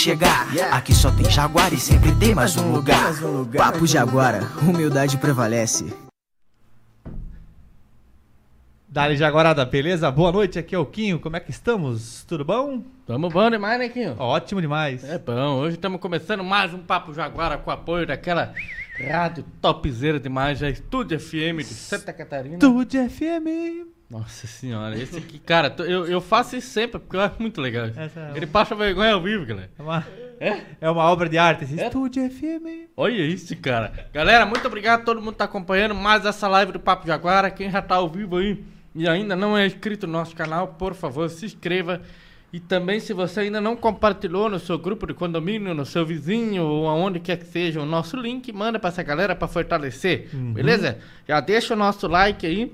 chegar. Aqui só tem Jaguar e sempre tem mais um lugar. Papo Jaguara, humildade prevalece. Dali Jaguarada, beleza? Boa noite, aqui é o Quinho, como é que estamos? Tudo bom? Tamo bom demais, né, Quinho? Ótimo demais. É bom, hoje estamos começando mais um Papo Jaguara com apoio daquela rádio topzera demais, já Estúdio FM de Santa Catarina. Tudo FM. Nossa senhora, esse aqui, cara, eu, eu faço isso sempre, porque eu acho muito legal. É Ele passa vergonha ao vivo, galera. É uma, É? é uma obra de arte. esse É? Estúdio FM. Olha isso, cara. Galera, muito obrigado a todo mundo que tá acompanhando mais essa live do Papo Jaguara. Quem já tá ao vivo aí e ainda não é inscrito no nosso canal, por favor, se inscreva. E também, se você ainda não compartilhou no seu grupo de condomínio, no seu vizinho ou aonde quer que seja o nosso link, manda pra essa galera pra fortalecer, beleza? Já deixa o nosso like aí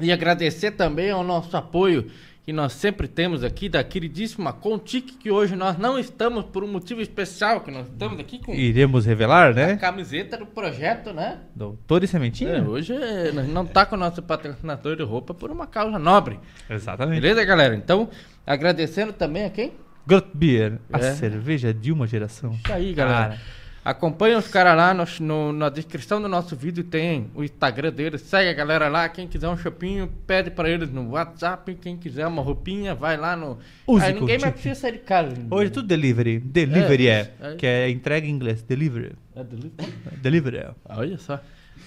e agradecer também ao nosso apoio que nós sempre temos aqui da queridíssima Contic, que hoje nós não estamos por um motivo especial, que nós estamos aqui com Iremos revelar, a né? camiseta do projeto, né? Doutor e É, Sementinha? hoje é, nós não tá com o nosso patrocinador de roupa por uma causa nobre. Exatamente. Beleza, galera? Então, agradecendo também a quem? Gut Beer, a É. cerveja de uma geração. Isso aí, galera. Cara. Acompanha os caras lá no, no- na descrição do nosso vídeo, tem o Instagram deles. Segue a galera lá. Quem quiser um chopinho, pede pra eles no WhatsApp. Quem quiser uma roupinha, vai lá no. Use Aí ninguém mais precisa sair de casa. Hoje é tudo delivery. Delivery é. É, é. Que é entrega em inglês. Delivery. É delícia. Delivery é. Olha só.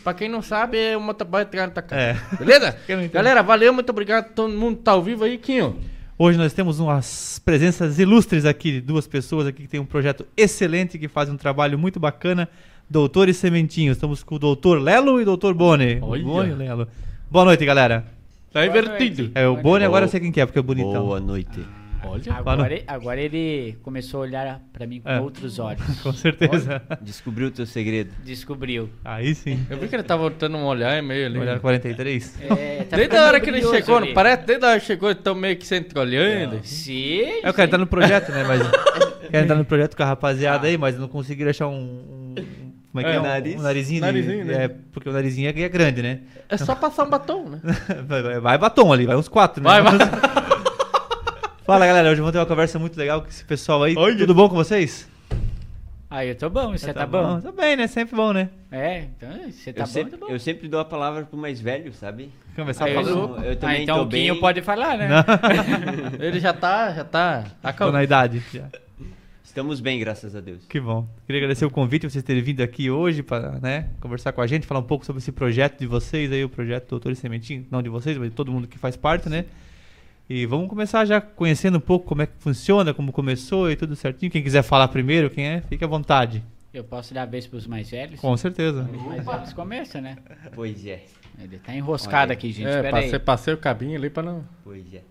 Pra quem não sabe, é o motoboy que tá casa. É. Beleza? Galera, valeu, muito obrigado. Todo mundo tá ao vivo aí, Quinho. Hoje nós temos umas presenças ilustres aqui, de duas pessoas aqui que tem um projeto excelente, que fazem um trabalho muito bacana. Doutor e Sementinho. Estamos com o doutor Lelo e o doutor Boni. Olha. Boni e Lelo. Boa noite, galera. Tá invertido. É o Boni, agora eu sei quem que é, porque é bonitão. Boa noite. Olha. Agora, ele- agora ele começou a olhar pra mim com É. outros olhos. Com certeza. Descobriu o teu segredo. Descobriu. Aí sim. Eu vi que ele tava dando um olhar meio ali. Olhar 43. É, tá Desde a hora que ele chegou, ali. parece? Desde a hora que chegou, ele tá meio que sempre olhando. Sim. É, o cara tá no projeto, né? Mas. Quer entrar no projeto com a rapaziada aí, mas não conseguiram achar um. um- como é que é? É, Um, nariz. um narizinho. de- Narizinho, né? É, porque o narizinho é, é grande, né? É só passar um batom, né? vai, vai- vai batom ali, vai uns quatro, né? Vai, vai. Fala galera, hoje vamos ter uma conversa muito legal com esse pessoal aí. Olha. Tudo bom com vocês? Ah, eu tô bom, você tá, bom? Tá bem, né? Sempre bom, né? É, então você tá eu, bom, sempre, tá bom. eu sempre dou a palavra pro mais velho, sabe? Começar Ah, eu falando. sou- Eu ah, também então tô o Quinho bem. pode falar, né? Ele já tá, já tá. Tô Acabou. na idade. já. Estamos bem, graças a Deus. Que bom. Queria agradecer o convite, vocês terem vindo aqui hoje para né, conversar com a gente, falar um pouco sobre esse projeto de vocês aí, o projeto Doutor e Sementinho. Não de vocês, mas de todo mundo que faz parte, né? E vamos começar já conhecendo um pouco como é que funciona, como começou e tudo certinho. Quem quiser falar primeiro, quem é, fique à vontade. Eu posso dar a vez pros mais velhos? Com certeza. Os mais velhos começam, né? Pois é, Ele tá enroscado Olha, aqui, gente. É, Pera aí. passei, passei o cabinho ali pra não. pois é.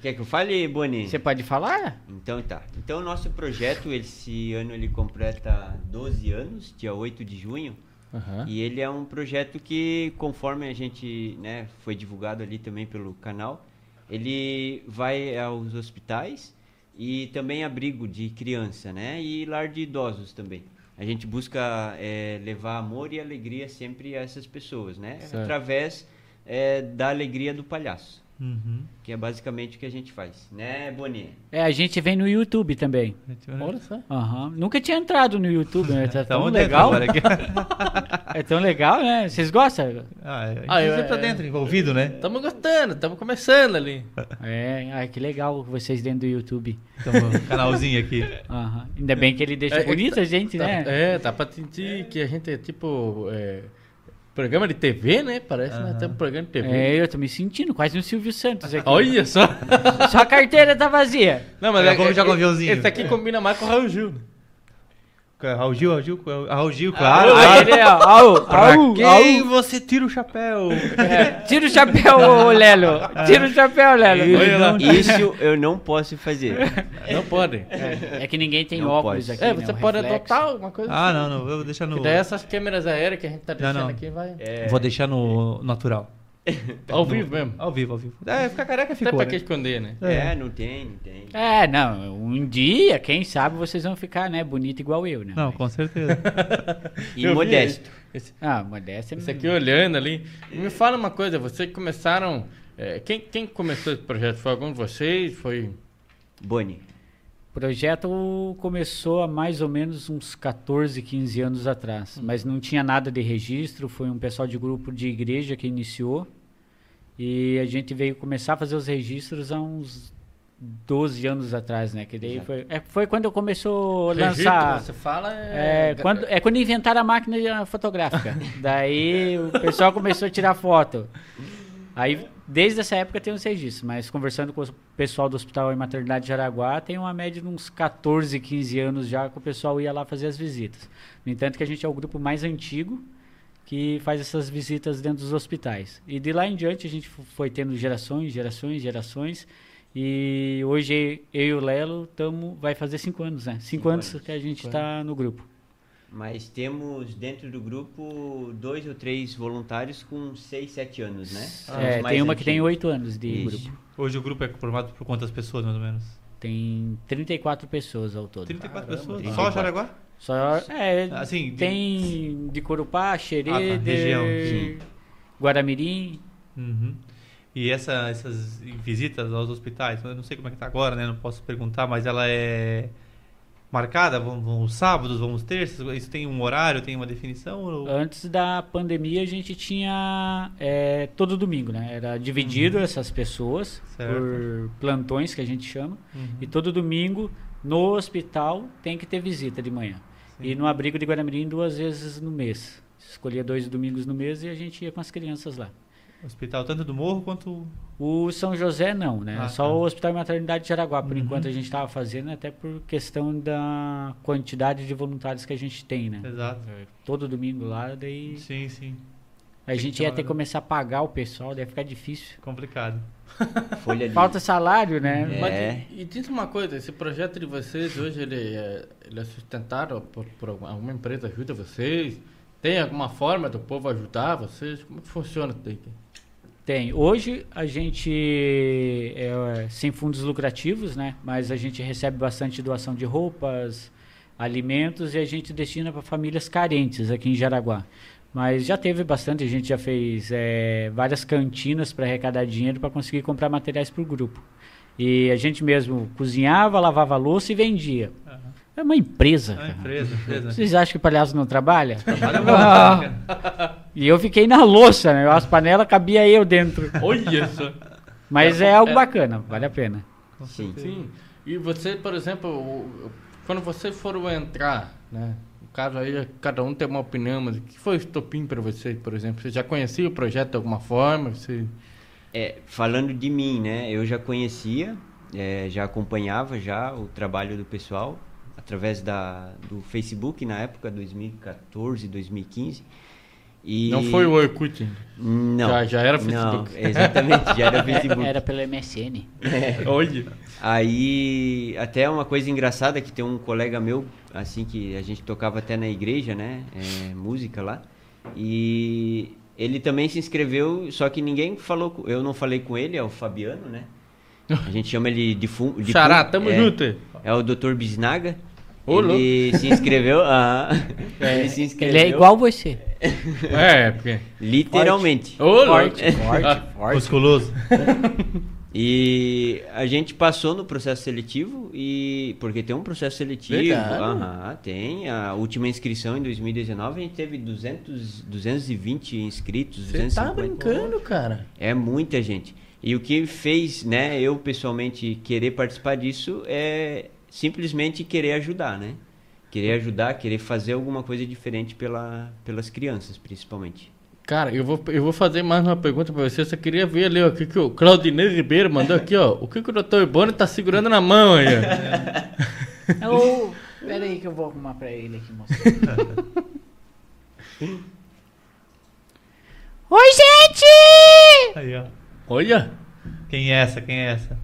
Quer que eu fale, Boni? Você pode falar? Então tá. Então o nosso projeto, esse ano ele completa 12 anos, dia 8 de junho. Aham. E ele é um projeto que, conforme a gente, né, foi divulgado ali também pelo canal, ele vai aos hospitais e também abrigo de criança, né, e lar de idosos também. A gente busca eh, levar amor e alegria sempre a essas pessoas, né, Certo. através eh, da alegria do palhaço, Uhum. que é basicamente o que a gente faz, né, Boninha? É, a gente vem no YouTube também. Olha só. Aham. Nunca tinha entrado no YouTube, né? Tá tão dentro legal. É tão legal, né? Vocês gostam? ah, é, Ah, eu- tá é- dentro, envolvido, né? Tamo gostando, tamo começando ali. É, ai, que legal vocês dentro do YouTube. Um canalzinho aqui. Aham. Ainda bem que ele deixa É, bonita a gente, Tá- né? É, dá pra sentir que a gente é tipo. é, programa de TV, né? Parece que nós temos programa de TV. É, eu tô me sentindo quase um Silvio Santos aqui. Olha só! Só a carteira tá vazia. Não, mas é, joga um é- aviãozinho. Esse aqui combina mais com o Raul Gil. né? Raul Gil, Raul Gil, Raul Gil, claro. Aí ele, Pra au, quem você tira o chapéu? É, tira o chapéu, Lelo. Tira o chapéu, Lelo. Isso eu não posso fazer. Não pode. É, é que ninguém tem Não óculos pode. aqui, É, né, você o pode reflexo. adotar alguma coisa. Ah, não, não, eu vou deixar no. Que daí essas câmeras aéreas que a gente tá deixando não. aqui vai. É, Vou deixar no natural. Ao vivo mesmo. Ao vivo, ao vivo. É, ficar careca Até ficou. pra né? que esconder, né? é, não tem, não tem. É, não, um dia, quem sabe, vocês vão ficar, né, bonito igual eu, né? Não, Mas- com certeza. E Eu vi modesto. Esse, Ah, modéstia. esse aqui olhando ali. Me fala uma coisa, vocês começaram É, quem, quem começou esse projeto? Foi algum de vocês? Foi. Boni. O projeto começou há mais ou menos uns 14, 15 anos atrás, mas não tinha nada de registro, foi um pessoal de grupo de igreja que iniciou e a gente veio começar a fazer os registros há uns 12 anos atrás, né? Que daí Exato. foi, é, foi quando começou a Registro, lançar... Você fala. É, É quando, é quando inventaram a máquina fotográfica. Daí o pessoal começou a tirar foto. Aí, desde essa época tem os registros, mas conversando com o pessoal do Hospital e Maternidade de Araguá, tem uma média de uns 14, 15 anos já que o pessoal ia lá fazer as visitas. No entanto, que a gente é o grupo mais antigo que faz essas visitas dentro dos hospitais. E de lá em diante a gente foi tendo gerações, gerações, gerações. E hoje eu e o Lelo tamo, vai fazer cinco anos, né? Cinco, Cinco anos, anos. que a gente está no grupo. Mas temos dentro do grupo dois ou três voluntários com seis, sete anos, né? É, tem uma que tem oito anos de Isso. grupo. Hoje o grupo é formado por quantas pessoas, mais ou menos? Tem 34 pessoas ao todo. 34 Caramba, pessoas? 34. Só Jaraguá? Só, é, Assim, de- tem de Corupá, Xerê, Ah, tá, de região, sim. Guaramirim. Uhum. E essa, essas visitas aos hospitais, eu não sei como é que tá agora, né? Não posso perguntar, mas ela é marcada? Vão, vão os sábados, vão os terças? Isso tem um horário, tem uma definição? Ou... Antes da pandemia a gente tinha é, todo domingo, né? Era dividido essas pessoas Uhum. Certo. por plantões que a gente chama. Uhum. E todo domingo no hospital tem que ter visita de manhã. Sim. E no abrigo de Guaramirim duas vezes no mês. Escolhia dois domingos no mês e a gente ia com as crianças lá. Hospital tanto do Morro quanto... O São José não, né? Ah, Só tá. o Hospital e Maternidade de Jaraguá, por Uhum. enquanto a gente estava fazendo, até por questão da quantidade de voluntários que a gente tem, né? Exato. Todo domingo lá, daí Sim, sim. a gente que ia ter que uma- começar a pagar o pessoal, daí ia ficar difícil. Complicado. Folha de... Falta salário, né? É. Mas, e, e diz uma coisa, esse projeto de vocês hoje ele é, ele é sustentado por, por alguma empresa ajuda vocês? Tem alguma forma do povo ajudar vocês? Como que funciona isso daí? Tem. Hoje a gente é sem fundos lucrativos, né? Mas a gente recebe bastante doação de roupas, alimentos e a gente destina para famílias carentes aqui em Jaraguá. Mas já teve bastante, a gente já fez é, várias cantinas para arrecadar dinheiro para conseguir comprar materiais para o grupo. E a gente mesmo cozinhava, lavava louça e vendia. Aham. É uma empresa. É uma empresa, empresa. Vocês acham que palhaço não trabalha? Trabalha Ah. E eu fiquei na louça, né? As panelas cabia eu dentro. Olha só! Mas é algo bacana, vale a pena. Sim. Sim. E você, por exemplo, quando você for entrar, né? No caso aí, cada um tem uma opinião, mas o que foi o estopim para você, por exemplo? Você já conhecia o projeto de alguma forma? Você... É, falando de mim, né? Eu já conhecia, é, já acompanhava já o trabalho do pessoal através da, do Facebook na época, 2014, 2015. E... Não foi o Orkut. Não. Já- já era Não, Facebook. exatamente, já era É, Facebook. Era pelo MSN. Olha! Aí, até uma coisa engraçada que tem um colega meu, assim, que a gente tocava até na igreja, né? é, música lá. E ele também se inscreveu, só que ninguém falou, eu não falei com ele, é o Fabiano, né? A gente chama ele de fundo. De Xará, tamo é, junto! É o Dr. Bisnaga. Ô, ele se inscreveu. ah, ele se inscreveu. Ele é igual você. É, porque... Literalmente. Ô, louco! Forte, forte, forte. Musculoso. E a gente passou no processo seletivo e porque tem um processo seletivo, aham, tem a última inscrição em 2019 a gente teve 200, 220 inscritos, Você tá 250. brincando, cara? É muita gente. E o que fez, né, eu pessoalmente querer participar disso é simplesmente querer ajudar, né? Querer ajudar, querer fazer alguma coisa diferente pela, pelas crianças, principalmente. Cara, eu vou, eu vou fazer mais uma pergunta pra você. Eu só queria ver ali, ó, o que, que o Claudinei Ribeiro mandou aqui, ó. O que, que o Dr. Boni tá segurando na mão aí, ó. Ô, Pera aí que eu vou arrumar pra ele aqui, moço. Oi, gente! Aí, ó. Olha! Quem é essa? Quem é essa?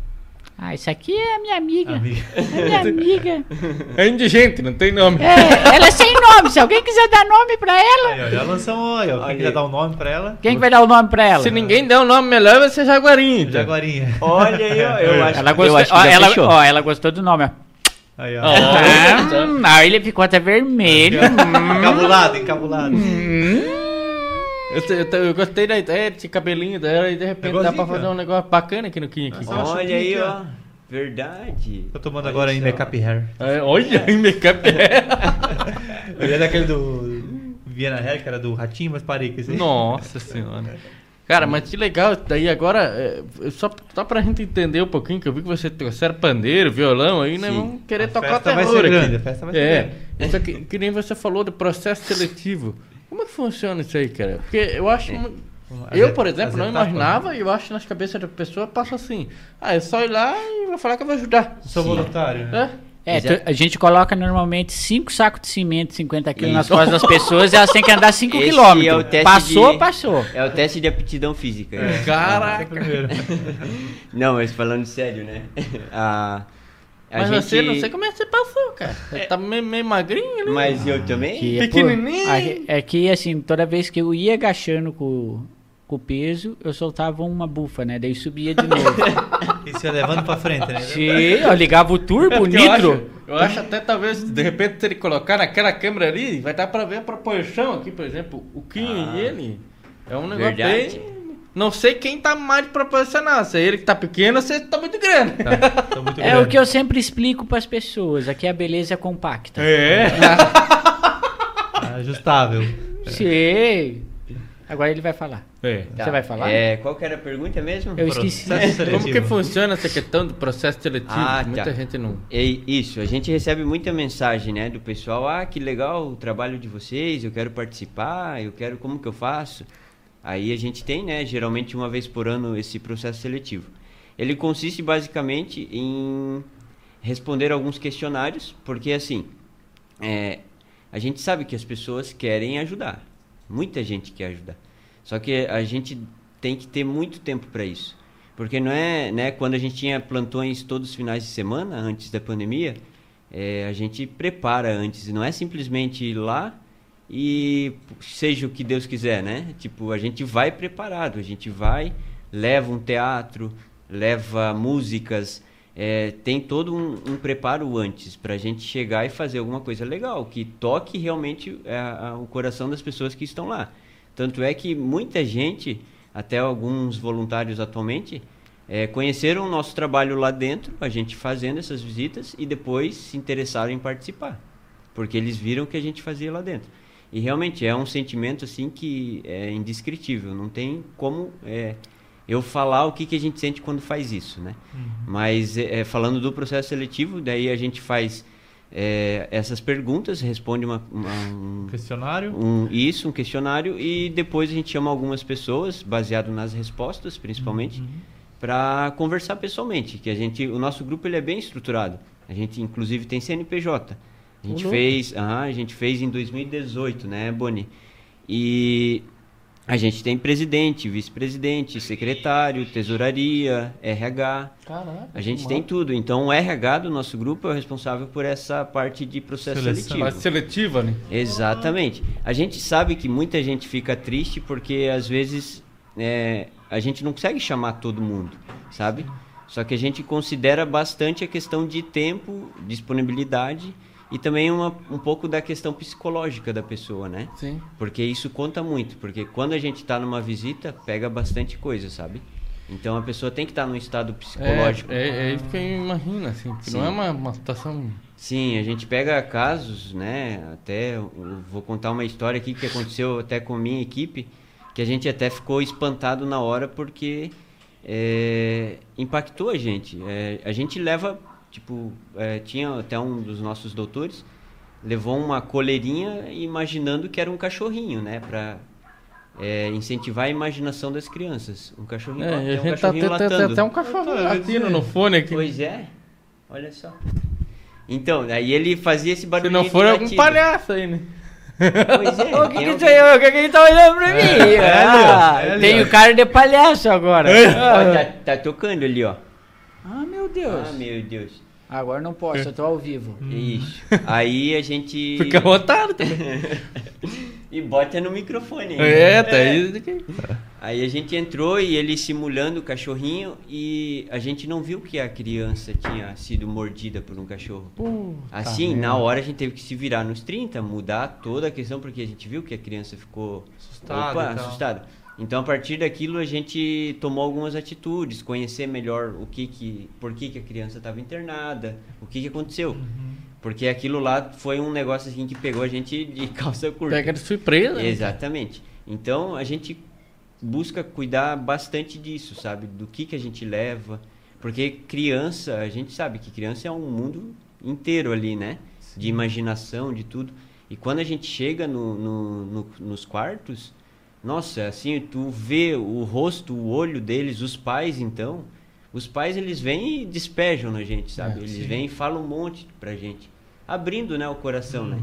Ah, isso aqui é a minha amiga. Amiga. É minha amiga. É indigente, não tem nome. É, ela é sem nome. Se alguém quiser dar nome pra ela, Aí, ó, já lançamos, olha, ó. Quem quiser dar um nome pra ela? quem que vai dar o nome pra ela? Se ninguém der um nome melhor, vai ser Jaguarinho. então. Jaguarinha. Olha aí, ó, eu acho, Ela eu gostou, acho que ó, ela, ó, ela gostou do nome, ó. Aí, ó. Ó. Ah, ele ficou até vermelho. Encabulado, encabulado. Hum. Eu, te- eu, te- eu gostei da ideia desse cabelinho dela e de repente dá pra fazer cara. um negócio bacana aqui no Kim aqui. Olha aí, aqui, ó. Verdade. Tô tomando Olha agora em só. Makeup Hair. É, olha aí, make-up. Eu ia daquele do Viena Hair, que era do Ratinho, mas parei com esse aí. Nossa senhora. Cara, mas que legal. Daí agora, é, só, só pra gente entender um pouquinho, que eu vi que você trouxeram pandeiro, violão aí, né? Sim. Vamos querer A tocar festa vai terror ser aqui. grande, a festa vai ser é. grande. Só que, que nem você falou do processo seletivo. Como é que funciona isso aí, cara? Porque eu acho. É. Eu, por as exemplo, não etapas, imaginava e eu acho que nas cabeças da pessoa passa assim. Ah, é só ir lá e vou falar que eu vou ajudar. Sou Sim. voluntário. né? É? É, tu- a gente coloca normalmente 5 sacos de cimento, 50 quilos nas costas das pessoas e elas têm que andar 5 Esse quilômetros. é passou, de- passou. É o teste de aptidão física. é Caraca. Não, mas falando sério, né? A, a Mas gente... você, não sei como é que você passou, cara. Você tá meio, meio magrinho ali. Mas eu também? Que, pô, Pequenininho. a- é que, assim, toda vez que eu ia agachando com, com o peso, eu soltava uma bufa, né? Daí subia de novo. E se levando pra frente, né? Sim, eu ligava o turbo, É o porque eu nitro. acho, eu acho até talvez, de repente, se ele colocar naquela câmera ali, vai dar pra ver a proporção aqui, por exemplo, o Kim Ah, e ele. É um negócio verdade. bem. Não sei quem tá mais proporcional. Se é ele que tá pequeno ou se tá muito grande. Tá, tô muito É grande. o que eu sempre explico pras pessoas. Aqui a beleza é compacta. É. Tá Ajustável. Sim. Agora ele vai falar. é. Você vai falar? É, qual que era a pergunta mesmo? Eu esqueci. Como que funciona essa questão do processo seletivo? Ah, Muita tá. gente não. É isso, a gente recebe muita mensagem, né, do pessoal, ah, que legal o trabalho de vocês, eu quero participar, eu quero, como que eu faço? Aí a gente tem, né, geralmente uma vez por ano esse processo seletivo. Ele consiste basicamente em responder alguns questionários, porque assim, é, a gente sabe que as pessoas querem ajudar, muita gente quer ajudar, só que a gente tem que ter muito tempo para isso. Porque não é, né, quando a gente tinha plantões todos os finais de semana, antes da pandemia, é, a gente prepara antes, não é simplesmente ir lá e seja o que Deus quiser, né? Tipo, a gente vai preparado, a gente vai, leva um teatro, leva músicas, é, tem todo um, um preparo antes para a gente chegar e fazer alguma coisa legal, que toque realmente é, o coração das pessoas que estão lá. Tanto é que muita gente, até alguns voluntários atualmente, é, conheceram o nosso trabalho lá dentro, a gente fazendo essas visitas, e depois se interessaram em participar, porque eles viram o que a gente fazia lá dentro. E realmente é um sentimento assim que é indescritível, não tem como é, eu falar o que, que a gente sente quando faz isso, né? Mas é, falando do processo seletivo, daí a gente faz é, essas perguntas, responde uma, uma- um, Questionário. um- isso, um questionário, e depois a gente chama algumas pessoas, baseado nas respostas, principalmente, para conversar pessoalmente. Que a gente, o nosso grupo ele é bem estruturado. A gente inclusive tem CNPJ. A gente Uhum. fez, a gente fez em 2018, né, Boni? E a gente tem presidente, vice-presidente, secretário, tesouraria, RH. Caraca. A gente tem tudo. Então o RH do nosso grupo é o responsável por essa parte de processo Seleção. seletivo. Mas seletiva, né? Exatamente. A gente sabe que muita gente fica triste porque às vezes é, a gente não consegue chamar todo mundo, sabe? Só que a gente considera bastante a questão de tempo, disponibilidade e também uma, um pouco da questão psicológica da pessoa, né? Sim. Porque isso conta muito, porque quando a gente está numa visita, pega bastante coisa, sabe? Então a pessoa tem que estar num estado psicológico. É, é, é isso que eu imagino, assim, que não é uma, uma situação. Sim, a gente pega casos, né? Até vou contar uma história aqui que aconteceu até com a minha equipe, que a gente até ficou espantado na hora porque é, impactou a gente. É, a gente leva, tipo, é, tinha até um dos nossos doutores levou uma coleirinha imaginando que era um cachorrinho, né? Pra é, incentivar a imaginação das crianças. Um cachorrinho, É, tem a um gente tá, tem latando. até um cachorro tô latindo dizendo. no fone aqui. Pois é, olha só. Então, aí ele fazia esse Se barulho. não for algum palhaço aí, né? Pois é. O que tem que? O que que ele tá olhando pra mim? Ah, velho. Tenho cara de palhaço agora. Ó, tá, tá tocando ali, ó. Ah, meu Deus. Ah, meu Deus. Agora não posso, eu tô ao vivo. Isso. Aí a gente. Fica à vontade também. E bota no microfone. aí. É, tá aí. Aí a gente entrou e ele simulando o cachorrinho e a gente não viu que a criança tinha sido mordida por um cachorro. assim, na hora a gente teve que se virar nos 30, mudar toda a questão, porque a gente viu que a criança ficou Assustada Opa, assustada. Então a partir daquilo a gente tomou algumas atitudes, conhecer melhor o que que, por que, que a criança estava internada, o que que aconteceu. Uhum. Porque aquilo lá foi um negócio assim que pegou a gente de calça curta. Pega de surpresa. né? Exatamente. Então a gente busca cuidar bastante disso, sabe? Do que que a gente leva, porque criança, a gente sabe que criança é um mundo inteiro ali, né? De imaginação, de tudo. E quando a gente chega no, no- no- nos quartos, nossa, assim, tu vê o rosto, o olho deles, os pais então, os pais eles vêm e despejam na gente, sabe? É, eles sim. vêm e falam um monte pra gente. Abrindo, né, o coração, né?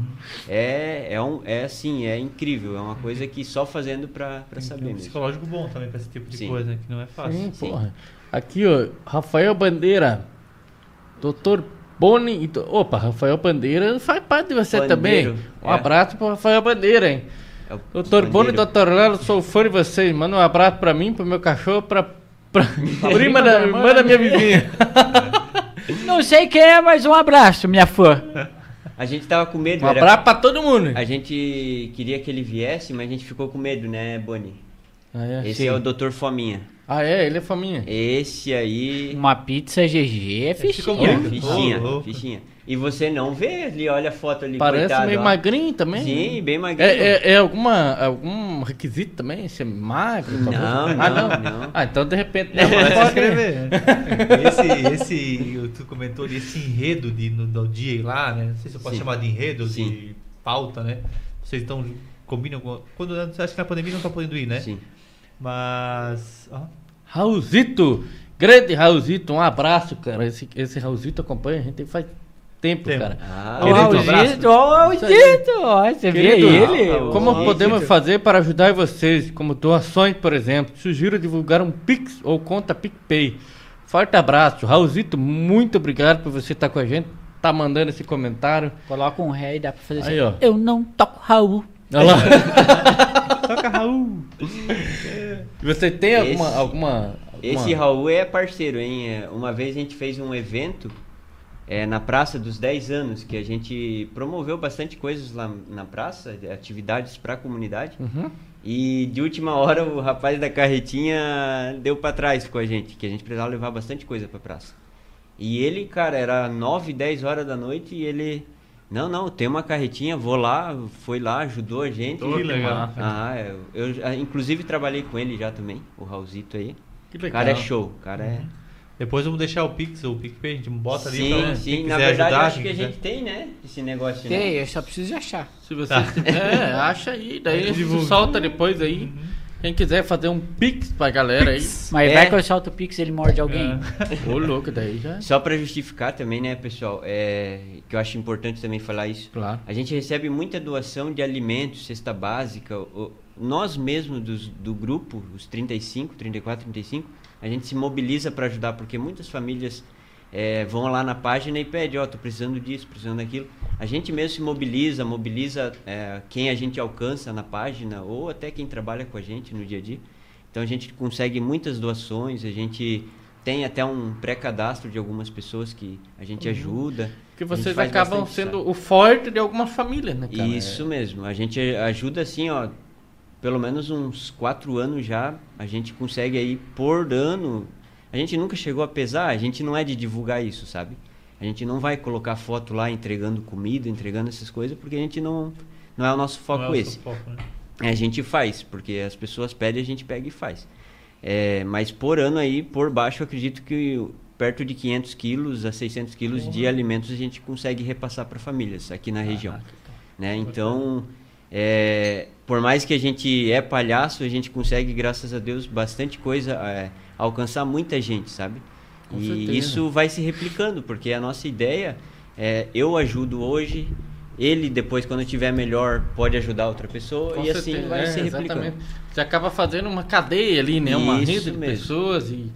É, é, um, é assim, é incrível. É uma coisa que só fazendo pra, pra Tem saber um mesmo. psicológico bom também pra esse tipo de Sim. coisa, né? Que não é fácil. Sim, Sim. porra. Aqui, ó, Rafael Bandeira. Doutor Boni. Opa, Rafael Bandeira faz parte de você Bandeiro, também. Um é. abraço pro Rafael Bandeira, hein? É Doutor Boni e doutor Lelo, sou fã de vocês. Manda um abraço pra mim, pro meu cachorro, pra, pra prima da irmã da minha vizinha. Não sei quem é, mas um abraço, minha fã. A gente tava com medo. Um era- abraço pra todo mundo. A gente queria que ele viesse, mas a gente ficou com medo, né, Boni? Ah, é, Esse sim. é o Dr. Fominha. Ah, é? Ele é faminha. Esse aí. Uma pizza GG é fichinha. Fichinha, louco. fichinha. E você não vê ali, olha a foto ali, Parece coitado, meio ó. magrinho também. Sim, né? bem magrinho. É, é, é alguma, algum requisito também? Ser magro? Não, não, ah, não. não. Ah, então de repente. Não, Não, pode escrever. esse, esse, tu comentou desse enredo de, no, do dia lá, né? Não sei se eu posso Sim. chamar de enredo, de Sim. pauta, né? Vocês estão, combinam com... Quando, você acha que na pandemia não tá podendo ir, né? Sim. Mas... ó, Raulzito, grande Raulzito, um abraço, cara. Esse, esse Raulzito acompanha a gente faz tempo, Tempo. cara. Ah, Querido, Raulzito, ô, Raulzito, ó, você vê Querido, ele? Raul- Como podemos fica- fazer para ajudar vocês, como doações, por exemplo? Sugiro divulgar um Pix ou conta PicPay. Forte abraço. Raulzito, muito obrigado por você estar com a gente, tá mandando esse comentário. Coloca um ré e dá pra fazer Aí, assim. ó. Eu não toco Raul. Olha lá. Toca Raul! Você tem alguma, Esse- alguma, Esse alguma- Raul é parceiro, hein? É, Uma vez a gente fez um evento é, na Praça dos 10 anos, que a gente promoveu bastante coisas lá na praça, de atividades para a comunidade. Uhum. E de última hora o rapaz da carretinha deu para trás com a gente, que a gente precisava levar bastante coisa para praça. E ele, cara, era 9, 10 horas da noite e ele não, não, tem uma carretinha, vou lá, foi lá, ajudou a gente. Que legal. Ah, eu, eu, ah, inclusive trabalhei com ele já também, o Raulzito aí. Que O legal. cara é show, o cara é. Depois vamos deixar o Pix, o PicPay, a gente bota ali sim, pra quem sim, quiser na verdade ajudar. acho quem que a gente tem, né? Esse negócio, Tem, né? eu só preciso de achar. Se você Tá. tiver, acha aí, daí Aí a gente divulga. solta depois aí. Quem quiser fazer um pix pra galera aí. Mas É. vai que eu solto o Pix e ele morde alguém. Ô, louco, daí já. Só para justificar também, né, pessoal, é, que eu acho importante também falar isso. Claro. A gente recebe muita doação de alimentos, cesta básica. o- nós mesmos dos- do grupo, os 35, 34, 35, a gente se mobiliza para ajudar, porque muitas famílias é, vão lá na página e pedem, ó, tô precisando disso, precisando daquilo. A gente mesmo se mobiliza, mobiliza é, quem a gente alcança na página ou até quem trabalha com a gente no dia a dia. Então a gente consegue muitas doações, a gente tem até um pré-cadastro de algumas pessoas que a gente ajuda. Porque A gente vocês acabam bastante, sendo sabe? o forte de alguma família, né, cara? Isso mesmo. A gente ajuda assim, ó. Pelo menos uns quatro anos já, a gente consegue aí por ano. A gente nunca chegou a pesar, a gente não é de divulgar isso, sabe? A gente não vai colocar foto lá entregando comida, entregando essas coisas, porque a gente não. Não é o nosso foco Não é esse. foco, né? A gente faz, porque as pessoas pedem, a gente pega e faz. É, mas por ano aí, por baixo, acredito que perto de 500 quilos a 600 quilos de alimentos a gente consegue repassar para famílias aqui na região. Né? Então, é, por mais que a gente é palhaço, a gente consegue, graças a Deus, bastante coisa, é, alcançar muita gente, sabe? Com e certeza. isso vai se replicando, porque a nossa ideia é eu ajudo hoje, ele depois, quando estiver melhor, pode ajudar outra pessoa, Com e assim certeza, vai é, se replicando. Exatamente. Você acaba fazendo uma cadeia ali, né? Uma Isso rede de mesmo. pessoas e,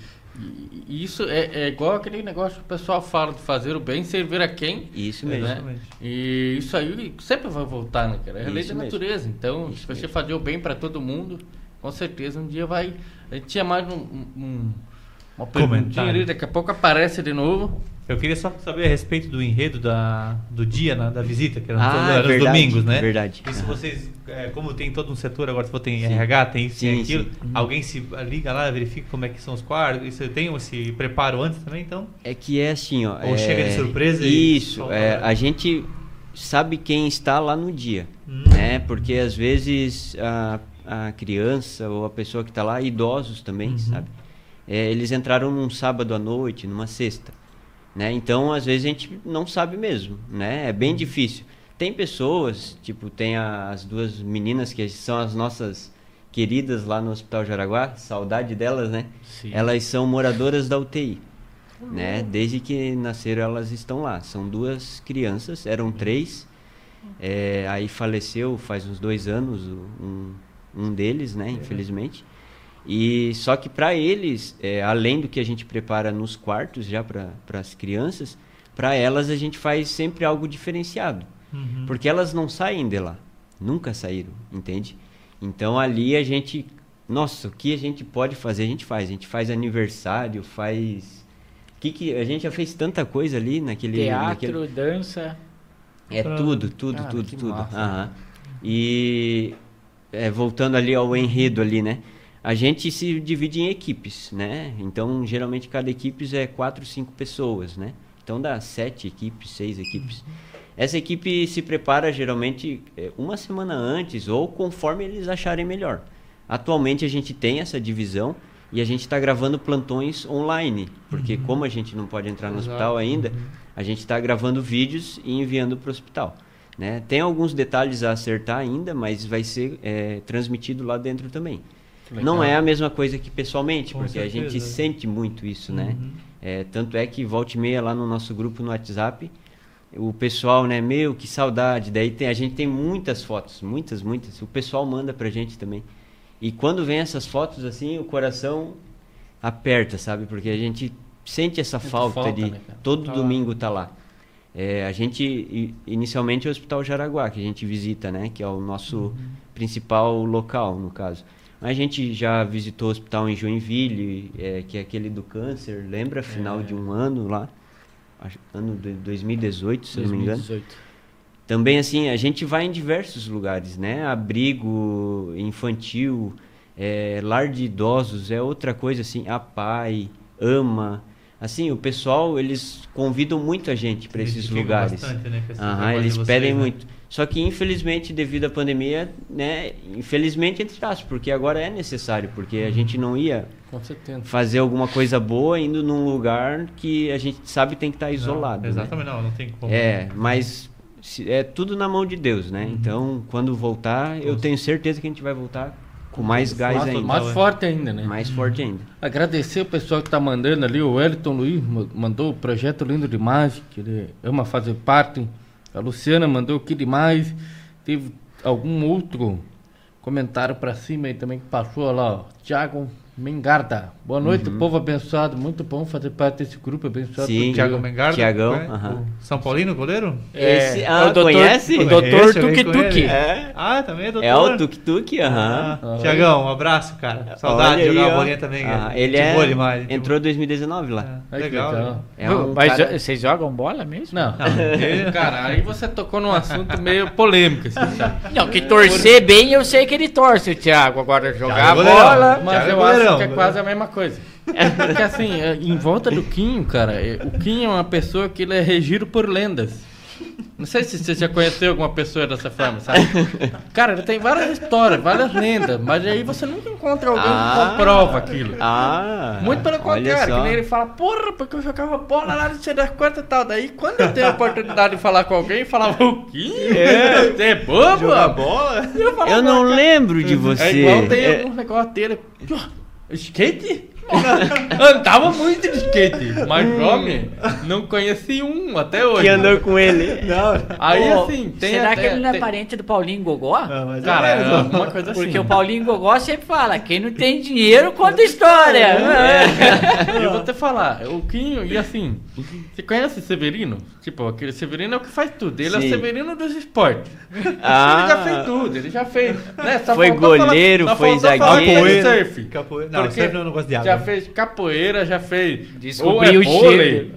e- isso é, é igual aquele negócio que o pessoal fala de fazer o bem, servir a quem. Isso mesmo. né? E isso aí sempre vai voltar, né, cara? É a lei da natureza. Então, Isso se você mesmo. fazer o bem para todo mundo, com certeza um dia vai. A gente tinha mais um, um- um- uma perguntinha ali, daqui a pouco aparece de novo. Eu queria só saber a respeito do enredo da, do dia, né, da visita, que era, Ah, era os verdade, domingos, né? verdade. E se vocês, é, como tem todo um setor, agora se for tem RH, tem isso, tem Sim, aquilo, sim. alguém se liga lá, verifica como é que são os quartos, isso tem esse preparo antes também, então? É que é assim, ó. Ou é- chega de surpresa e Isso, solta é, a gente sabe quem está lá no dia, Hum. né? Porque às vezes a, a criança ou a pessoa que está lá, idosos também, Uhum. sabe? É, eles entraram num sábado à noite, numa sexta, né? Então às vezes a gente não sabe mesmo, né? É Uhum. bem difícil. Tem pessoas, tipo, tem a- as duas meninas que são as nossas queridas lá no Hospital Jaraguá, saudade delas, né? Sim. Elas são moradoras da UTI, né? Desde que nasceram elas estão lá. São duas crianças, eram três. É, aí faleceu faz uns dois anos um, um deles, né? Infelizmente. E só que para eles, é, além do que a gente prepara nos quartos já para as crianças, para elas a gente faz sempre algo diferenciado. Uhum. Porque elas não saem de lá. Nunca saíram, entende? Então ali a gente. Nossa, o que a gente pode fazer, a gente faz. A gente faz aniversário, faz. Que que, a gente já fez tanta coisa ali naquele. Teatro, naquele... dança. É tudo, tudo, Cara, tudo, que tudo. massa. Aham. E é, voltando ali ao enredo ali, né? A gente se divide em equipes, né? Então, geralmente cada equipe é quatro, cinco pessoas, né? Então dá sete equipes, seis equipes. Essa equipe se prepara geralmente é, uma semana antes ou conforme eles acharem melhor. Atualmente a gente tem essa divisão e a gente está gravando plantões online, porque como a gente não pode entrar no Exato. hospital ainda, a gente está gravando vídeos e enviando para o hospital. Né? Tem alguns detalhes a acertar ainda, mas vai ser é, transmitido lá dentro também. Não é a mesma coisa que pessoalmente, Com porque a gente certeza. sente muito isso, né? Uhum. É, tanto é que volta e meia lá no nosso grupo no WhatsApp, o pessoal, né, meu, que saudade. Daí tem, a gente tem muitas fotos, muitas, muitas. O pessoal manda pra gente também. E quando vem essas fotos assim, o coração aperta, sabe? Porque a gente sente essa falta, falta, de né, todo Tá lá. domingo tá lá. É, a gente inicialmente é o Hospital Jaraguá que a gente visita, né, que é o nosso Uhum. principal local no caso. A gente já visitou o hospital em Joinville, é, que é aquele do câncer, lembra? Final É. de um ano lá, ano de 2018, se eu não me engano. 2018. Também assim, a gente vai em diversos lugares, né? Abrigo infantil, é, lar de idosos, é outra coisa assim, a pai, ama. Assim, o pessoal, eles convidam muito a gente para esses lugares. bastante, né, eles vocês, pedem né? Só que infelizmente, devido à pandemia, né? Infelizmente entre aspas, porque agora é necessário, porque a gente não ia fazer alguma coisa boa indo num lugar que a gente sabe tem que estar isolado. Não, né? exatamente, não, não tem como. É, mas é tudo na mão de Deus, né? Então, quando voltar, eu tenho certeza que a gente vai voltar com mais gás mais, ainda. mais forte ainda, né? Mais forte ainda. Agradecer o pessoal que tá mandando ali, o Wellington Luiz ma- mandou o projeto lindo demais, que ele ama fazer parte. A Luciana mandou que demais. Teve algum outro comentário pra cima aí também que passou lá, ó. Thiago Mengarda. Boa noite, povo abençoado. Muito bom fazer parte desse grupo abençoado. Sim. Deus. Mengardo. Tiagão, né? aham. O São Paulino, goleiro? Esse- É, ah, o doutor, conhece? O doutor Tuki. ele. É, Ah, também é doutor. é o Tuk Tuk, aham. Ah, Tiagão, um abraço, cara. Saudade Olha de jogar aí, bolinha também. Ah, ele é, boa demais. gente entrou em 2019 lá. É, legal. legal. né? É um Mas cara- jo- vocês jogam bola mesmo? Não, Não, cara, aí você tocou num assunto meio polêmico, assim? Não, que torcer bem eu sei que ele torce, o Thiago. Agora jogar é bola. Mas eu é acho que é quase a mesma coisa. Porque assim, é, em volta do Quinho, cara, é, o Quinho é uma pessoa que ele é regido por lendas. Não sei se você já conheceu alguma pessoa dessa forma, sabe? Cara, ele tem várias histórias, várias lendas, mas aí você nunca encontra alguém Ah. que comprova aquilo. Ah, Muito pelo contrário, que nem ele fala, porra, porque eu jogava bola lá no sei das quantas e tal. Daí, quando eu tenho a oportunidade de falar com alguém, falava, o Quinho? Você é bobo? bola? Eu, falava, Eu não "Cara, lembro de você. É igual tem É- alguns negócios dele. "Pô, Skate? Andava muito de skate, mas homem, não conheci um até hoje. Que andou com ele. Não, Aí Ô, assim, tem será até, que ele não é tem- parente do Paulinho Gogó? não mas Cara, é, é alguma coisa assim. Porque o Paulinho Gogó sempre fala, quem não tem dinheiro conta história. É. Eu vou te falar, o Quinho, e assim, você conhece o Severino? Tipo, aquele Severino é o que faz tudo. Ele é o Sim. Severino dos esportes. Ah. Ele já fez tudo, ele já fez. Né? Foi falar- goleiro, foi falar que zagueiro. surf. Capoeira. Não, Porque surf não, não gosto de água. Já fez capoeira, já fez. Descobriu ou é o vôlei.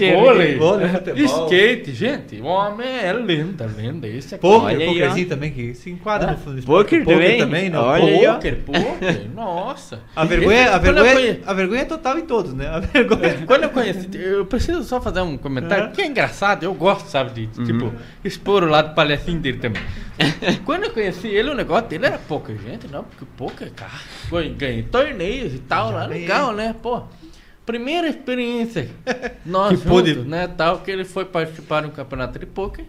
É, é vôlei. Vôlei. Skate, gente. O homem é lenda, lenda. Esse aqui. Poker, Olha aí, pokerzinho ó. também, que se enquadra no fundo. Poker também? não. Olha aí, ó. Poker, poker, nossa. A vergonha, a, vergonha, conhe- a vergonha é total em todos, né? A vergonha. Quando eu conheci, eu preciso só fazer um comentário, Uhum. porque é engraçado, eu gosto, sabe, de, tipo, expor o lado palhacinho dele também. Quando eu conheci ele, o negócio dele era pouca gente, não, porque poker, cara, ganhei torneios e tal, lá legal, né, pô. Primeira experiência, nós Que juntos, pôde- né, tal, que ele foi participar de um campeonato de poker.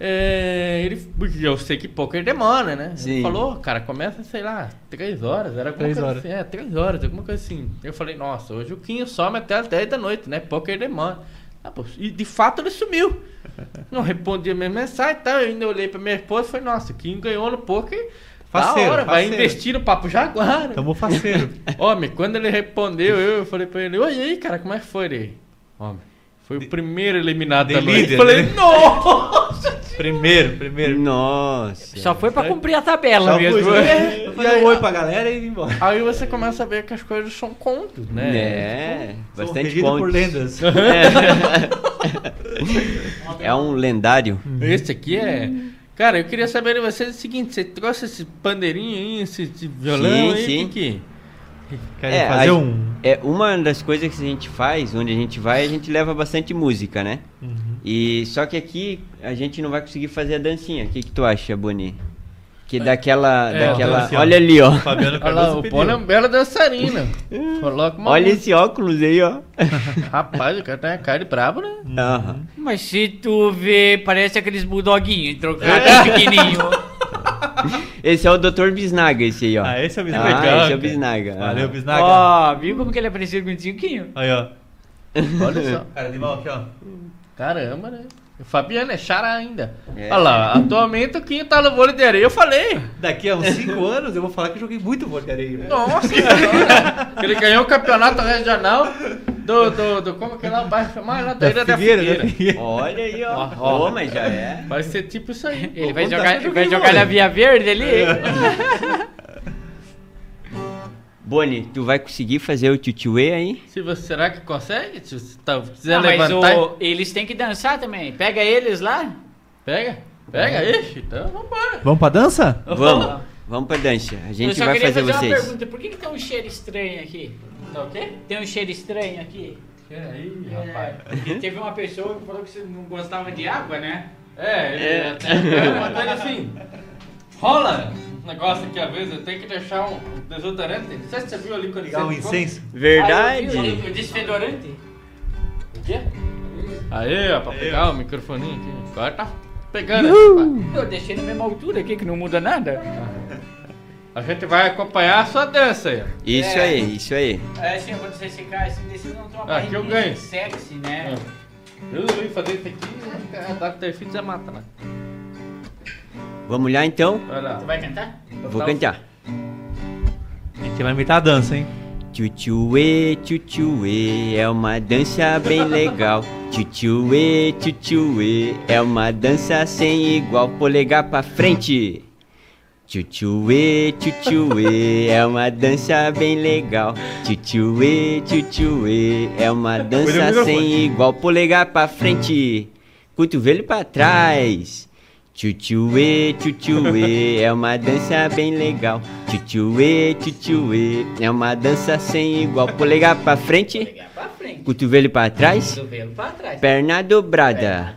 É, ele, eu sei que poker demora, né? Ele Sim. falou, cara, começa, sei lá, três horas, era Três horas. assim, é, três horas, alguma coisa assim. Eu falei, nossa, hoje o Quinho some até as 10 da noite, né? Poker demora. Ah, pô, e de fato ele sumiu. Não respondia minha mensagem e tal. Eu ainda olhei pra minha esposa e falei, nossa, o Quinho ganhou no poker. Faceiro, da hora, vai faceiro. investir no Papo Jaguar. Tamo faceiro. Homem, quando ele respondeu, eu falei pra ele, oi, aí, cara, como é que foi ele? Homem, foi o primeiro eliminado de da líder, Eu falei, né? nossa! primeiro, primeiro. Nossa. Só foi pra cumprir a tabela Só mesmo. fui, É. Eu falei um oi pra galera e vim embora. Aí você começa a ver que as coisas são contos, né? É, Sou bastante regido por lendas. É um lendário. Esse aqui é. Cara, eu queria saber de vocês o seguinte: você trouxe esse pandeirinho aí, esse, esse violão Sim, aí? sim. Que... Querem É, fazer a- um... É uma das coisas que a gente faz, onde a gente vai, a gente leva bastante música, né? Uhum. E só que aqui a gente não vai conseguir fazer a dancinha. O que, que tu acha, Boni? Que daquela. É, daquela... assim, ó. Olha ali, ó. Olha lá, o. Polo é um belo dançarino. Coloca uma Olha música. esse óculos aí, ó. Rapaz, o cara tem uma cara de brabo, né? Aham. Mas se tu vê, parece aqueles bulldoguinhos trocados pequenininho. Esse é o Dr. Bisnaga, esse aí, ó. Ah, esse é o Ah, Bisnaga. esse é o. Bisnaga. Valeu. Bisnaga. Ó, viu como que ele é parecido com o Tiquinho? Aí, ó. Olha só. Cara de mal aqui, ó. Caramba, né? O Fabiano é chara ainda. É. Olha lá, atualmente o Quinho tá no vôlei de areia. Eu falei. Daqui a uns 5 anos eu vou falar que eu joguei muito vôlei de areia. velho. Nossa senhora. Ele ganhou o campeonato regional do, do, do como que é lá o bairro chamado? Lá da, Ilha da Figueira, Figueira. da Figueira. Olha aí, ó. Ó, mas já é. Vai ser tipo isso aí. Ele vai jogar, que vai jogar na. Via Verde ali. Boni, tu vai conseguir fazer o tchutchuê aí? Se você, será que consegue? Se você tá, quiser Não, mas levantar. o- eles têm que dançar também. Pega eles lá. Pega, pega, ixi, então vambora. Vamos pra dança? Vamos. Vamos pra dança. A Eu gente só vai queria fazer fazer uma vocês. pergunta. Por que, que tem um cheiro estranho aqui? Tá o quê? Tem um cheiro estranho aqui. Peraí, É, rapaz. porque teve uma pessoa que falou que você não gostava de água, né? É, ele é. uma coisa assim. Rola um negócio que às vezes eu tenho que deixar um desodorante. Não sei se você viu ali quando Ligar um incenso? Verdade. Ah, eu vi, o desfedorante. O quê? Aí, ó, pra pegar o microfoninho aqui. Agora tá pegando. Eu deixei na mesma altura aqui, que não muda nada. A gente vai acompanhar a sua dança aí. Isso É. aí, isso aí. É assim, quando você ficar assim, desse não tem uma Ah, aqui eu ganho. sexy, né? Eu ia fazer isso aqui, a Dr. Fit já mata lá. Vamos lá então? Lá. Tu vai cantar? Vou cantar. A gente vai imitar a dança, hein? Tchutchuê, tchutchuê, é uma dança bem legal. Tchutchuê, tchutchuê, é uma dança sem igual. Polegar pra frente. Tchutchuê, tchutchuê, é uma dança bem legal. Tchutchuê, tchutchuê, é uma dança sem igual. Polegar pra frente, cotovelo pra trás. Tchutchuê, tchutchuê, é uma dança bem legal. Tchutchuê, tchutchuê, é uma dança sem igual. Polegar pra frente, Pegar pra frente. cotovelo pra trás, Cotovelo pra trás. perna dobrada.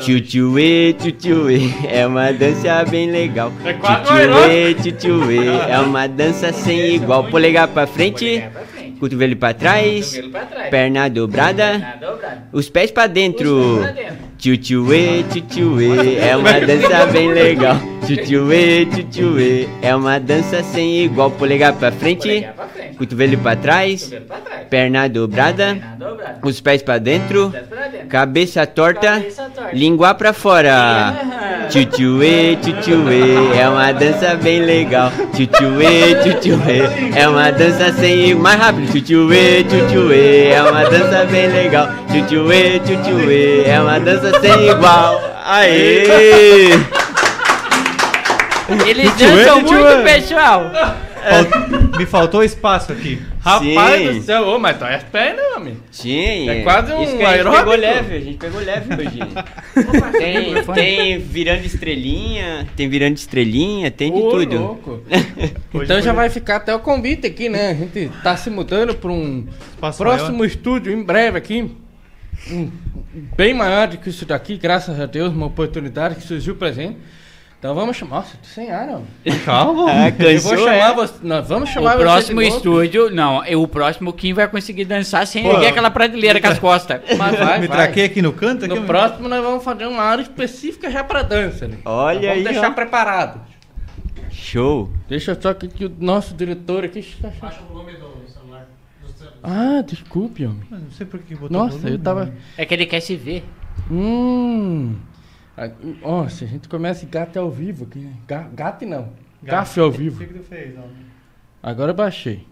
Tchutchuê, tchutchuê, é uma dança bem legal. É Tchutchuê, tchutchuê, é uma dança sem igual. Polegar pra frente, Polegar pra frente. cotovelo pra trás, pra trás. perna dobrada, Perna dobrada. os pés pra Os dentro. pés pra dentro. Tchutchuê, tchutchuê, é uma dança bem legal. Tchutchuê, tchutchuê, é uma dança sem igual. Polegar pra frente, Polegar pra frente. Cotovelo pra trás, Cotovelo pra trás. perna dobrada, Perna dobrada. os pés pra dentro, Pés pra dentro. cabeça torta, Cabeça torta. língua pra fora. Tchutchuê, tchutchuê, é uma dança bem legal. Tchutchuê, tchutchuê, é uma dança sem. Mais rápido, tchutchuê, tchutchuê, é uma dança bem legal. Tchutchuê, tchutchuê, é uma dança sem igual. Aê! Eles dançam muito, pessoal. Fal- Me faltou espaço aqui. Rapaz Sim. do céu, ô, mas tu é perna, homem. Sim, É quase um Isso que a gente aeróbico. pegou leve, a gente pegou leve hoje. tem, tem virando estrelinha, tem virando estrelinha, tem de Ô, tudo. louco. Então já vai ficar até o convite aqui, né? A gente tá se mudando para um Espaço próximo maior. estúdio em breve aqui. Um- bem maior do que isso daqui, graças a Deus, uma oportunidade que surgiu pra gente. Então vamos chamar. Nossa, tô sem ar, ó. Calma. Ah, Eu vou cansou, chamar é? você. Nós vamos O chamar você próximo estúdio, não, é o próximo o Kim vai conseguir dançar sem erguer aquela prateleira com as costas. Mas vai, Me vai. traquei aqui no canto. Aqui, No próximo nós vamos fazer uma área específica já pra dança, né? Olha Nós vamos aí, deixar ó. preparado. Show. Deixa só que, que o nosso diretor aqui. Baixa o volume do celular. Ah, desculpe, homem. Não sei por que botou Nossa, volume. eu tava. É que ele quer se ver. Hum. Ah, Nossa, a gente começa gato ao vivo aqui, né? Ga- Gato não. Gafe ao O vivo. que, que tu fez? Agora eu baixei.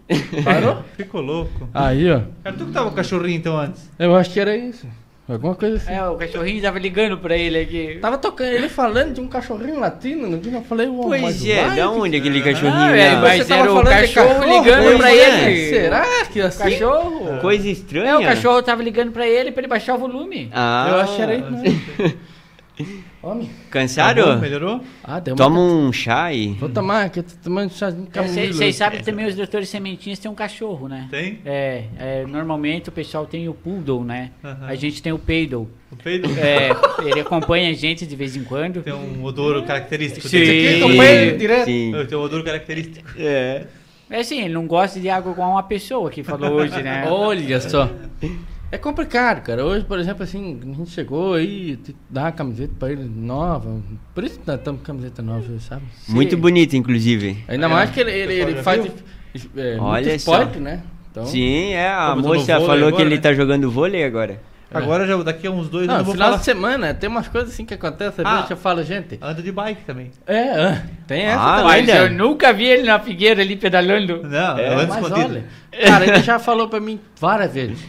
Parou? Ficou louco. Aí, ó. Cara, tu que tava com o cachorrinho então antes? Eu acho que era isso. Alguma coisa assim. É, o cachorrinho tava ligando pra ele aqui. Tava tocando, ele falando de um cachorrinho latino, não vi? Eu falei, uau, mas Pois é, vai, da onde aquele cachorrinho Ah, é, lá? mas Você tava era o falando de cachorro cachorro, ligando pois pra é. ele. Será que O assim? cachorro. Coisa estranha. É, o cachorro tava ligando pra ele pra ele baixar o volume. Ah, Eu acho que era isso Homem. Tá bom? Cansaram? Melhorou? Ah, deu uma... Toma um chá aí. Vou tomar, que eu tô tomando chazinho de camomila. Vocês sabem que também os diretores sementinhas têm um cachorro, né? Tem? É, é, normalmente o pessoal tem o poodle, né? Aham. A gente tem o peidle. O peido É, ele acompanha a gente de vez em quando. tem um odor característico. Sim. Aqui, acompanha ele direto. Sim. Tem um odor característico. É. É assim, ele não gosta de água com uma pessoa que falou hoje, né? Olha só. É complicado, cara. Hoje, por exemplo, assim, a gente chegou aí, dá uma camiseta pra ele nova. Por isso que nós estamos com camiseta nova, sabe? Muito bonito, inclusive. Ainda mais que ele, ele, ele faz é, Olha muito só. esporte, né? Então, Sim, é. A no moça falou que agora, ele né? tá jogando vôlei agora. Agora, já, daqui a uns dois Não, anos, vou final falar. de semana, tem umas coisas assim que acontecem, Ah. eu falo, gente. Anda de bike também. É, é, tem essa Ah, também. Mas olha. eu nunca vi ele na figueira ali pedalando. Não, É, Mas escondido. olha, cara, ele já falou pra mim várias vezes.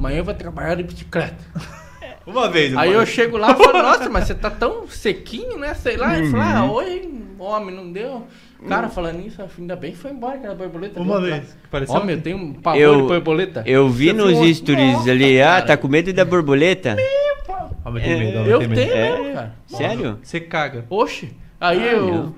Amanhã eu vou trabalhar de bicicleta. Uma vez. Aí eu chego lá e falo, nossa, mas você tá tão sequinho, né? Sei lá. Ele falou, ah, hoje, homem, não deu. Cara, falando isso, ainda bem que foi embora aquela borboleta. Uma vez. Pareceu Homem, eu tenho um pavor Eu- de borboleta. Eu vi Você nos falou, stories "Nossa, ali, ah, cara." tá com medo da borboleta? Ah, mas tem medo, não, Eu tem tenho medo. É? mesmo, cara. Sério? Você caga. Oxe. Aí Ah, eu. não.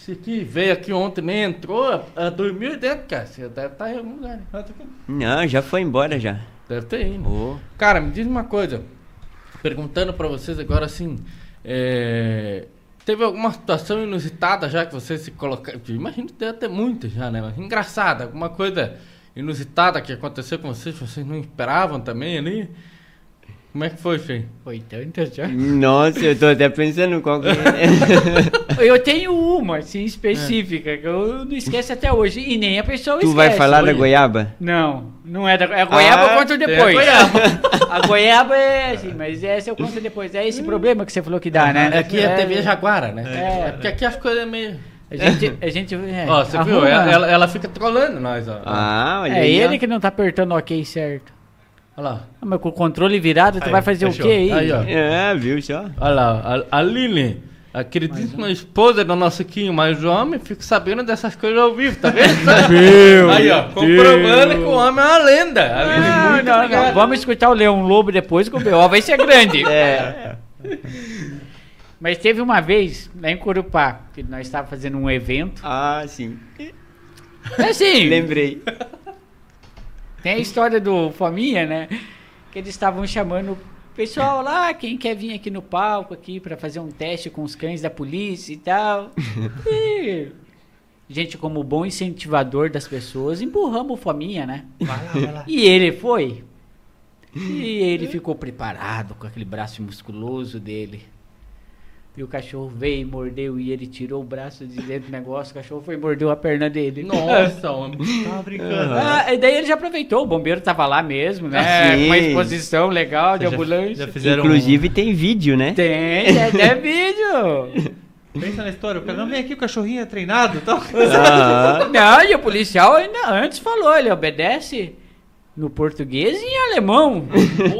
Disse aqui, veio aqui ontem, nem entrou, ah, dormiu dentro, cara. Você deve estar em algum lugar. né? Tá. Não, já foi embora já. Deve ter ido. Ô. Cara, me diz uma coisa. Perguntando pra vocês agora assim. é, Teve alguma situação inusitada já que vocês se colocaram? Imagino que deve ter muitas já, né? Mas engraçada, alguma coisa inusitada que aconteceu com vocês, que vocês não esperavam também ali? Como é que foi, Fê? Foi tanto já. Nossa, eu tô até pensando qual que é. Eu tenho uma, assim, específica, que eu não esqueço até hoje. E nem a pessoa tu esquece. vai falar da olha. goiaba? Não, não é da é a goiaba Ah, eu conto a depois. goiaba. A goiaba é assim, mas essa eu conto depois. É esse problema que você falou que dá, né? Aqui é TV Jaguara, né? É. É, porque aqui as coisas é meio. A gente, a gente é, Ó, você viu? arruma- Ela, ela, ela fica trolando nós, ó. Ah, olha É aí, ó. ele que não tá apertando o ok certo. Olha lá. Ah, mas com o controle virado, tu Aí, vai fazer fechou. o quê aí? Aí, ó. É, viu só? Olha lá, a, a Lili, a queridíssima esposa do nosso Quinho, mas o homem fica sabendo dessas coisas ao vivo, tá vendo? Meu Aí, ó, comprovando que o homem é uma lenda. A Lili, Não, muito não, não. Vamos escutar o Leão Lobo depois, que o B.O. vai ser grande. É. Mas teve uma vez, lá em Corupá, que nós estávamos fazendo um evento. Ah, sim. É assim, Lembrei. Tem a história do Fominha, né? Que eles estavam chamando o pessoal lá, quem quer vir aqui no palco aqui para fazer um teste com os cães da polícia e tal. E, gente, como bom incentivador das pessoas, empurramos o Fominha, né? Vai lá, vai lá. E ele foi. E ele ficou preparado com aquele braço musculoso dele. E o cachorro veio e mordeu e ele tirou o braço de dentro do negócio, o cachorro foi e mordeu a perna dele. Nossa, homem. Tava brincando. Ah, e daí ele já aproveitou, o bombeiro tava lá mesmo, né? Sim. Com uma exposição legal de Já- ambulância. Já fizeram Inclusive tem vídeo, né? Tem, tem até vídeo. Um... Pensa na história, o cara, não vem aqui, o cachorrinho é treinado e tal. Aham. Não, e o policial ainda antes falou, ele obedece no português e em alemão.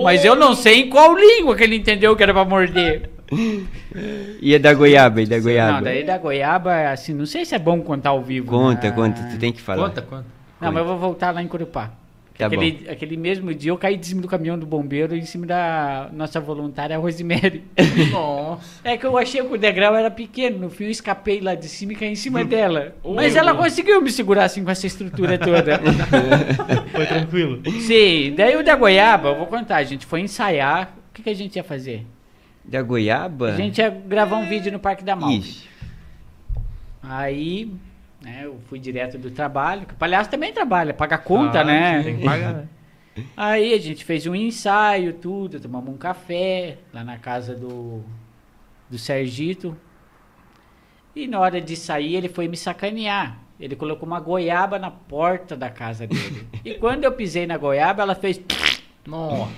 Mas eu não sei em qual língua que ele entendeu que era pra morder. E é da goiaba, e da goiaba. Não, daí da goiaba, assim, não sei se é bom contar ao vivo. Conta, né? conta, tu tem que falar. Conta, conta. Não, mas eu vou voltar lá em Curupá. Tá aquele, aquele mesmo dia eu caí de cima do caminhão do bombeiro em cima da nossa voluntária Rosemary. Nossa. É que eu achei que o degrau era pequeno, no fim eu escapei lá de cima e caí em cima dela. Ui, Mas ela ui. conseguiu me segurar assim com essa estrutura toda. Foi tranquilo. Sim, daí o da goiaba, eu vou contar, a gente foi ensaiar. O que, que a gente ia fazer? Da goiaba? A gente ia gravar um vídeo no Parque da Malva. Ixi. Aí, né, eu fui direto do trabalho, que o palhaço também trabalha, paga conta, Ah, né? Tem que pagar, né? Aí a gente fez um ensaio, tudo, tomamos um café lá na casa do, do Sergito. E na hora de sair, ele foi me sacanear. Ele colocou uma goiaba na porta da casa dele. e quando eu pisei na goiaba, ela fez. Nossa.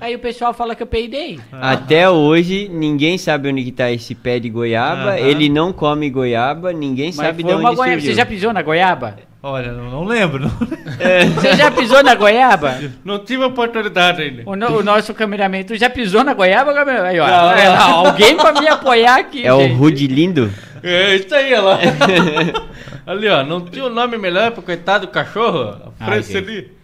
Aí o pessoal fala que eu peidei. Até hoje, ninguém sabe onde que tá esse pé de goiaba. Aham. Ele não come goiaba, ninguém Mas sabe de foi onde uma goiaba. surgiu. Você já pisou na goiaba? Olha, não, não lembro. não. Você já pisou na goiaba? Não tive oportunidade ainda. O, no- o nosso cameraman, tu já pisou na goiaba, cameraman? Aí, ó, Não. olha lá, alguém pra me apoiar aqui. É o gente. Rude Lindo? É isso aí, olha lá. ali, ó. Não tinha um nome melhor pro coitado do cachorro? Ai, gente. ali.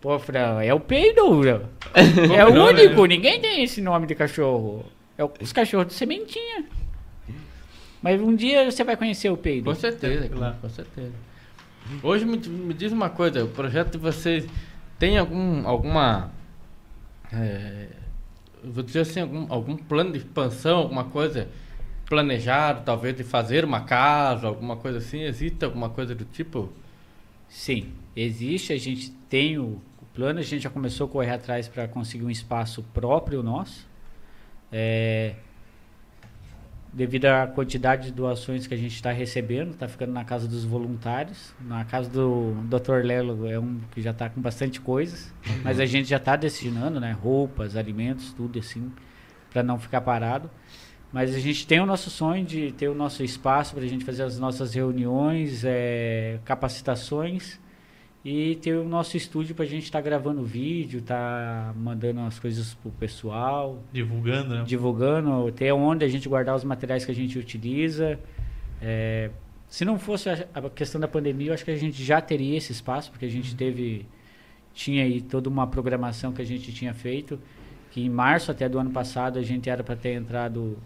Pô, Fran, é o peido, Fran. É o né? único, ninguém tem esse nome de cachorro. É o- os cachorros de sementinha. Mas um dia você vai conhecer o peido. Com certeza, claro, com certeza. Hoje me, me diz uma coisa, o projeto de vocês tem algum, alguma, é, vou dizer assim, algum, algum plano de expansão, alguma coisa planejado, talvez de fazer uma casa, alguma coisa assim? Existe alguma coisa do tipo? Sim, existe, a gente tem o plano, a gente já começou a correr atrás para conseguir um espaço próprio nosso. É, devido à quantidade de doações que a gente está recebendo, está ficando na casa dos voluntários. Na casa do Dr. Lelo é um que já está com bastante coisas, mas a gente já está destinando, né, roupas, alimentos, tudo assim, para não ficar parado. Mas a gente tem o nosso sonho de ter o nosso espaço para a gente fazer as nossas reuniões, eh, capacitações e ter o nosso estúdio para a gente estar gravando vídeo, tá mandando as coisas pro pessoal, Divulgando, né? divulgando, ter onde a gente guardar os materiais que a gente utiliza. É, se não fosse a, a questão da pandemia, eu acho que a gente já teria esse espaço, porque a gente teve tinha aí toda uma programação que a gente tinha feito, que em março até do ano passado a gente era para ter entrado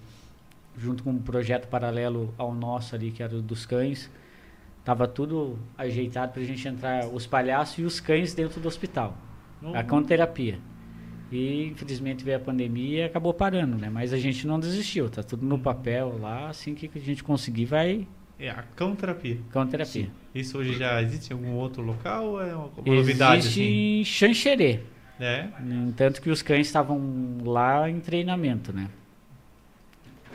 junto com um projeto paralelo ao nosso ali, que era o dos cães. Tava tudo ajeitado para a gente entrar os palhaços e os cães dentro do hospital. A conterapia. E infelizmente veio a pandemia e acabou parando, né? Mas a gente não desistiu, tá tudo no papel lá, assim que a gente conseguir vai É a cão terapia. com terapia. Isso hoje já existe em algum outro local ou é uma, novidade Existe assim? em Xanxerê, É. tanto que os cães estavam lá em treinamento, né?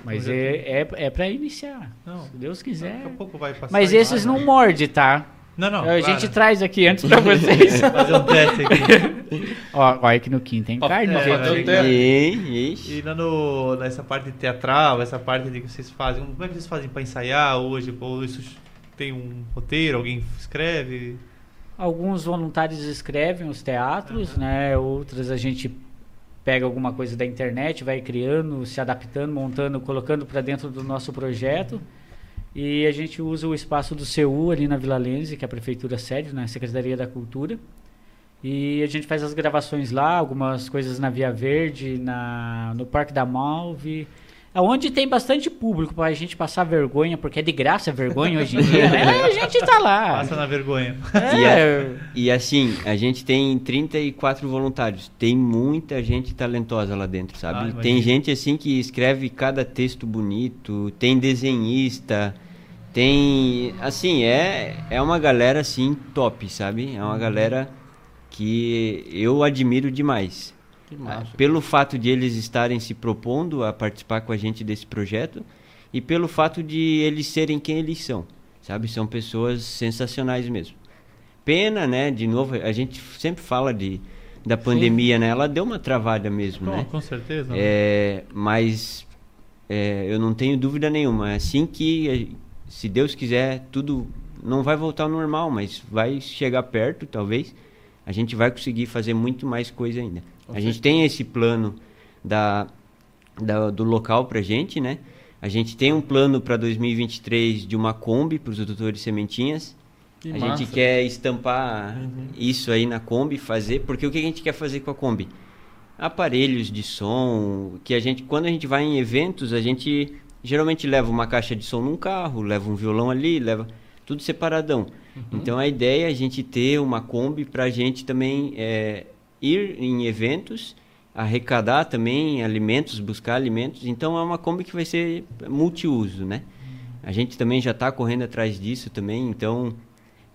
Mas Projeto. é, é, é para iniciar, Não. se Deus quiser. Daqui a pouco vai passar. Mas esses não morde, tá? Não, não. a claro. gente traz aqui antes pra vocês. fazer um teste aqui. Ó, olha que no quinto tem carne, É, gente. né? ixi. E lá no, nessa parte teatral, essa parte de que vocês fazem, como é que vocês fazem para ensaiar hoje? Ou isso tem um roteiro, alguém escreve? Alguns voluntários escrevem os teatros, né? Outras a gente pega alguma coisa da internet, vai criando, se adaptando, montando, colocando para dentro do nosso projeto. E a gente usa o espaço do CEU ali na Vila Lense, que é a prefeitura sede, na Secretaria da Cultura. E a gente faz as gravações lá, algumas coisas na Via Verde, na, no Parque da Malve. Onde tem bastante público pra gente passar vergonha, porque é de graça a vergonha hoje em dia, né? A gente tá lá. Passa na vergonha. É, E assim, a gente tem 34 voluntários. Tem muita gente talentosa lá dentro, sabe? Ah, tem gente assim que escreve cada texto bonito, tem desenhista, tem. Assim, é, é uma galera assim top, sabe? É uma galera que eu admiro demais. Massa. pelo fato de eles estarem se propondo a participar com a gente desse projeto e pelo fato de eles serem quem eles são, sabe? São pessoas sensacionais mesmo. Pena, né? De novo, a gente sempre fala de da pandemia, né? Ela deu uma travada mesmo, Com, né? com certeza. É, mas é, eu não tenho dúvida nenhuma. Assim que, eh, se Deus quiser, tudo não vai voltar ao normal, mas vai chegar perto, talvez. A gente vai conseguir fazer muito mais coisa ainda. A gente tem esse plano da, da- do local pra gente, né? A gente tem um plano para 2023 de uma Kombi para os produtores sementinhas. Que a massa. gente quer estampar isso aí na Kombi, fazer, porque o que a gente quer fazer com a Kombi? Aparelhos de som, que a gente, quando a gente vai em eventos, a gente geralmente leva uma caixa de som num carro, leva um violão ali, leva tudo separadão. Então a ideia é a gente ter uma Kombi para a gente também é, ir em eventos, arrecadar também alimentos, buscar alimentos. Então é uma Kombi que vai ser multiuso, né? A gente também já está correndo atrás disso também, então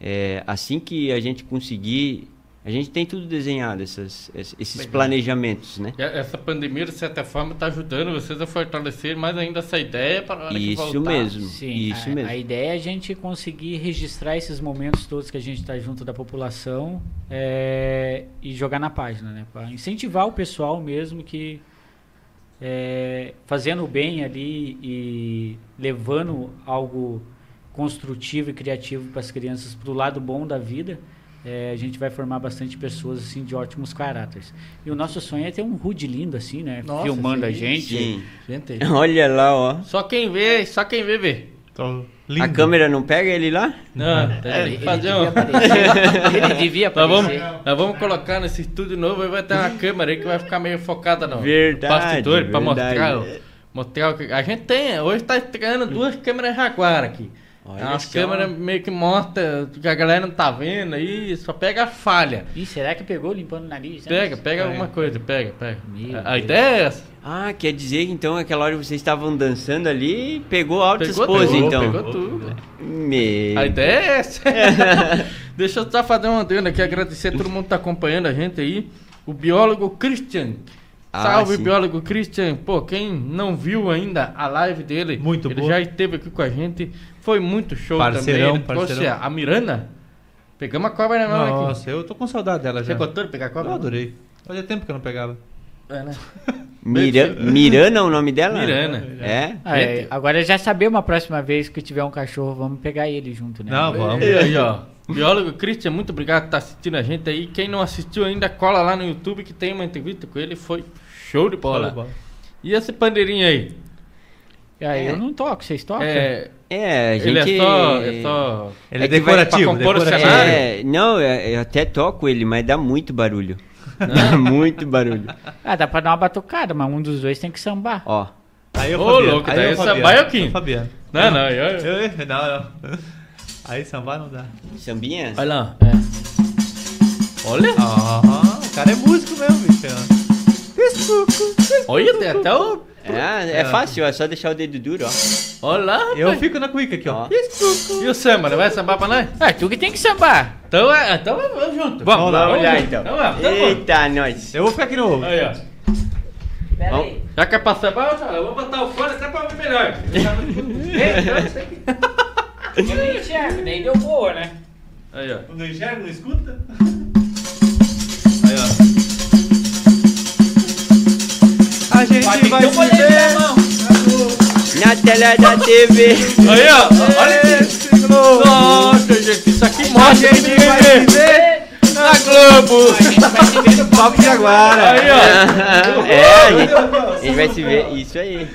é, assim que a gente conseguir, a gente tem tudo desenhado, essas, es- esses planejamentos, né? Essa pandemia, de certa forma, está ajudando vocês a fortalecer mais ainda essa ideia para a hora que Isso voltar. mesmo, Sim, isso a, mesmo. a ideia é a gente conseguir registrar esses momentos todos que a gente está junto da população é, e jogar na página, né? Para incentivar o pessoal mesmo que é, fazendo o bem ali e levando algo construtivo e criativo para as crianças para o lado bom da vida. É, a gente vai formar bastante pessoas assim de ótimos caráteres. E o nosso sonho é ter um Rude lindo assim, né? Nossa, Filmando a sim, gente. Sim. Gente, Olha lá, ó. só quem vê, só quem vê, vê. Tô lindo. A câmera não pega ele lá? Não, Ele, tem ele que fazer devia um... aparecer. Ele devia Nós vamos, aparecer. nós vamos colocar nesse estúdio novo e vai ter uma câmera aí que vai ficar meio focada no Verdade, bastidor pra verdade. mostrar, o- mostrar o que a gente tem. Hoje tá estreando duas câmeras Jaguar aqui. Olha é umas câmeras meio que mostra que a galera não tá vendo aí, só pega a falha. Ih, será que pegou limpando o nariz? Pega, pega alguma coisa, pega, pega. Meu A, Deus. ideia é essa. Ah, quer dizer que então aquela hora vocês estavam dançando ali, pegou poses, tudo, então. pegou tudo. Me... A ideia é essa. Deixa eu só fazer uma adendo aqui, agradecer a todo mundo que tá acompanhando a gente aí. O biólogo Christian. Ah, Salve, sim. biólogo Christian. Pô, quem não viu ainda a live dele, Muito ele boa. já esteve aqui com a gente. Foi muito show Parceirão, também. Ele trouxe parceirão. a Miranda. Pegamos a cobra na mão aqui. Nossa, eu tô com saudade dela Você já. gostou de pegar a cobra? Eu adorei. Fazia tempo que eu não pegava. É, né? Mira... Mirana é o nome dela? Mirana. É? Ah, é, agora já sabemos a próxima vez que tiver um cachorro, vamos pegar ele junto, né? Não, vamos. E aí, ó. Biólogo Christian, muito obrigado por estar assistindo a gente aí. Quem não assistiu ainda, cola lá no YouTube que tem uma entrevista com ele. Foi show de bola. Bola. E esse pandeirinho aí? Ah, eu não toco, vocês tocam? É, É, a gente... ele é só. É só... Ele é, É vai decorativo, decorativo. É, não, é- eu até toco ele, mas dá muito barulho. Dá muito barulho. Ah, dá pra dar uma batucada, mas um dos dois tem que sambar. Ó, Aí eu Ô, louco, daí eu é samba, eu, Kim. Fabiano. Não, não, eu... Eu, eu, não, não. Aí sambar não dá. sambinha? Olha lá. É. Olha. Ah, o cara é músico mesmo, bicho. Olha, tem até o... É, é fácil, é só deixar o dedo duro, ó. Olha lá. Eu fico na cuica aqui, ó. E o samba, não vai sambar pra nós? Ah, tu que tem que sambar. Então, é, então vamos junto. Vamos lá, Vamos lá junto. então. Então, é, tá bom. Eita, nós. Eu vou ficar aqui no ovo. Aí, ó. Pera Vamos. aí. Já que é pra sambar, eu vou botar o fone até pra ouvir melhor. Eu não enxergo, daí deu boa, né? Aí, ó. Não enxerga, não escuta? A gente vai se ver na tela da TV. Aí, ó. Olha esse globo. Nossa, gente, isso aqui A mostra que gente vai se ver na Globo. A gente vai se ver no Papo de Jaguara. Aí, ó. É, a gente, a gente vai se ver. Isso aí.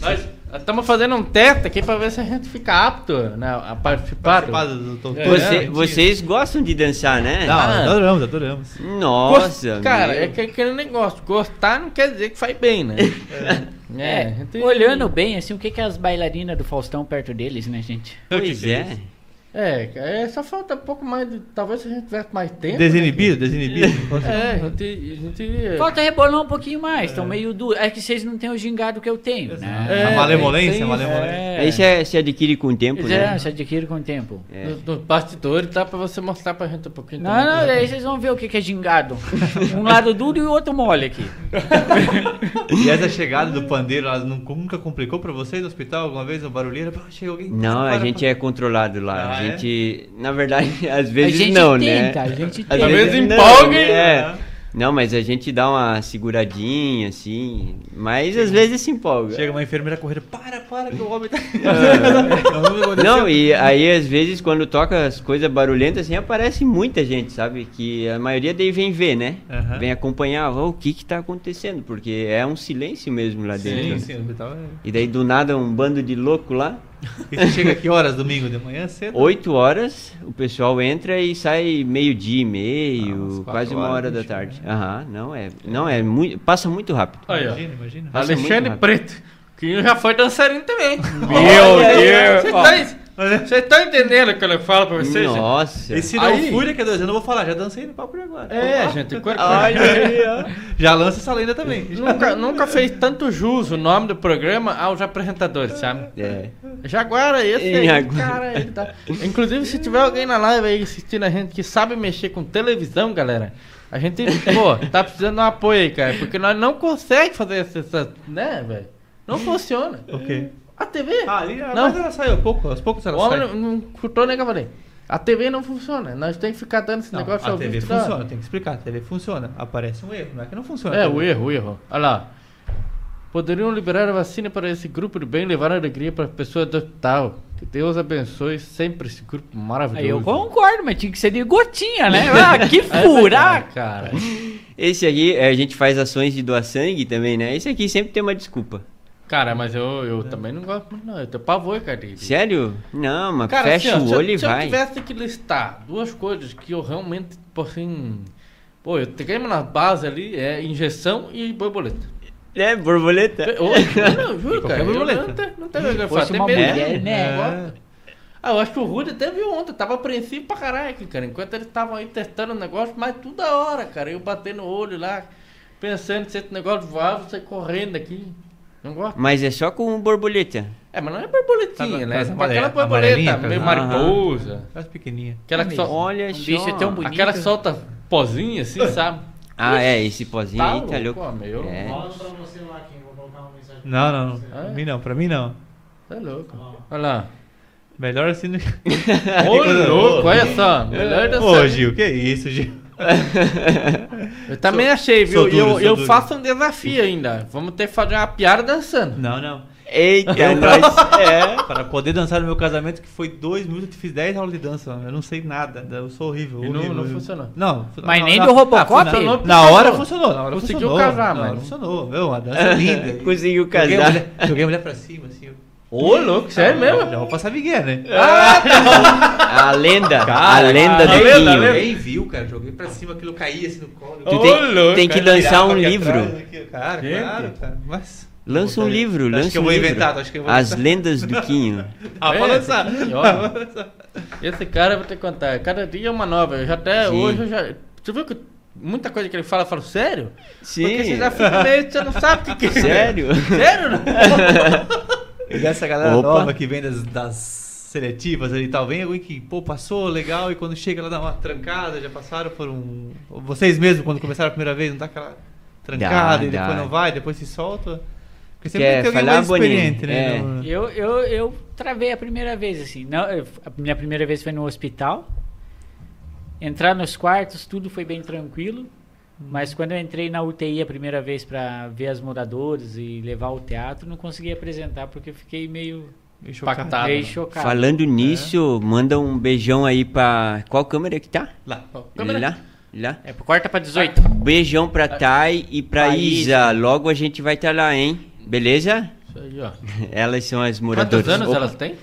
Nós estamos fazendo um teste aqui pra ver se a gente fica apto né, a participar. do- Participado do doutor. É, Você- vocês gostam de dançar, né? Não, Ah. adoramos, adoramos. Nossa. Cara, meu. é que aquele negócio. Gostar não quer dizer que faz bem, né? É, É, gente- olhando bem, assim, o que que é as bailarinas do Faustão perto deles, né, gente? Pois é. É, é, só falta um pouco mais de. Talvez se a gente tivesse mais tempo. Desinibido, desinibido. Né? É, a gente. A gente Falta rebolar um pouquinho mais, estão meio duro. É que vocês não têm o gingado que eu tenho, né? É, a malemolência, a isso. malemolência. É. Aí você se adquire com o tempo, é, né? se adquire com o tempo. É. Nos nos bastidores, dá pra você mostrar pra gente um pouquinho. Não, não, daí vocês vão ver o que que é gingado. Um lado duro e o outro mole aqui. E essa chegada do pandeiro, ela nunca complicou pra vocês no hospital alguma vez? O barulheiro? Chega alguém. Não, a gente é controlado lá. Ah, a é? gente, na verdade, às A vezes gente não, tenta, né? a gente Às tenta. vezes não, empolga, né? hein? É. Não, mas a gente dá uma seguradinha, assim. Mas às vezes se empolga. Chega uma enfermeira correndo, para, para, que o homem tá. Não, e aí às vezes quando toca as coisas barulhentas assim, aparece muita gente, sabe? Que a maioria daí vem ver, né? Aham. Vem acompanhar, "Ó, o que que tá acontecendo? Porque é um silêncio mesmo lá dentro. Sim, sim, hospital é. E daí do nada um bando de louco lá. E você chega que horas domingo de manhã cedo? 8 horas, o pessoal entra e sai meio-dia e Ah, meio, quatro quase uma hora da tarde. né? Aham, não é, não é muito, passa muito rápido. Aí. Imagina, imagina. Passa Alexandre. Preto. Que já foi dançarino também. Meu Deus! Ó, estão vocês estão entendendo o que eu falo pra vocês? Nossa. E se não Aí- fui daqui a dois anos, eu não vou falar, já dancei no papo de agora. É, Opa. gente. cor- Olha aí, ó. Já lança essa lenda também. Nunca, nunca fez tanto jus o nome do programa aos apresentadores, sabe? É. Jaguara, esse aí, Jaguara. cara, ele tá... Inclusive, se tiver alguém na live aí assistindo a gente que sabe mexer com televisão, galera, a gente, pô, tá precisando de um apoio aí, cara, porque nós não conseguimos fazer essa- né, velho? Não funciona. Ok. A TV... Ah, ali, Não. mas ela saiu pouco, aos poucos ela o homem sai. não, escutou nem o que eu falei. A TV não funciona, nós temos que ficar dando esse Não, negócio a ao TV vivo funciona, tem que explicar. A TV funciona. Aparece um erro, não é que não funciona. É, o erro, o erro. Olha lá. Poderiam liberar a vacina para esse grupo de bem e levar alegria para as pessoas do hospital. Que Deus abençoe sempre esse grupo maravilhoso. Aí eu concordo, mas tinha que ser de gotinha, né? Ah, que É furar! cara. Esse aqui, é, a gente faz ações de doar sangue também, né? Esse aqui sempre tem uma desculpa. Cara, mas eu, eu também não gosto muito, não. Eu tenho pavor, cara. de- Sério? Não, mas Cara, fecha assim, ó, o se eu- olho e se eu vai. tivesse que listar duas coisas que eu realmente, tipo assim. Pô, eu tenho na base ali, é injeção e borboleta. É, borboleta. Ô, não, eu juro, E qualquer cara. Eu borboleta. não tenho, não tenho vergonha Fosse falar. uma Tem mulher, não. né? Eu gosto. Ah, eu acho que o Rudy até viu ontem, tava apreensivo pra caralho aqui, cara. Enquanto eles estavam aí testando o negócio, mas toda hora, cara. Eu batendo o olho lá, pensando se esse negócio voava, sair correndo aqui. Não gosto? Mas é só com borboleta. É, mas não é borboletinha, Tá, né? É amare- aquela borboleta, meio mariposa. Faz pequenininha. Aquela que, É sol... mesmo. Olha Um só. bicho tão bonito. aquela que solta pozinho assim, sabe? Ah, é, esse pozinho Tá aí tá louco, louco. meu. É. Fala pra você lá, Kim. Vou colocar uma mensagem. Não, não, não. É? Pra mim não, pra mim não. Tá louco. Olha lá. Melhor assim. no- Ô, louco, olha só. Melhor da Ô, Gil, que isso, Gil? Eu também achei, viu? sou duro, eu, sou eu duro. faço um desafio ainda. Vamos ter que fazer uma piada dançando. Não, não. Eita, Eu. É, para poder dançar no meu casamento, que foi dois minutos, eu fiz 10 aulas de dança. Eu não sei nada, eu sou horrível. E não- horrível, não horrível. funcionou? Não. Mas não, nem não. do Robocop? Ah, Funcionou. Na hora funcionou, na hora Conseguiu funcionou. casar, Na hora mas- funcionou, meu, uma dança linda. Conseguiu Joguei a, casar. mulher, joguei a mulher pra cima, assim. eu- Ô, louco, sério mesmo? Já vou passar Miguel, né? A lenda. Cara, a lenda do Quinho. lenda. Ninguém viu, cara. Joguei pra cima, aquilo caía assim no colo. Tu Ô, tem, louco, tem que Cara, lançar um livro. atrás, aqui, Cara, Gente. claro, cara. Mas. Lança um Acho livro, que lança eu um vou livro. inventar, acho que eu vou As inventar. lendas do Quinho. Ah, É, pode lançar. esse aqui, ó. Ah, pode lançar. Esse cara eu vou ter que contar. Cada dia é uma nova. Eu já até Sim. hoje eu já. Você viu que muita coisa que ele fala, eu falo, sério? Sim. Porque você já fica meio, você não sabe o que, que é. Sério? Sério? Não? E dessa galera Opa. nova que vem das, das seletivas ali e tal, vem alguém que, pô, passou legal e quando chega ela dá uma trancada, já passaram por um. Vocês mesmos, quando começaram a primeira vez, não dá aquela trancada Dá, e depois dá. não vai, depois se solta. Porque sempre Quer tem alguém falar, mais Boninho? experiente, né? É. no- Eu, eu, eu travei a primeira vez, assim. Não, eu- a minha primeira vez foi no hospital. Entrar nos quartos, tudo foi bem tranquilo. Mas quando eu entrei na UTI a primeira vez para ver as moradoras e levar ao teatro, não consegui apresentar porque eu fiquei meio, Meio chocado. Impactado. meio né? chocado. Falando nisso, manda um beijão aí pra. Qual câmera que tá? Lá. Câmera. Lá? Lá? É, corta pra 18. Beijão pra Thay e pra Pra Isa. Logo a gente vai estar lá, hein? Beleza? Isso aí, ó. Elas são as moradoras. Quantos anos Opa. elas têm?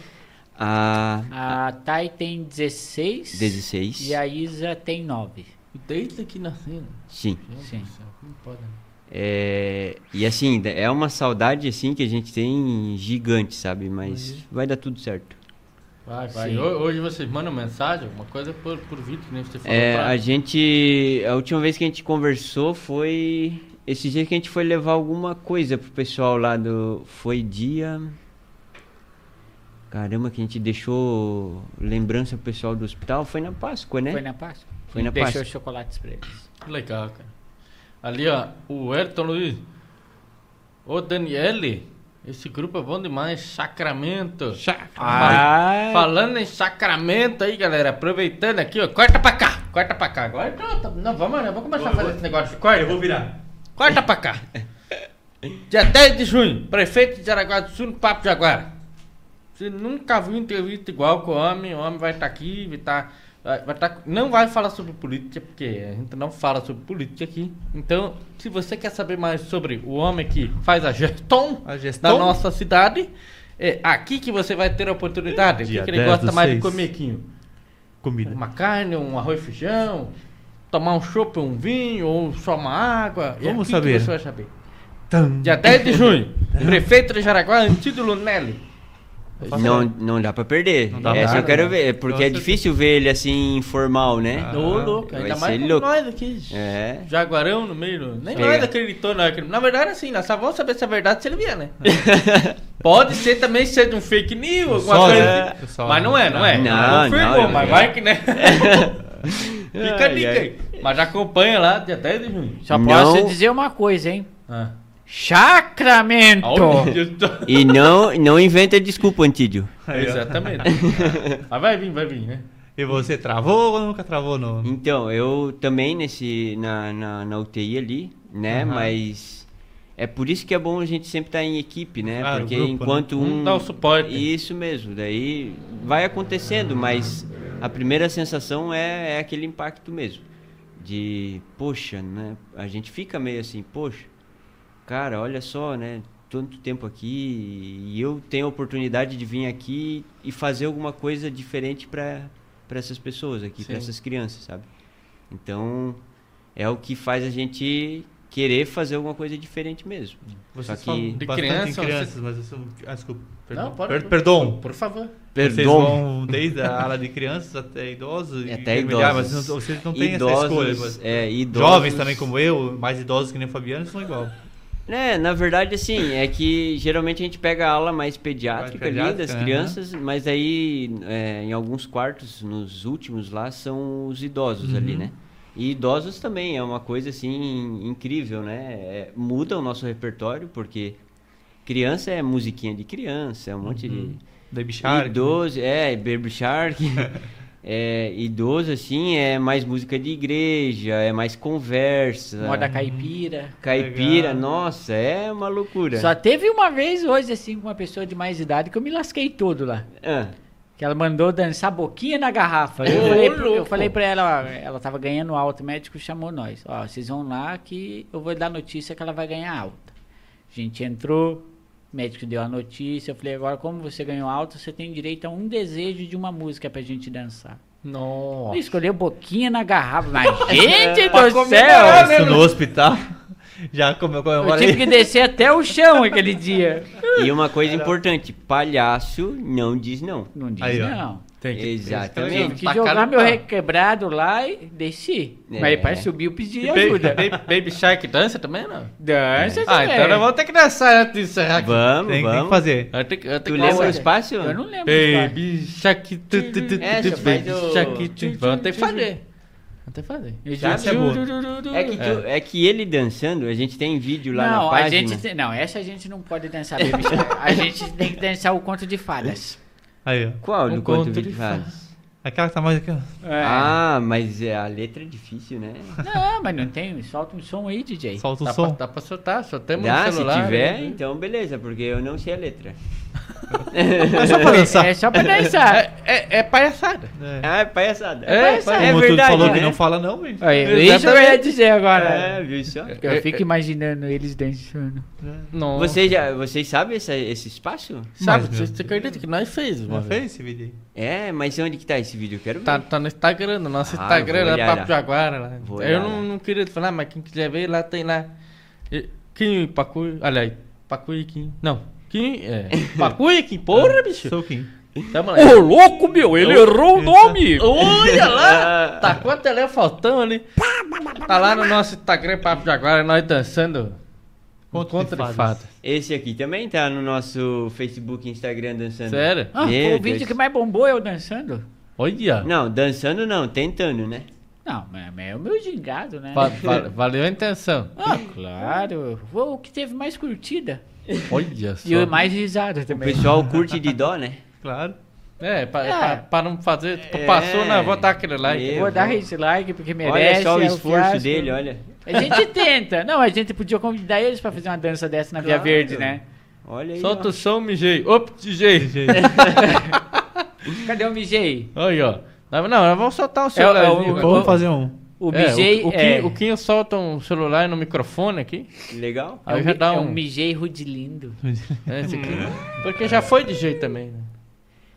A A Thay tem 16. 16. E a Isa tem 9. Desde que nasceram. Sim. Sim. Né? É, e assim, é uma saudade assim que a gente tem gigante, sabe? Mas vai dar tudo certo. Vai, vai. Sim. Ho- Hoje vocês mandam mensagem, alguma coisa por, por vídeo, que nem você falou. É, pra- a gente. A última vez que a gente conversou foi. Esse dia que a gente foi levar alguma coisa pro pessoal lá do. Foi dia. Caramba, que a gente deixou lembrança pro pessoal do hospital. Foi na Páscoa, né? Foi na Páscoa. Foi na Deixou Páscoa. chocolates pra eles. Que legal, cara. Ali, ó, o Ayrton Luiz. Ô, Daniele, esse grupo é bom demais. Sacramento. Ah, Falando em Sacramento aí, galera, aproveitando aqui, ó, corta pra cá, corta pra cá. Agora não, tá- não vamos, né? vamos começar a fazer esse negócio. de Corta, Eu vou virar. corta pra cá. Dia 10 de junho, prefeito de Araguá do Sul, no Papo de Aguara. Você nunca viu entrevista igual com o homem, o homem vai estar aqui, vai estar. vai vai tá- não vai falar sobre política, porque a gente não fala sobre política aqui. Então, se você quer saber mais sobre o homem que faz a gestão, A da gestão? nossa cidade, é aqui que você vai ter a oportunidade. O que, que ele 10 gosta mais de comer, Quinho? Comida. Uma carne, um arroz e feijão, tomar um chopp, um vinho, ou só uma água. Vamos saber. você vai saber. Tum. Dia 10 de junho, prefeito de Jaraguá, Antido Lunelli. Não, não dá pra perder. Não dá Essa pra eu quero perder. ver, porque é Nossa, difícil ver ele assim informal, né? Ah, Ô, louco, ainda mais louco. nós aqui. É. Jaguarão no meio. Nem Pega. nós acreditou, não. Na verdade, assim, nós só vamos saber se é verdade se ele vier, né? Pode ser também ser de um fake news, alguma Só, coisa. né? assim. Só- Mas não é, não é. Não, confirmou, não, mas é. vai que né. Fica a dica aí. Mas já acompanha lá, dia 10 de junho. só Não. posso dizer uma coisa, hein? Ah. Sacramento! E não, não inventa desculpa, Antídio. Exatamente. Mas vai vir, vai vir, né? E você travou ou nunca travou no. Então, eu também nesse na, na, na UTI ali, né? Aham. Mas é por isso que é bom a gente sempre estar em equipe, né? Claro, Porque grupo, né? enquanto Um um dá o suporte. Isso mesmo, daí vai acontecendo, mas a primeira sensação é, é aquele impacto mesmo. De, poxa, né? A gente fica meio assim, poxa, cara, olha só, né? Tanto tempo aqui e eu tenho a oportunidade de vir aqui e fazer alguma coisa diferente para essas pessoas aqui, para essas crianças, sabe? Então, é o que faz a gente querer fazer alguma coisa diferente mesmo. Vocês Só que- De criança, em crianças, você- mas eu sou... Ah, desculpa. Perdão. Não, pode. Per- perdão. Por, por favor. Vocês Perdão. vão desde a ala de crianças até idosos e Até intermediários, idosos. mas não- vocês não têm Idosos, essa escolha. Mas é, idosos. Jovens também como eu, mais idosos que nem o Fabiano, são igual. É, na verdade, assim, é que geralmente a gente pega a ala mais pediátrica, Mais ali pediátrica, das aham. crianças, mas aí é, em alguns quartos, nos últimos lá, são os idosos ali, Uhum. né? E idosos também é uma coisa assim incrível, né? É, muda o nosso repertório, porque criança é musiquinha de criança, é um monte Uhum. de. Baby Shark. Idoso, é, Baby Shark. é, idoso, assim, é mais música de igreja, é mais conversa. Moda caipira. Caipira, Legal. nossa, é uma loucura. Só teve uma vez hoje, assim, com uma pessoa de mais idade que eu me lasquei todo lá. Ah, Que ela mandou dançar boquinha na garrafa. Eu, Ô, falei, pro- eu falei pra ela, ó, ela tava ganhando alta, o médico chamou nós. Ó, vocês vão lá que eu vou dar notícia que ela vai ganhar alta. A gente entrou, o médico deu a notícia, eu falei, agora como você ganhou alta, você tem direito a um desejo de uma música pra gente dançar. Nossa. Ele escolheu boquinha na garrafa. Mas, gente do céu! né? Isso no hospital. Já como eu Eu tive que descer até o chão aquele dia. e uma coisa importante, palhaço não diz não. Não diz Aí, ó. Tem que- Exatamente. Tive que Tacaram jogar meu requebrado lá e desci. É. Mas para subir eu pedi ajuda. baby, baby Shark dança também, não? Dança Ah, também. então nós vamos ter que dançar antes de encerrar aqui. Vamos, Tem, tem que vamos. fazer. Eu tenho que- eu Tu que lembra o espaço? Eu não lembro. Baby Shark. tu, tu, tu, tu, Baby Shark. tu. Vamos ter que fazer. Vamos ter que fazer. Já é boa. É que, tu- é que ele dançando, a gente tem vídeo lá Não, na a página. gente tem- não, essa a gente não pode dançar Baby Shark. A gente tem que dançar o conto de fadas. Aí, ó. Qual Um do conto conto vídeo de faz? Aquela que tá mais aqui, ó. É. Ah, mas é, a letra é difícil, né? Não, mas não tem. Solta um som aí, DJ. Solta o Dá pra, som. dá pra soltar, temos Dá, no se celular. tiver, né? então beleza, porque eu não sei a letra. É só pra dançar. É só pra dançar. É, é, é palhaçada. É. Ah, é palhaçada. É, é verdade. tu falou né? que não fala não. Aí, Isso eu ia dizer agora. É, viu só? Eu fico imaginando eles dançando. Não. Vocês, já, vocês sabem essa- esse espaço? sabe, Mas, você, você acredita que nós fez, mano? fez esse vídeo aí? É, mas onde que tá esse vídeo? Eu quero ver. Tá, tá no Instagram, no nosso Ah, Instagram, lá, Papo. Jaguara. Lá. Vou Eu não, não queria falar, mas quem quiser ver, lá tem lá. E- Quem Pacu. Aliás, Pacu e Kim. Não. Kim. É. Pacu e Kim, porra, bicho. Sou quem? Tamo lá. Ô, louco, meu, ele errou o nome. Olha lá! Tá quanto ele faltando ali? Tá lá no nosso Instagram, Papo de Agora, nós dançando. Conto de Conto de fadas. fadas. Esse aqui também tá no nosso Facebook e Instagram dançando. Sério? Ah, Meu o vídeo Deus. que mais bombou é eu dançando. Olha. Não, dançando não, tentando, né? Não, mas mas é o meu gingado, né? Va- va- valeu a intenção. Ah, claro. Foi o que teve mais curtida. Olha só. E o mais risada O também. pessoal curte de dó, né? Claro. É, pra, É. pra- pra não fazer. Tipo, É. passou, né? Vou dar aquele like. Meu. Vou dar esse like porque merece. olha só o é esforço fiasco. dele, olha. A gente tenta. Não, a gente podia convidar eles pra fazer uma dança dessa na Via Claro. Verde, né? Olha aí. Solta ó. o som, mijei. Opa, DJ. Cadê o MJ? Aí, ó. Não, não, nós vamos soltar É, celularzinho. é, o- agora. Vamos fazer um. O É, MJ o, o, é, o Quinho solta um celular no microfone aqui. Legal. é, Aí um, já dá é um. um MJ Rudilindo. é, esse aqui. Porque já foi DJ também. Né?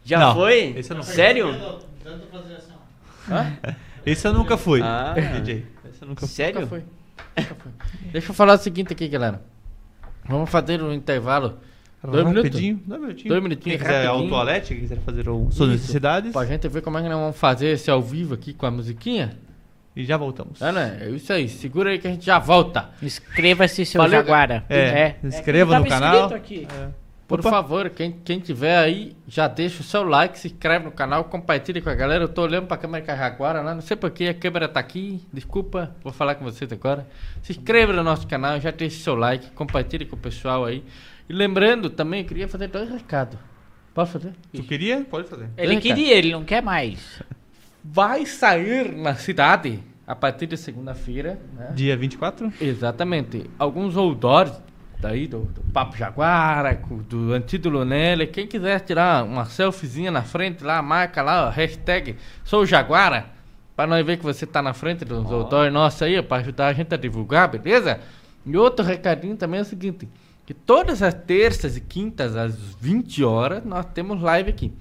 Já Não, foi? esse eu não- Sério? Assim. Hã? Esse eu nunca fui. Ah. DJ. Esse eu nunca fui. Sério? Nunca foi. Nunca foi. Deixa eu falar o seguinte aqui, galera. Vamos fazer um intervalo. Dois minutos? Rapidinho. Dois minutinhos. Dois minutinhos, Quem quiser ir ao rapidinho. toalete, quem quiser fazer o- suas Isso. necessidades. Pra gente ver como é que nós vamos fazer esse ao vivo aqui com a musiquinha. E já voltamos. É, né? É isso aí. Segura aí que a gente já volta. Inscreva-se, seu Valeu, Jaguara. É, se inscreva Tava no canal. Por Opa. favor, quem, quem tiver aí, já deixa o seu like, se inscreve no canal, compartilha com a galera. Eu tô olhando pra câmera que é agora, né? Não sei porquê, a câmera tá aqui. Desculpa, vou falar com vocês agora. Se inscreva no nosso canal, já deixa o seu like, compartilha com o pessoal aí. E lembrando também, eu queria fazer dois recados. Posso fazer? Tu queria? Pode fazer. Ele queria, ele não quer mais. Vai sair na cidade a partir de segunda-feira, né? Dia 24? Exatamente. Alguns outdoors daí do, do Papo Jaguara, do Antídoto Lonelli. Quem quiser tirar uma selfiezinha na frente lá, marca lá, ó, hashtag Sou Jaguara, pra nós ver que você tá na frente dos outdoors nossos aí, pra ajudar a gente a divulgar, beleza? E outro recadinho também é o seguinte, que todas as terças e quintas às 20 horas nós temos live aqui.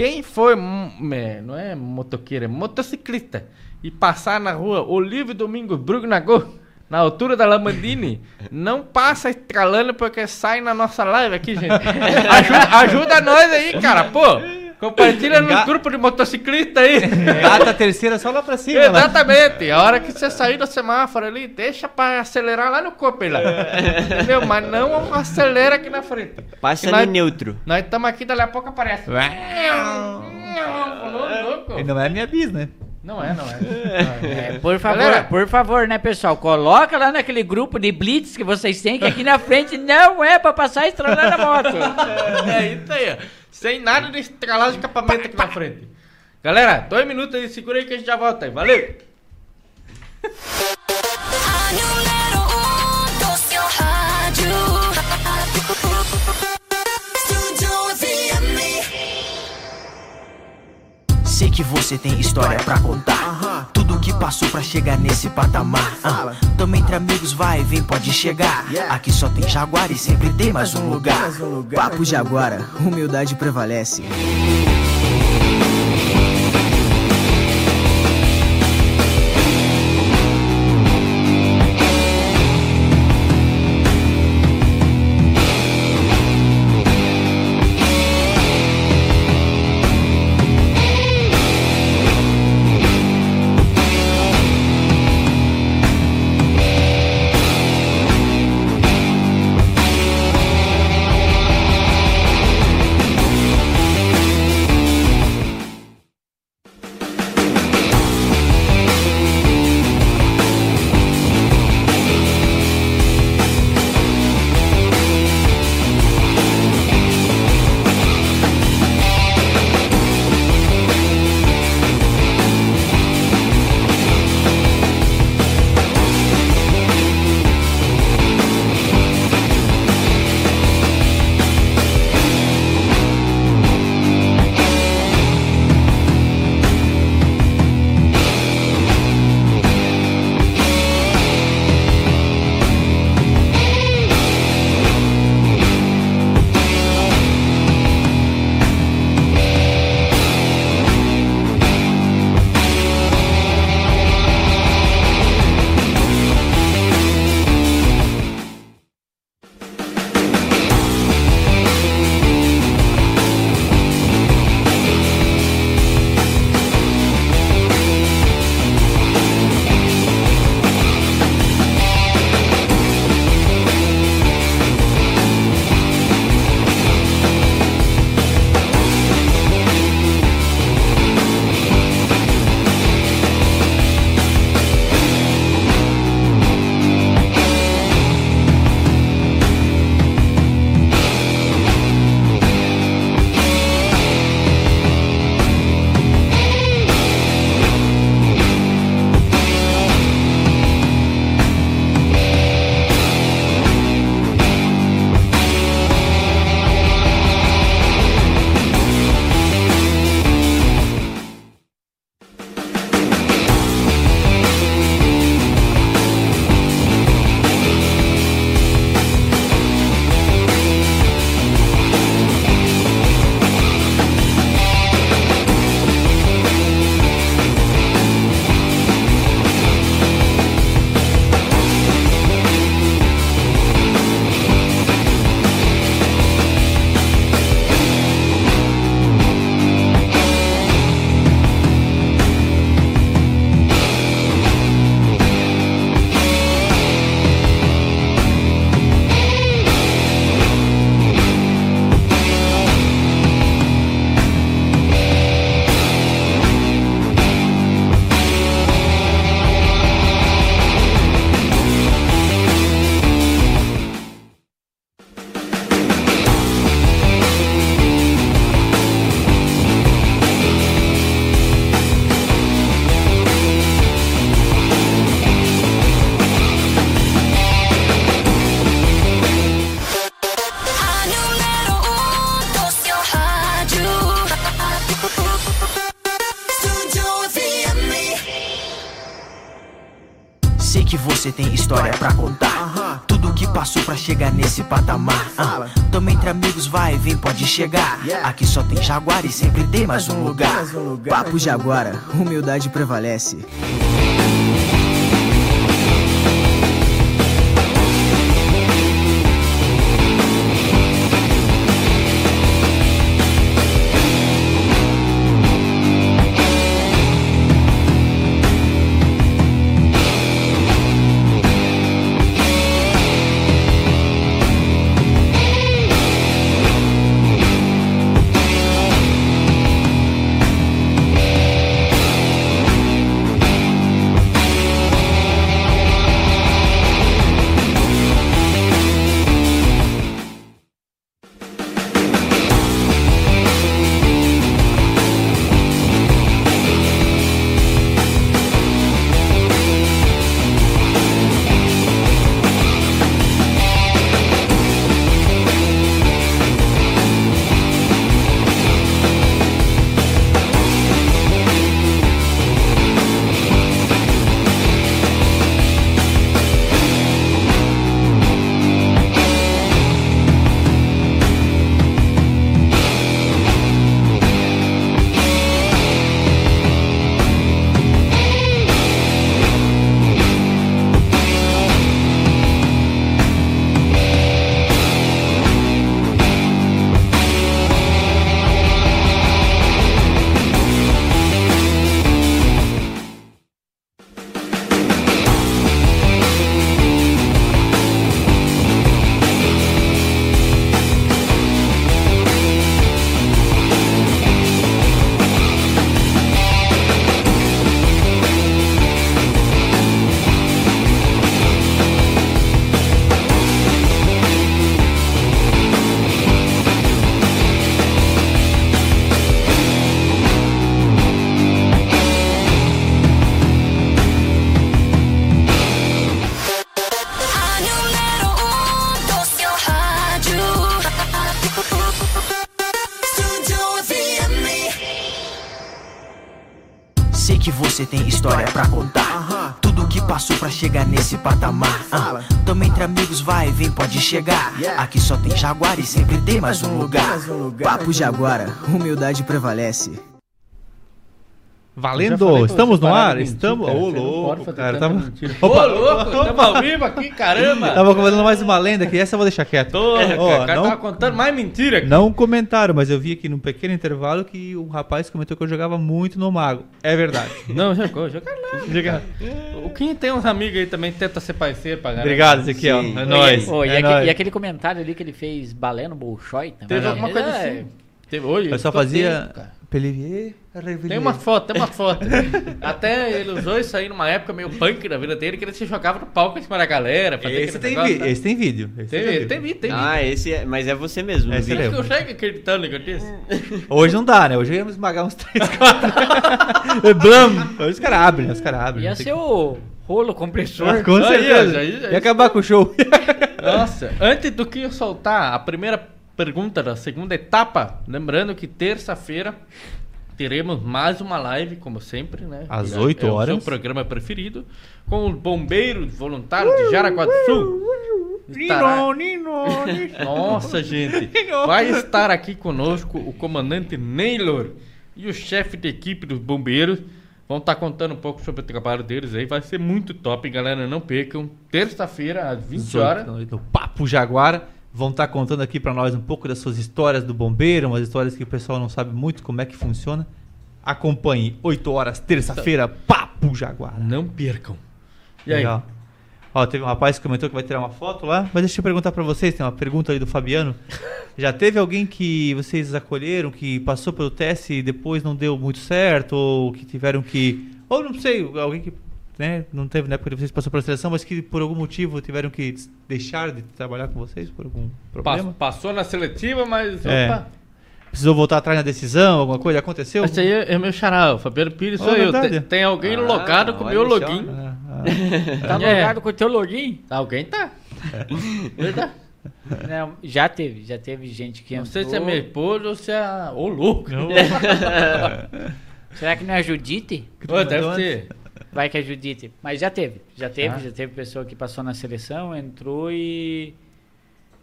Quem for, não é motoqueiro, é motociclista, e passar na rua Olívio Domingos Brugnagô, na altura da Lamandini, não passa estralando porque sai na nossa live aqui, gente. Ajuda, ajuda nós aí, cara, pô. Compartilha no grupo de motociclista aí. Data terceira só lá pra cima. né? Exatamente. A hora que você sair do semáforo ali, deixa pra acelerar lá no copo lá. Entendeu? Mas não acelera aqui na frente. Passa Que no nós- neutro. Nós estamos aqui, dali a pouco aparece. Falou louco. E não é minha bis, né? Não é, não é. É, por favor, Galera. por favor, né, pessoal? Coloca lá naquele grupo de blitz que vocês têm, que aqui na frente não é pra passar estralando a moto. É isso aí, ó. Sem nada de estralar de escapamento aqui na frente. Galera, dois minutos aí, segura aí que a gente já volta aí. Valeu! Que você tem história pra contar. Tudo que passou pra chegar nesse patamar. Ah, Tamo entre amigos, vai e vem, pode chegar. Aqui só tem Jaguar e sempre tem mais um lugar. Papo Jaguara, humildade prevalece. Vem, pode chegar. Aqui só tem jaguar e sempre tem mais um lugar. Papo Jaguara, humildade prevalece. Sei que você tem história pra contar. Tudo que passou pra chegar nesse patamar. Ah, Tamo entre amigos, vai, vem, pode chegar. Aqui só tem jaguar e sempre tem mais um lugar. Papo Jaguara, humildade prevalece. Valendo! Estamos no ar? Estamos. Ô, louco, cara. Opa, Ô, louco, estamos ao vivo aqui, caramba! Tava comentando mais uma lenda aqui, essa eu vou deixar quieto. Tô, o cara não- tava contando mais mentira aqui. Não comentaram, mas eu vi aqui num pequeno intervalo que um rapaz comentou que eu jogava muito no Mago. É verdade. Não, jogou, jogou O Kim tem uns amigos aí também, tenta ser parceiro pra galera. Obrigado, Ezequiel. É nóis. E, é aque- nóis. e aquele comentário ali que ele fez balé no Bolshoi também. Teve alguma coisa É, assim. Teve hoje. Eu só fazia tempo, Tem uma foto, tem uma foto. Até ele usou isso aí numa época meio punk da vida dele, que ele se jogava no palco em cima da galera. Esse tem, negócio, tá? esse tem vídeo. Esse Tem, tem tem, vídeo. vídeo, tem Ah, vídeo. esse é, mas é você mesmo. Esse vídeo. lembro. Eu chego acreditando que eu disse. Hoje não dá, né? Hoje íamos esmagar uns 3, 4. Blam! Hoje os caras abrem, né? Os caras abrem. Ia Não ser o rolo compressor. Ah, Com certeza. Ia acabar com o show. Nossa, antes do que eu soltar a primeira pergunta da segunda etapa, lembrando que terça-feira teremos mais uma live, como sempre, né? Às Que é- 8 é horas. o seu programa preferido, com os bombeiros voluntários de Jaraguá do Sul. Estará- Nino, Nino. Nossa, gente. Vai estar aqui conosco o comandante Naylor e o chefe de equipe dos bombeiros. Vão estar contando um pouco sobre o trabalho deles aí. Vai ser muito top, galera. Não percam. Terça-feira, às 20 horas. No Papo Jaguara. Vão estar contando aqui pra nós um pouco das suas histórias do bombeiro, umas histórias que o pessoal não sabe muito como é que funciona. Acompanhe, 8 horas, terça-feira, Papo Jaguara. Não percam. E aí? Ó, teve um rapaz que comentou que vai tirar uma foto lá, mas deixa eu perguntar pra vocês, tem uma pergunta aí do Fabiano. Já teve alguém que vocês acolheram, que passou pelo teste e depois não deu muito certo, ou que tiveram que. Ou não sei, alguém que né, não teve na época de vocês passou pela seleção, mas que por algum motivo tiveram que deixar de trabalhar com vocês por algum problema? Passou na seletiva, mas. É. Opa! Precisou voltar atrás na decisão, alguma coisa? Aconteceu? Esse aí é é meu xará, o Fabiano Pires Oh, sou eu. Tem, tem alguém Ah, logado com o meu login. Ah, ah. Tá É. logado com o teu login? Alguém tá. Verdade. Não, já teve, já teve gente que Não entrou. sei se é minha esposa ou se é. Ô, louco! Será que não é a Judite? Ô, deve ser. Vai que a Judite. Mas já teve, já teve, Ah. já teve pessoa que passou na seleção, entrou e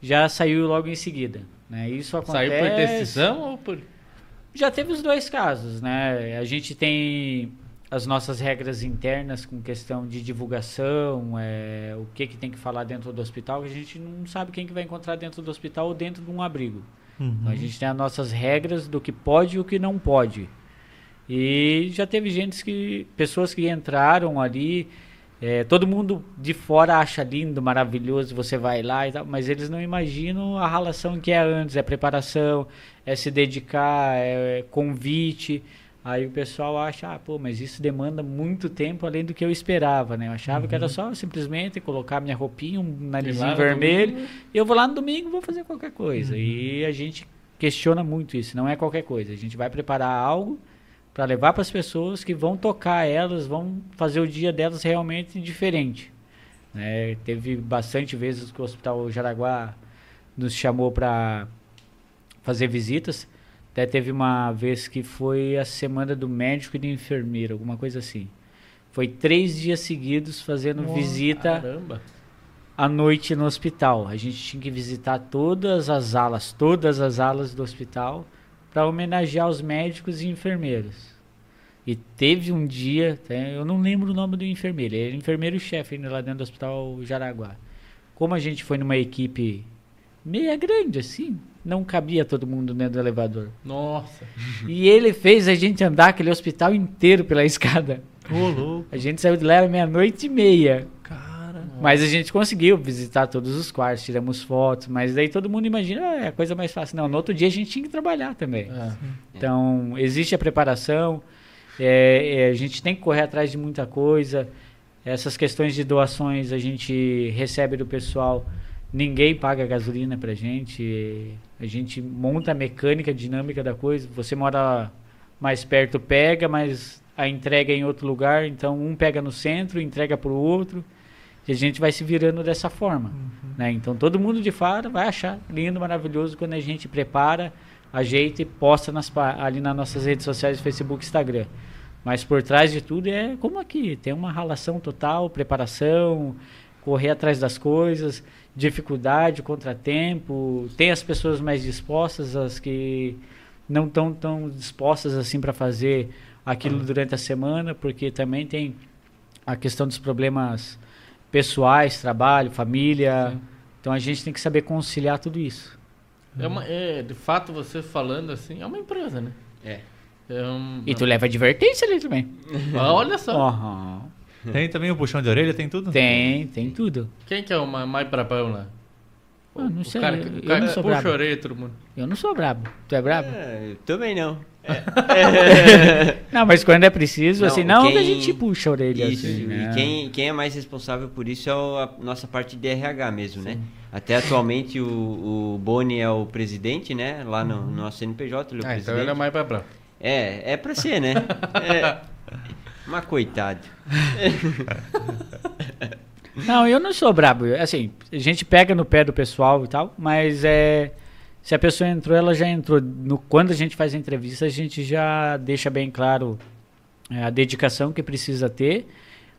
já saiu logo em seguida. Né? Isso acontece. Saiu por decisão ou por. Já teve os dois casos, né? A gente tem as nossas regras internas com questão de divulgação, é, o que, que tem que falar dentro do hospital, que a gente não sabe quem que vai encontrar dentro do hospital ou dentro de um abrigo. Então, a gente tem as nossas regras do que pode e o que não pode. E já teve gente que. pessoas que entraram ali. é, todo mundo de fora acha lindo, maravilhoso, você vai lá e tal, mas eles não imaginam a relação que é antes, é preparação, é se dedicar, é convite. Aí o pessoal acha, ah, pô, mas isso demanda muito tempo além do que eu esperava, né? Eu achava que era só simplesmente colocar minha roupinha, um narizinho vermelho, domingo. e eu vou lá no domingo vou fazer qualquer coisa. E a gente questiona muito isso, não é qualquer coisa. A gente vai preparar algo para levar para as pessoas que vão tocar elas, vão fazer o dia delas realmente diferente. né? Teve bastante vezes que o Hospital Jaraguá nos chamou para fazer visitas. Até teve uma vez que foi a semana do médico e do enfermeiro, alguma coisa assim. Foi três dias seguidos fazendo visita Caramba. à noite no hospital. A gente tinha que visitar todas as alas, todas as alas do hospital, para homenagear os médicos e enfermeiros. E teve um dia, eu não lembro o nome do enfermeiro, ele era enfermeiro-chefe lá dentro do hospital Jaraguá. Como a gente foi numa equipe meia grande assim, não cabia todo mundo dentro do elevador. Nossa. E ele fez a gente andar aquele hospital inteiro pela escada. Louco. A gente saiu de lá era meia-noite e meia. Mas a gente conseguiu visitar todos os quartos, tiramos fotos, mas daí todo mundo imagina, ah, é a coisa mais fácil. Não, no outro dia a gente tinha que trabalhar também. É. Então, existe a preparação, é, é, a gente tem que correr atrás de muita coisa. Essas questões de doações a gente recebe do pessoal, ninguém paga gasolina pra gente, a gente monta a mecânica dinâmica da coisa. Você mora mais perto, pega, mas a entrega é em outro lugar, então um pega no centro, entrega pro outro. E a gente vai se virando dessa forma. Né? Então todo mundo de fora vai achar lindo, maravilhoso quando a gente prepara, ajeita e posta nas, ali nas nossas redes sociais, Facebook, Instagram. Mas por trás de tudo é como aqui, tem uma relação total, preparação, correr atrás das coisas, dificuldade, contratempo, tem as pessoas mais dispostas, as que não estão tão dispostas assim para fazer aquilo durante a semana, porque também tem a questão dos problemas pessoais, trabalho, família. Então a gente tem que saber conciliar tudo isso. É uma, é, de fato, você falando assim, é uma empresa, né? É. É um, E tu leva advertência ali também. Ah, Olha só. Aham. Tem também o puxão de orelha, tem tudo? Tem, tem tudo. Quem que é o ma- mais brabão lá? Ah, não o sei, cara, eu- o eu cara não que sou puxa brabo. a orelha, todo mundo. Eu não sou brabo. Tu é brabo? É, eu também não. Não, mas quando é preciso, Não, assim, não que a quem- gente puxa a orelha Isso, assim, né? e quem, quem é mais responsável por isso é a nossa parte de RH mesmo, né? Até atualmente o, o Boni é o presidente, né? Lá no, no nosso CNPJ, ele é o Ah, então presidente. ele é mais brabão. É, é pra ser, né? É. Mas coitado. Não, eu não sou brabo. Assim, a gente pega no pé do pessoal e tal, mas é. Se a pessoa entrou, ela já entrou. No, quando a gente faz a entrevista, a gente já deixa bem claro é, a dedicação que precisa ter,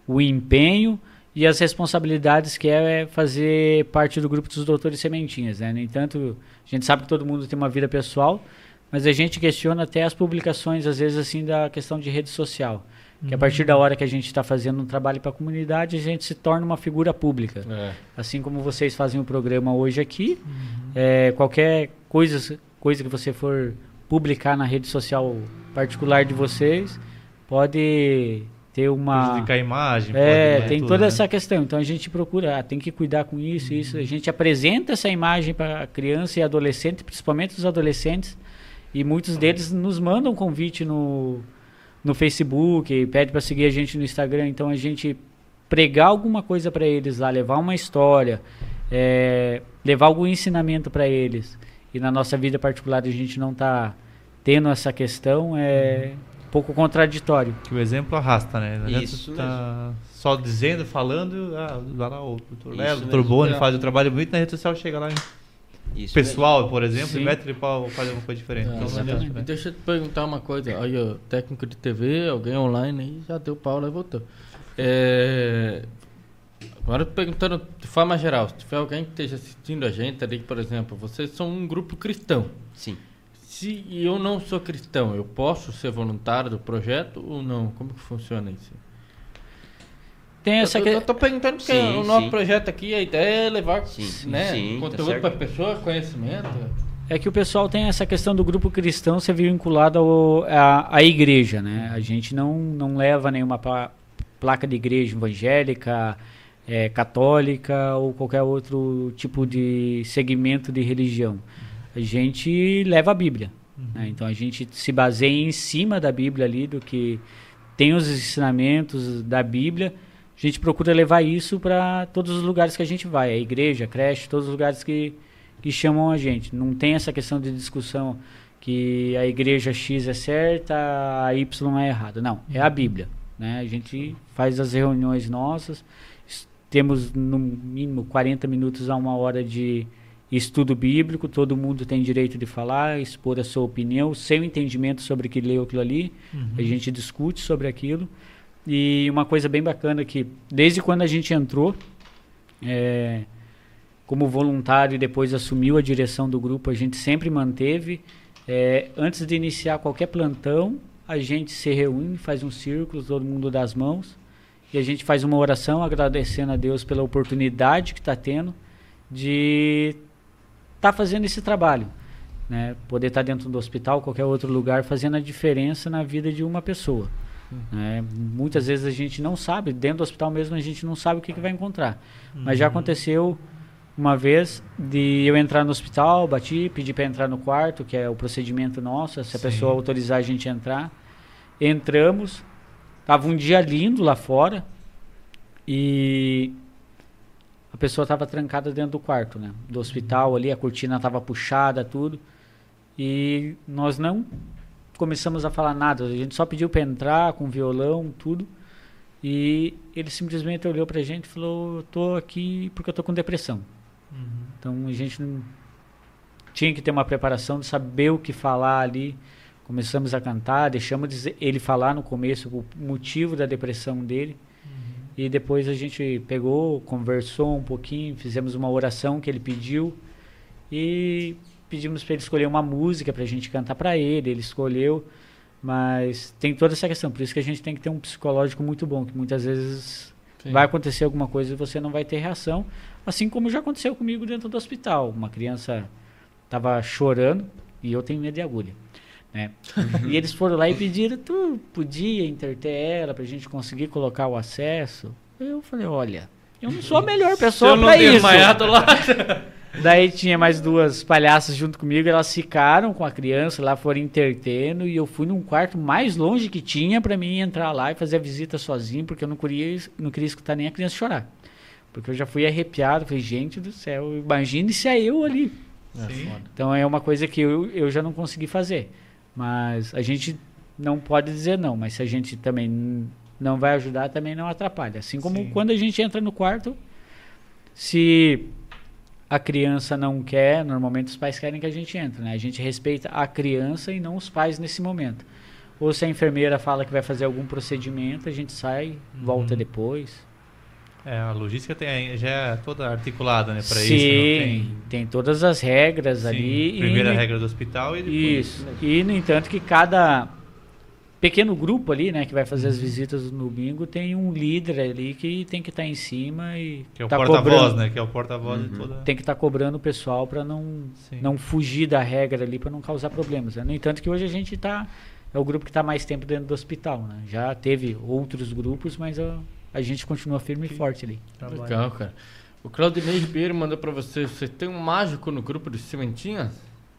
o empenho e as responsabilidades que é fazer parte do grupo dos doutores sementinhas. Né? No entanto, a gente sabe que todo mundo tem uma vida pessoal, mas a gente questiona até as publicações, às vezes, assim, da questão de rede social. Que a partir da hora que a gente está fazendo um trabalho para a comunidade, a gente se torna uma figura pública. É. Assim como vocês fazem o programa hoje aqui, é, qualquer coisa, coisa que você for publicar na rede social particular de vocês, pode ter uma. Prejudicar a imagem. É, né, tem tudo, toda né? essa questão. Então a gente procura, ah, tem que cuidar com isso, isso. A gente apresenta essa imagem para criança e adolescente, principalmente os adolescentes, e muitos deles nos mandam convite no, no Facebook, pede para seguir a gente no Instagram. Então a gente pregar alguma coisa para eles lá, levar uma história, é, levar algum ensinamento para eles. E na nossa vida particular a gente não tá tendo essa questão, é um pouco contraditório. Que o exemplo arrasta, né? Não Isso tá só dizendo, falando, ah, vai lá o doutor Léo, o doutor mesmo. Boni É. faz o trabalho bonito, na rede social chega lá em Isso pessoal, por exemplo, Sim. e mete pau fazer uma coisa diferente. É, Então, não né? Deixa eu te perguntar uma coisa. Aí, ó, técnico de TV, alguém online aí, já deu pau lá e voltou. É, Agora perguntando de forma geral, se tiver alguém que esteja assistindo a gente ali, por exemplo, vocês são um grupo cristão. Sim. Se eu não sou cristão, eu posso ser voluntário do projeto ou não? Como que funciona isso? Tem essa eu, que... eu tô perguntando porque Sim, o nosso sim. projeto aqui, a ideia é levar Sim, né, sim, tá conteúdo certo. para pessoa, conhecimento. É que o pessoal tem essa questão do grupo cristão ser vinculado ao, à, à igreja, né? A gente não, não leva nenhuma pla- placa de igreja evangélica, é, católica ou qualquer outro tipo de segmento de religião. A gente leva a Bíblia. né? Então a gente se baseia em cima da Bíblia ali, do que tem os ensinamentos da Bíblia. A gente procura levar isso para todos os lugares que a gente vai, a igreja, a creche, todos os lugares que, que chamam a gente. Não tem essa questão de discussão que a igreja X é certa, a Y é errada. Não, é a Bíblia. Né? A gente faz as reuniões nossas, temos no mínimo 40 minutos a uma hora de estudo bíblico, todo mundo tem direito de falar, expor a sua opinião, sem o entendimento sobre o que leu aquilo ali, a gente discute sobre aquilo. E uma coisa bem bacana que, desde quando a gente entrou, é, como voluntário e depois assumiu a direção do grupo, a gente sempre manteve. é, antes de iniciar qualquer plantão, a gente se reúne, faz um círculo, todo mundo dá as mãos, e a gente faz uma oração agradecendo a Deus pela oportunidade que está tendo de estar fazendo esse trabalho. Né? Poder estar dentro do hospital, qualquer outro lugar, fazendo a diferença na vida de uma pessoa. né? Muitas vezes a gente não sabe, dentro do hospital mesmo a gente não sabe o que, que vai encontrar. Mas já aconteceu uma vez de eu entrar no hospital, bati, pedi para entrar no quarto, que é o procedimento nosso, se a Sim. pessoa autorizar a gente entrar. Entramos, tava um dia lindo lá fora e a pessoa estava trancada dentro do quarto, né? Do hospital ali, a cortina estava puxada, tudo. E nós não começamos a falar nada, a gente só pediu para entrar com violão, tudo. E ele simplesmente olhou pra gente e falou: "Eu tô aqui porque eu tô com depressão". Então a gente não tinha que ter uma preparação de saber o que falar ali. Começamos a cantar, deixamos ele falar no começo o motivo da depressão dele. E depois a gente pegou, conversou um pouquinho, fizemos uma oração que ele pediu e pedimos para ele escolher uma música para a gente cantar para ele. Ele escolheu, mas tem toda essa questão. Por isso que a gente tem que ter um psicológico muito bom, que muitas vezes Sim. vai acontecer alguma coisa e você não vai ter reação. Assim como já aconteceu comigo dentro do hospital. Uma criança estava chorando e eu tenho medo de agulha. Né? e eles foram lá e pediram, tu podia interter ela pra gente conseguir colocar o acesso? Eu falei, olha, eu não sou a melhor pessoa pra isso. lá. Daí tinha mais duas palhaças junto comigo, elas ficaram com a criança lá, foram intertendo, e eu fui num quarto mais longe que tinha pra mim entrar lá e fazer a visita sozinho, porque eu não queria, não queria escutar nem a criança chorar. Porque eu já fui arrepiado, falei, gente do céu, imagine se é eu ali. Sim. Então é uma coisa que eu, eu já não consegui fazer. Mas a gente não pode dizer não, mas se a gente também não vai ajudar, também não atrapalha. Assim como Sim. quando a gente entra no quarto, se a criança não quer, normalmente os pais querem que a gente entre, né? A gente respeita a criança e não os pais nesse momento. Ou se a enfermeira fala que vai fazer algum procedimento, a gente sai, volta Uhum. depois. É, a logística tem, já é toda articulada, né, Sim, isso. não tem... tem todas as regras Sim, ali. Primeira e- regra do hospital e depois... Isso. E, no entanto, que cada pequeno grupo ali, né, que vai fazer Uhum. as visitas no domingo, tem um líder ali que tem que estar em cima e Que é o tá porta-voz, cobrando- né? Que é o porta-voz de Uhum. toda... Tem que estar cobrando o pessoal para não, Sim. não fugir da regra ali, para não causar problemas. né? No entanto, que hoje a gente está. É o grupo que está mais tempo dentro do hospital. Né? Já teve outros grupos, mas a gente continua firme e forte ali. trabalho. Legal, cara. O Claudinei Ribeiro mandou pra você, você tem um mágico no grupo de Cimentinhas?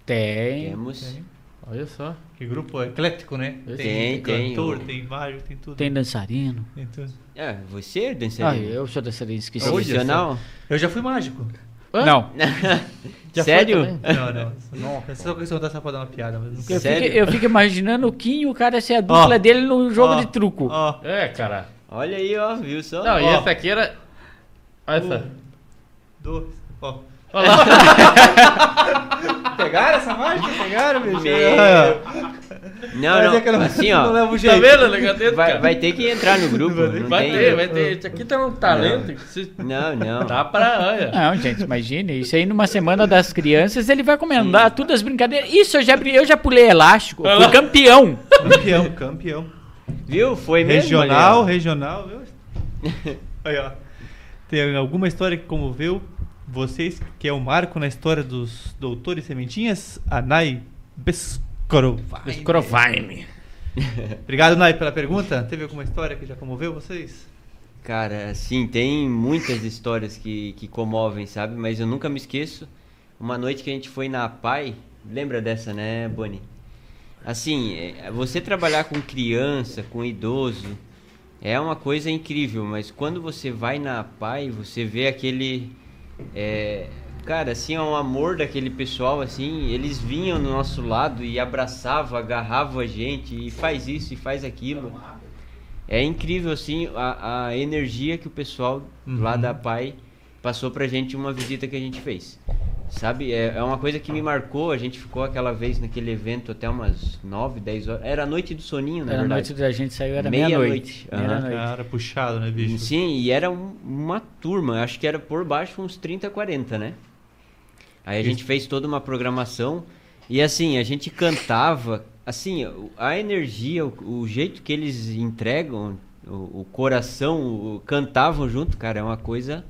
Tem. Temos. Tem. Olha só. Que grupo eclético, né? Tem, tem, cantor, o- tem mágico, tem tudo. Tem dançarino. Tem tudo. É, você é Ah, dançarino? eu sou dançarino, esqueci. Olha Profissional? Eu já fui mágico. Hã? Não. Sério? Não, não. Não, é só questão dessa pra dar uma piada, mas. Eu fico, Sério? eu fico imaginando o Kim e o cara ser a dupla Ó, dele no jogo ó, de truco. Ó, É, cara. Olha aí, ó, viu só? Não, e Ó. essa aqui era. Olha essa. dois, ó. Olha lá. Pegaram essa mágica? Pegaram, meu É. Não, não, é não- assim, não ó. levo Tá jeito. vendo, Legadeta? Vai, vai ter que entrar no grupo. Não Vai tem... ter, vai ter. Isso aqui tá um talento. Não, não. Dá pra. Olha. Não, gente, imagine. Isso aí numa semana das crianças, ele vai comendar todas as brincadeiras. Isso, eu já, eu já pulei elástico. Fui campeão. Campeão, campeão. Viu? Foi mesmo. Regional, ali, regional. viu? Aí, ó. Tem alguma história que comoveu vocês, que é o marco na história dos doutores sementinhas? A Nai Bescorovaine. Scrovine. Obrigado, Nai, pela pergunta. Teve alguma história que já comoveu vocês? Cara, sim, tem muitas histórias que, que comovem, sabe? Mas eu nunca me esqueço. Uma noite que a gente foi na PAI. Lembra dessa, né, Bonnie? Assim, é, você trabalhar com criança, com idoso, é uma coisa incrível, mas quando você vai na PAI, você vê aquele. é, cara, assim, é um amor daquele pessoal, assim, eles vinham no nosso lado e abraçavam, agarravam a gente e faz isso e faz aquilo. É incrível, assim, a, a energia que o pessoal lá Uhum. da PAI passou pra gente uma visita que a gente fez. Sabe, é, é uma coisa que me marcou. A gente ficou aquela vez naquele evento até umas 9, 10 horas. Era a noite do soninho, na Era a verdade. noite da gente saiu, era Meia-noite. Meia-noite. Cara, puxado, né, bicho? Sim, e era um- uma turma, acho que era por baixo uns 30, 40, né? Aí a gente fez toda uma programação e assim, a gente cantava, assim, a energia, o, o jeito que eles entregam, o, o coração, o- cantavam junto, cara, é uma coisa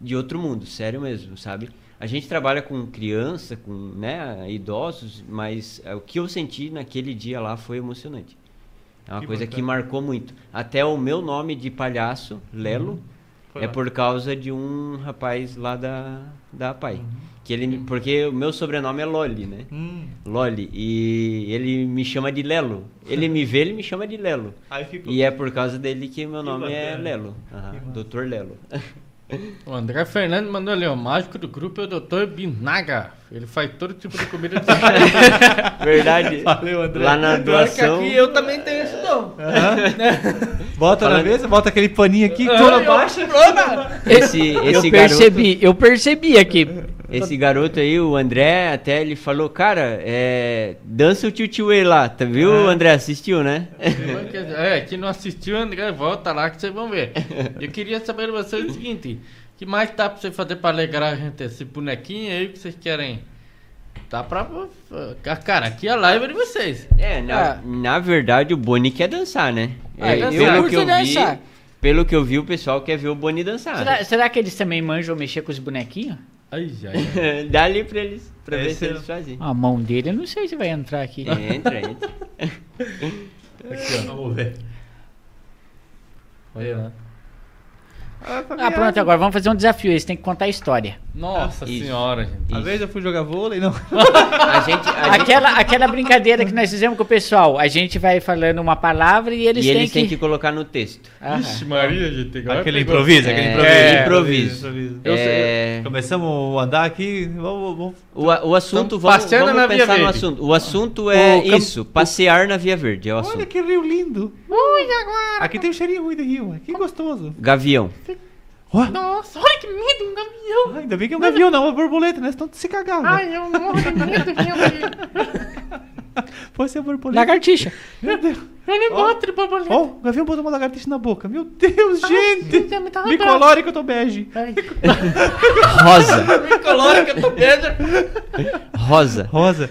de outro mundo, sério mesmo, sabe? A gente trabalha com criança, com né, idosos, mas é, o que eu senti naquele dia lá foi emocionante. É uma Que coisa que bacana. marcou muito. Até o meu nome de palhaço, Lelo, Foi é lá. por causa de um rapaz lá da, da PAI. Uhum. Que ele, porque o meu sobrenome é Loli, né? Hum, Loli. E ele me chama de Lelo. Ele me vê, ele me chama de Lelo. E é por causa dele que meu nome é. Lelo. Que massa. Doutor Lelo. O André Fernandes mandou ali, o mágico do grupo é o Dr. Binaga. Ele faz todo tipo de comida de Verdade. Valeu, André. Lá na doação. aqui eu também tenho esse dom. Bota na Falando- mesa, bota aquele paninho aqui, cola eu- baixa. Esse, Eu esse garoto. percebi, eu percebi aqui. Esse garoto aí, o André, até ele falou, cara, é, dança o tio tio lá, tá viu, É. André? Assistiu, né? É, quem não assistiu, André, volta lá que vocês vão ver. Eu queria saber de vocês o seguinte: o que mais dá pra você fazer pra alegrar a gente? Esse bonequinho aí que vocês querem. Dá pra. Cara, aqui a live é de vocês. É, na, Ah. na verdade o Boni quer dançar, né? Ah, É, eu pelo que eu vi, dançar. pelo que eu vi, o pessoal quer ver o Boni dançar. Será, será que eles também manjam mexer com os bonequinhos? Ai, ai. Dá ali pra eles, pra ver Esse se é- eles fazem. A mão dele, eu não sei se vai entrar aqui. Entra, entra. Aqui, ó, vamos ver. Olha lá. Ah, pronto, agora vamos fazer um desafio. Eles têm que contar a história. Nossa Isso. senhora, gente. Uma vez eu fui jogar vôlei, não. A gente, a gente- Aquela, aquela brincadeira que nós fizemos com o pessoal. A gente vai falando uma palavra e eles e têm eles que. têm que colocar no texto. Aham. Ixi, Maria, gente. agora Aquele pegou. improviso, aquele É, improviso. improviso. improviso. Eu sei- É, Começamos a andar aqui, vamos, vamos o, o assunto, vamos, passeando vamos na Via pensar no Verde. assunto. O assunto é O cam- isso, passear na Via Verde, é o Olha assunto. que rio lindo. Ui, agora. Aqui tem um cheirinho ruim de rio. Que gostoso. Gavião. Ó, Nossa, olha que medo, um gavião. ainda bem que é um gavião, não, uma borboleta, né? Tu se cagava. Ai, eu morro de medo, gente. Pode ser a borboleta. Lagartixa. Meu Deus. Eu nem boto de borboleta. Ó, o gavião botou uma lagartixa na boca. Meu Deus, gente. já me colore que eu tô bege. Ai, Rosa. me colore que eu tô medo. Rosa. Rosa.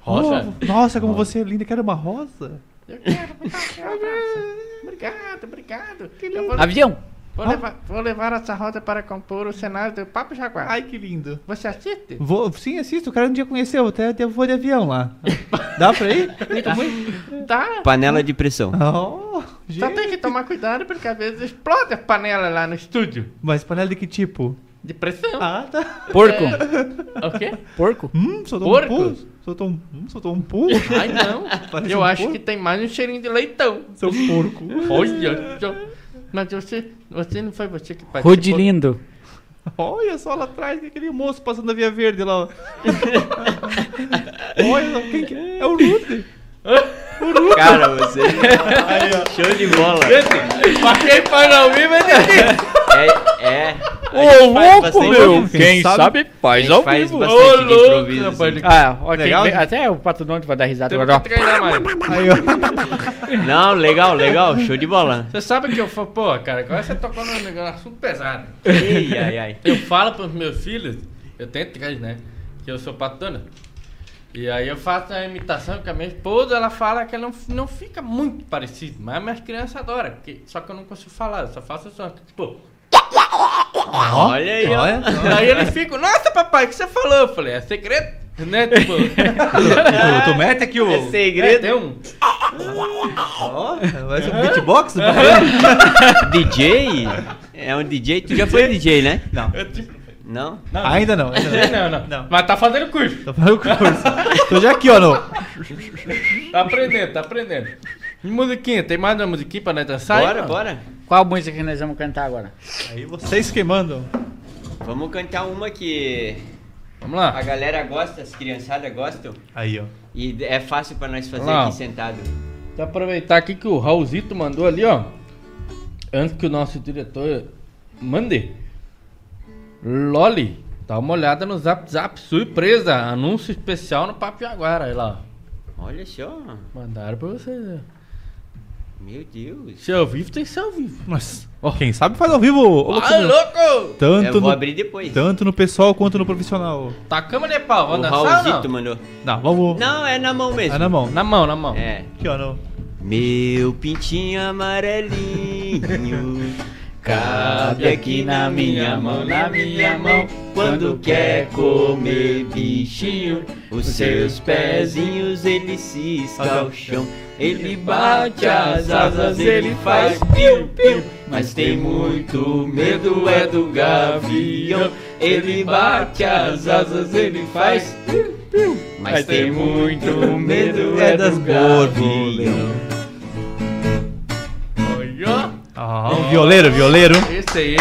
Rosa? Oh, nossa, como você é linda. Quero uma rosa. Eu quero, dá aqui um abraço. Obrigado, obrigado. Eu vou, Avião. vou levar, vou levar essa rosa para compor o cenário do Papo Jaguar. Ai, que lindo. Você assiste? Vou, sim, assisto. O cara um dia conheceu. Até, até vou de avião lá. Dá pra ir? Tá. Panela de pressão. Oh, Só tem que tomar cuidado porque às vezes explode a panela lá no estúdio. Mas panela de que tipo? De pressão. Ah, tá. Porco. O quê? Porco. Hum, soltou Porco? um pum. Soltou um, hum, soltou um pum. Ai, não. Parece Eu um acho porco. que tem mais um cheirinho de leitão. Seu porco. Olha. Mas você, você não foi você que participou? Rodilindo. Olha só lá atrás, aquele moço passando a Via Verde lá. ó. Olha só, quem que é? É o Rude. Cara, você. Show de bola. Pra quem faz ao vivo é difícil. É, é. A Ô, gente louco, meu! Quem sabe, sabe faz gente ao faz vivo. bastante Ô, louco, assim. Ah, ó, Legal? até o Pato Donde vai dar risada Temos agora. que treinar. Aí, ó. Não, legal, legal. Show de bola. Você sabe que eu falo, pô, cara, agora você tocou num negócio assunto pesado. Ei, ai, ai. Eu falo pros meus filhos, eu tenho três, né? Que eu sou patona. E aí eu faço a imitação que a minha esposa, ela fala que ela não, não fica muito parecido, mas minhas crianças adoram, porque, só que eu não consigo falar, eu só faço só, tipo... Olha aí, ó. Olha. Aí eles ficam, nossa papai, o que você falou? Eu falei, é segredo, né? Tipo... Tu, tu mete aqui o. É É, segredo. tem um... Ó, vai ser um beatbox? DJ? É um DJ? Tu já foi DJ, né? Não. É tipo... Não? Não, Ainda não. Ainda não, não, Não. Mas tá fazendo curso. Tô fazendo curso. Tô já aqui, ó. No... Tá aprendendo, tá aprendendo. E musiquinha, tem mais uma musiquinha pra nós dançar? aí, Bora, não? bora. Qual música que nós vamos cantar agora? Aí vocês que mandam. Vamos cantar uma que Vamos a lá. galera gosta, as criançadas gostam. Aí, ó. E é fácil pra nós fazer Vamos lá. aqui sentado. Vou aproveitar aqui que o Raulzito mandou ali, ó. Antes que o nosso diretor mande. Loli, dá uma olhada no Zap Zap. Surpresa! Anúncio especial no Papo Jaguara. Aí lá. Olha só. Mandaram pra vocês. né? Meu Deus. Se é ao vivo, tem que ser ao vivo. Mas, quem sabe faz ao vivo. ô, louco, Ah, meu. louco! Tanto Eu vou no, abrir depois. tanto no pessoal quanto no profissional. Tacama de pau, O vamos dançar ou Raulzito não? mandou. Não, vamos. Não, é na mão mesmo. É na mão. Na mão, na mão. É. Aqui, ó. No... Meu pintinho amarelinho cabe aqui na minha mão, na minha mão. Quando quer comer bichinho, os seus pezinhos ele cisca ao chão. Ele bate as asas, ele faz piu piu, mas tem muito medo é do gavião. Ele bate as asas, ele faz piu piu, mas tem muito medo é das gavião. Ah, um violeiro, violeiro. esse aí.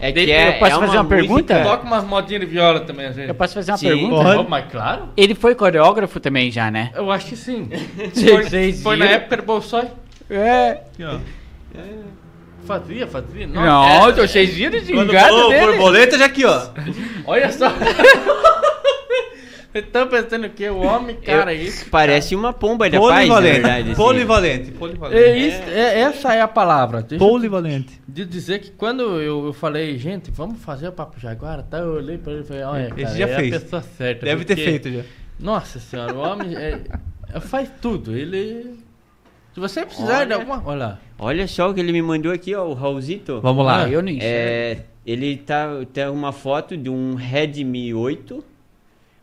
É que é, eu posso é fazer uma pergunta? Toca umas modinhas de viola também, vezes. Eu posso fazer uma Sim. pergunta? Pode. Oh, mas claro. Ele foi coreógrafo também já, né? Eu acho que sim. Foi, foi na época do Bolsói? É. Aqui, ó. Fazia, fazia. Não, é- tô cheio de Quando gingado falou dele. borboleta, já aqui, ó. Olha só. Vocês estão pensando que o homem, cara, é isso. Parece uma pomba da paz, na Polivalente. verdade. assim. Polivalente. Polivalente. É isso, é- essa é a palavra. Deixa eu Polivalente. de dizer que quando eu, eu falei, gente, vamos fazer o Papo Jaguar, tá? Eu olhei pra ele e falei, olha, Esse cara, já é fez. a pessoa certa. Deve ter porque- feito já. Nossa senhora, o homem é- é- faz tudo. Ele. Se você precisar de Olha. alguma. Olha lá. Olha só o que ele me mandou aqui, ó, o Raulzito. Vamos lá. Ah, eu nem sei. É, ele tá tem uma foto de um Redmi 8.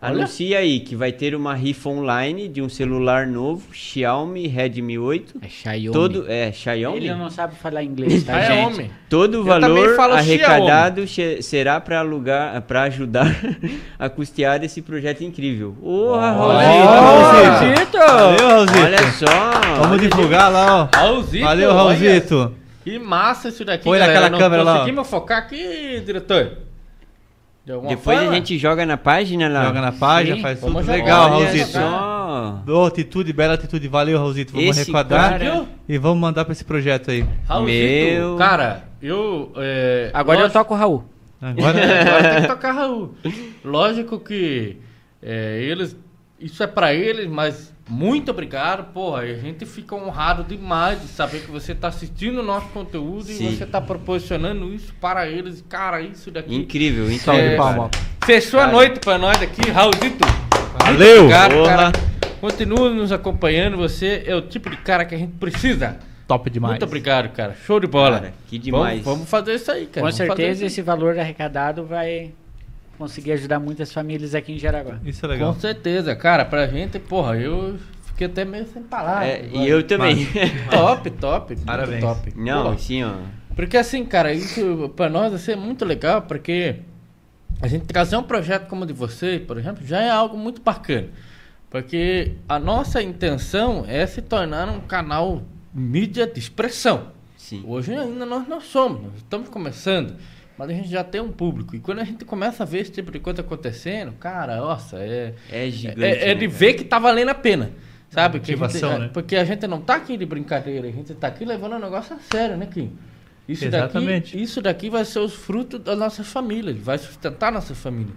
Olha. Anuncia aí que vai ter uma rifa online de um celular novo, Xiaomi Redmi 8. É Xiaomi. Todo é Xiaomi. Ele não sabe falar inglês, tá, gente? homem. Todo o valor arrecadado che- será para alugar, para ajudar a custear esse projeto incrível. Porra, Raulzito, Raulzito! Valeu, Raulzito. Olha só. Vamos divulgar lá, ó. Raulzito. Valeu, olha. Raulzito. Que massa isso daqui, Põe galera. naquela câmera lá. Conseguimos focar aqui, diretor? De Depois forma? a gente joga na página lá. Joga na página, Sim, faz vamos tudo legal, Raulzito. só. Boa atitude, bela atitude. Valeu, Raulzito. Vamos Esse cara- e vamos mandar pra esse projeto aí. Raulzito, Meu- cara, eu... é, Agora eu lógico- toco o Raul. Agora, Agora tem que tocar Raul. Lógico que é, eles. Isso é pra eles, mas muito obrigado, porra. A gente fica honrado demais de saber que você tá assistindo o nosso conteúdo Sim. e você tá proporcionando isso para eles. Cara, isso daqui. Incrível, de É, palma. Fechou a Cara. noite pra nós aqui, Raulzito. Valeu! Obrigado, cara. Continua nos acompanhando. Você é o tipo de cara que a gente precisa. Top demais. Muito obrigado, cara. Show de bola. Cara, que demais. Vamos, vamos fazer isso aí, cara. Com Vamos certeza esse valor arrecadado vai conseguir ajudar muitas famílias aqui em Jaraguá. Isso é legal. Com certeza, cara. Pra gente, porra, eu fiquei até meio sem palavras. É, e eu também. Top, top. muito Parabéns. Top. Não, Porra. assim, ó. Porque assim, cara, isso pra nós vai ser muito legal, porque a gente trazer um projeto como o de você, por exemplo, já é algo muito bacana. Porque a nossa intenção é se tornar um canal mídia de expressão. Sim. Hoje ainda nós não somos, nós estamos começando, mas a gente já tem um público. E quando a gente começa a ver esse tipo de coisa acontecendo, cara, nossa, é, É gigante. é, é né, de cara? ver que tá valendo a pena. Sabe? Que a gente- é, né? Porque a gente não tá aqui de brincadeira, a gente tá aqui levando o negócio a sério, né, Kim? Isso Exatamente. daqui, isso daqui vai ser os frutos da nossa família, vai sustentar a nossa família.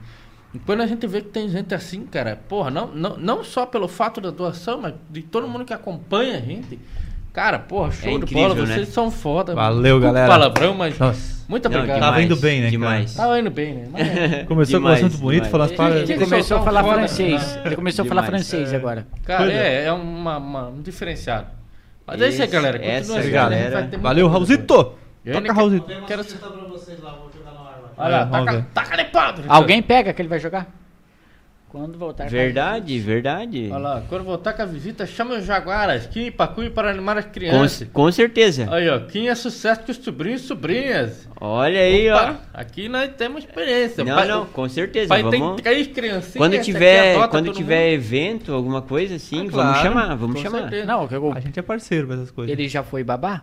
E quando a gente vê que tem gente assim, cara, porra, não, não, não só pelo fato da doação, mas de todo mundo que acompanha a gente. Cara, porra, show de incrível, bola, né? vocês são foda. Valeu, Desculpa o galera. palavrão, mas Nossa. muito Não, obrigado. Tava indo bem, né, Demais. Tava indo bem, né? Mas, Começou Demais, com um assunto bonito, demais. falando as paradas. ele começou a falar Foda, francês. né? Ele começou a falar Demais. francês agora. cara, Pois é, é uma, uma- um diferenciado. Mas é isso aí, galera. essa Continua assim, galera- Valeu, Raulzito! Toca, Raulzito. Quero- cita pra vocês lá, vou jogar no ar lá. Olha lá, taca, taca de pau. Ricardo. Alguém pega que ele vai jogar? Quando voltar. Verdade, verdade. Olha lá, quando voltar com a visita, chama os jaguaras, Kim e Pacuí para animar as Com, crianças. com certeza. Aí, ó, Kim é sucesso com os sobrinhos e sobrinhas. Olha aí, Opa, Aqui nós temos experiência. ó. Não, Pai- não, com certeza. Pai Vamos... tem três criancinhas. Quando tiver, quando tiver mundo. evento, alguma coisa assim, Ah, vamos claro, chamar, vamos Com chamar. certeza. Não, que eu- A gente é parceiro pra essas coisas. ele já foi babá?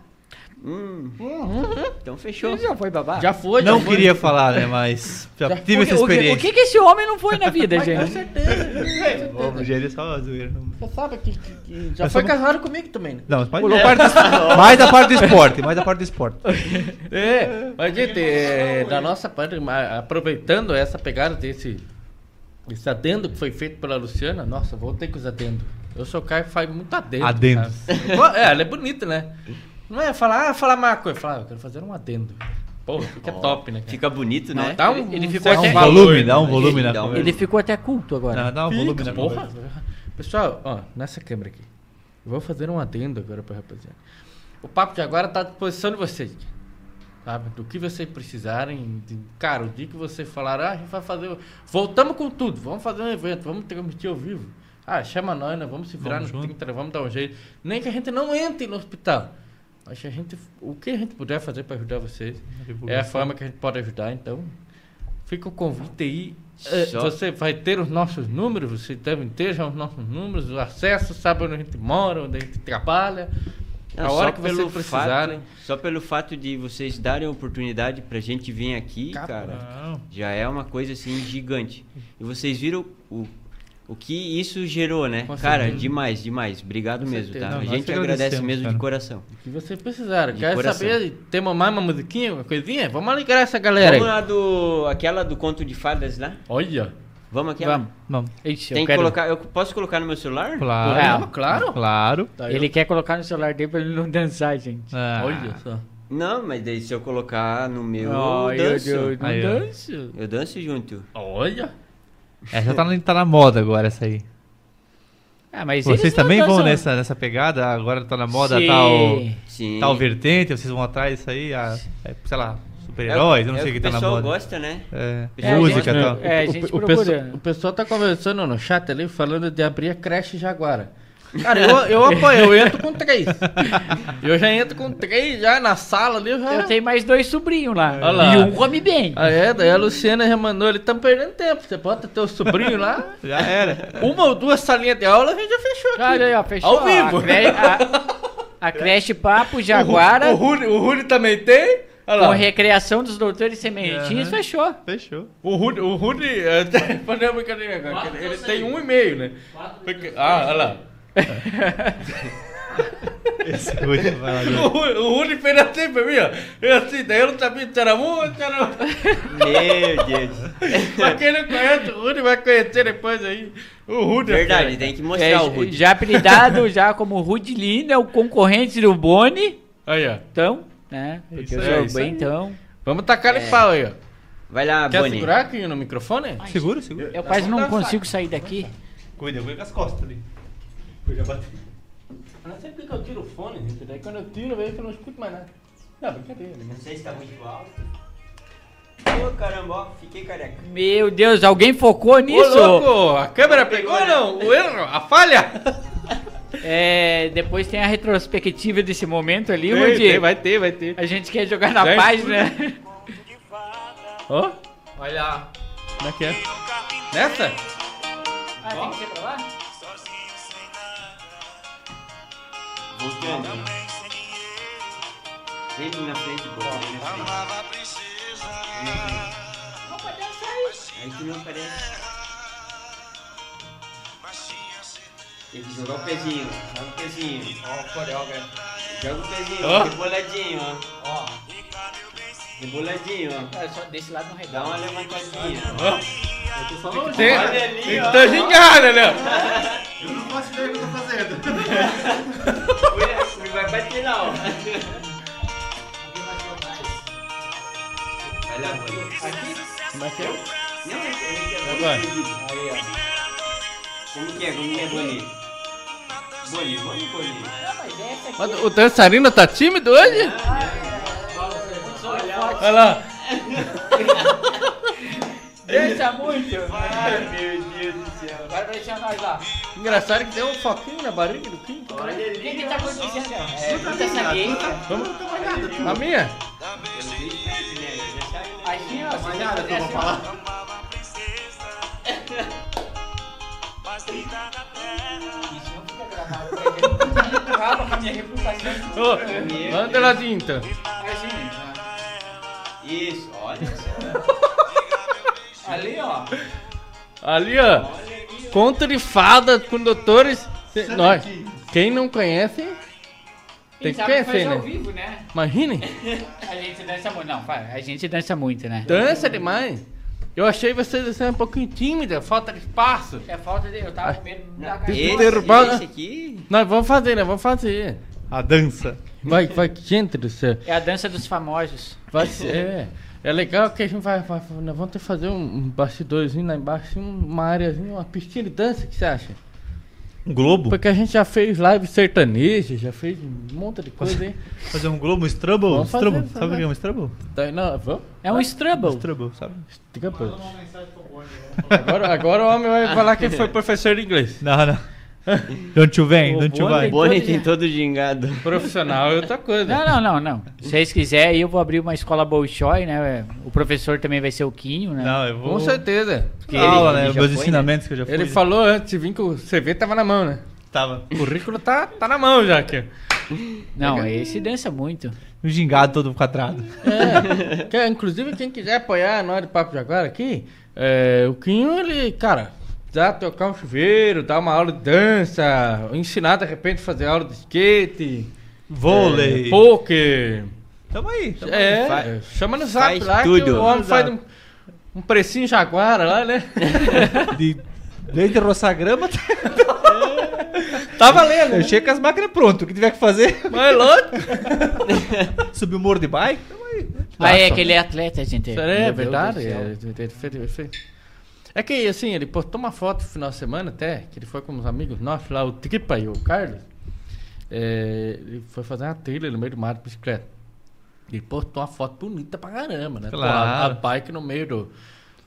Hum, então fechou. Ele já foi babá? Já foi, já Não foi. queria falar, né? Mas já, Já tive O essa que- o que- experiência. O que, que esse homem não foi na vida, Com gente? certeza. Ô, o é só zoeira. Você sabe que, que- que já Eu foi casado comigo também, né? Não, mas pode pulou parte do- mais da parte do esporte, mais da parte do esporte. É, mas gente, é, da nossa parte, aproveitando essa pegada desse, desse adendo que foi feito pela Luciana, nossa, voltei com os adendos. Eu sou o cara que faz muito adendo. Adendos. sabe? Pô, É, ela é bonita, né? Não é falar, ah, falar maconha. Falar, ah, eu quero fazer um adendo. Pô, fica top, né? cara? Fica bonito, né? Dá um, Ele um ficou até- Um volume, né? dá um volume na Dá um- conversa. Ele ficou até culto agora. Não, dá um volume na porra. conversa. Pessoal, ó, nessa câmera aqui. Eu vou fazer um adendo agora pra rapaziada. O Papo de Agora tá à disposição de vocês. Sabe? Do que vocês precisarem. de- cara, o dia que vocês falaram, ah, a gente vai fazer. Voltamos com tudo. Vamos fazer um evento, vamos transmitir ao vivo. Ah, chama nós, nós vamos se virar Vamos nos junto. 30, vamos dar um jeito. Nem que a gente não entre no hospital. Mas a gente, o que a gente puder fazer pra ajudar vocês é a forma que a gente pode ajudar. Então, fica o convite aí. É, Só- Você vai ter os nossos números, vocês devem ter já os nossos números, o acesso, sabe onde a gente mora, onde a gente trabalha. Não, a hora que vocês precisarem. fato, só pelo fato de vocês darem a oportunidade pra gente vir aqui, cara, já é uma coisa assim gigante. E vocês viram o, o que isso gerou, né? Com cara, certeza. demais, demais. Obrigado Com mesmo, certeza. tá? Não, a gente agradece mesmo cara. de coração. O que vocês precisarem. De Quer coração. saber? Temos mais uma musiquinha, uma coisinha? Vamos ligar essa galera aí. Vamos lá do aquela do conto de fadas lá? Olha. Vamos aquela? Vamos. Vamos. Ixi, Tem eu que quero- colocar, eu posso colocar no meu celular? Claro. É. Claro. Claro. Tá, Ele eu- quer colocar no celular dele pra ele não dançar, gente. Ah. Olha só. Não, mas daí se eu colocar no meu, Ai, eu eu- danço. eu Aí, ó. danço. Eu danço junto. Olha. Essa tá na, tá na moda agora, essa aí. Ah, mas Vocês também vão dançam- nessa, nessa pegada? Agora tá na moda Sim. tal, Sim. tal vertente, vocês vão atrás disso aí, a, é, sei lá, super-heróis, eu não é sei o que o tá na pessoal moda. gosta, né? É, É, a música e tal. É, a O- gente o, procura. pessoal, o pessoal tá conversando no chat ali, falando de abrir a creche Jaguara. Cara, eu, eu apoio, eu entro com três. Eu já entro com três, já na sala ali, eu já... Eu tenho mais dois sobrinhos lá. Lá. E um come bem. Ah, é? Daí a Luciana já mandou, ele estão perdendo tempo. Você bota teu sobrinho lá, Já era. uma ou duas salinhas de aula, a gente já fechou aqui. Olha aí, ó, fechou. Ao vivo. A, a, a creche Papo Jaguara O Rudi, o Rudi também tem. Olha com recreação dos doutores sementinhos, Aham. fechou. Fechou. O Rudi, o Rudi, é, Ele, ele tem um e meio, né? Porque- ah, olha lá. Esse Rudy vai lá O o fez assim pra mim, ó. Eu assim, daí eu não sabia se era um ou se era outro. Meu Deus. Pra quem não conhece, o Rudi vai conhecer depois aí. O Rudi. Verdade, cara. tem que mostrar É, o Rude. já apelidado já como Rudilino, é o concorrente do Boni. Aí, ó. Então, né? Porque Isso eu isso bem, então. Vamos tacar É. de pau aí, ó. Vai lá, Quer Boni. segurar aqui no microfone? Segura, segura. Eu quase não consigo sair daqui. Cuida, cuida com as costas ali. Cuida, bate. Eu não sei porque que eu tiro o fone, gente. Daí quando eu tiro, veio que eu não escuto mais nada. Não, brincadeira, né? Não sei se tá muito alto. Ô, caramba, ó, fiquei careca. Meu Deus, alguém focou Ô, nisso? louco! A câmera pegou ou não? O erro? A falha? É, depois tem a retrospectiva desse momento ali, Tem, onde tem, vai ter, vai ter. a gente quer jogar na Tem. página. Ó. Olha. Como é que é? Nessa? Ah, tem que ser pra lá? Voltando. Vem na frente, na frente. Não pode sair. Aí que não aparece. Tem que jogar o pezinho. Joga o pezinho. Ó, o coreógrafo. Joga o pezinho, Ó. ó. Reboladinho, ó. Ó. Reboladinho, ó. É, só desse lado não Dá redal. uma levantadinha. Tem, Olha ali, tem ó. que tá gingado, né? Eu não faço ideia do que eu tô fazendo. Ele vai bater ó. Vai lá, Boni. Como é que é? Não, é é. Aí, ó. Como que é? Como que é, Boni? Boni, vamos, Boni. Mas o dançarino tá tímido hoje? Olha lá. Deixa muito! Ai, meu Deus do céu. Vai deixar nós lá. Engraçado que tem um foquinho na barriga do Kim. Olha ali. Quem que tá acontecendo? É muita sabiência. Vamos? A minha? Assim, ó. Mais nada que eu vou falar. Isso não fica gravado. porque Acaba com a minha reputação. Ô, manda lá de então. É assim, Isso, olha só. ali, ó. Ali, ó. Conto de fadas com doutores. Nós. Quem não conhece, tem que conhecer, ao né? vivo, né? Imagine. A gente dança muito. Não, a gente dança muito, né? Dança demais. Eu achei vocês assim, um pouquinho tímida, falta de espaço. É falta de. Eu tava com medo da Esse- Esse aqui... Nós vamos fazer, né? Vamos fazer. A dança. Vai, vai, gente do céu. É a dança dos famosos. Vai ser. É, é legal que a gente vai, vai- nós vamos ter que fazer um, um bastidorzinho lá embaixo, assim, uma areazinha, uma pistinha de dança, o que você acha? Um globo? Porque a gente já fez live sertaneja, já fez um monte de coisa aí. Fazer um globo, um Strubble? Vamos fazer, Sabe o que é um Strubble? Daí, não, vamos? É um Strubble. Strubble, sabe? Pronto. Agora, agora o homem vai falar que ele foi professor de inglês. Não, não. Don't you vem, O don't you Boni- vai. Boni todo tem todo gingado. Profissional é outra coisa. Não, não, não, não. Se vocês quiserem, eu vou abrir uma escola Bolshoi, né? O professor também vai ser o Quinho, né? Não, eu vou... Com certeza. Porque aula, ele né? já Meus foi, ensinamentos que eu já fui. Ele falou antes de vir que o CV tava na mão, né? Tava. O currículo tá, tá na mão já aqui. Não, esse dança muito. Um gingado todo quadrado. É, que, inclusive, quem quiser apoiar nós de Papo de Agora aqui, é, o Quinho, ele, cara, dá tocar um chuveiro, dar uma aula de dança, ensinar de repente a fazer aula de skate, Vôlei. é, poker. Tamo aí. Tamo É, Faz- chama no zap faz lá que tudo. o homem faz um, um precinho jaguara lá, né? aí. De, desde roçar grama até... Tá valendo, Eu né? chego com as máquinas prontas. O que tiver que fazer, Mas é louco. subir o morro de bike, tamo aí. Ah, é que ele é atleta, gente. É, Deus verdade. do céu. É, é, é, é, é. É que assim, ele postou uma foto no final de semana até, que ele foi com uns amigos nossos lá, o Tripa e o Carlos. É, ele foi fazer uma trilha no meio do mato de bicicleta. Ele postou uma foto bonita pra caramba, né? Claro. A, a bike no meio do.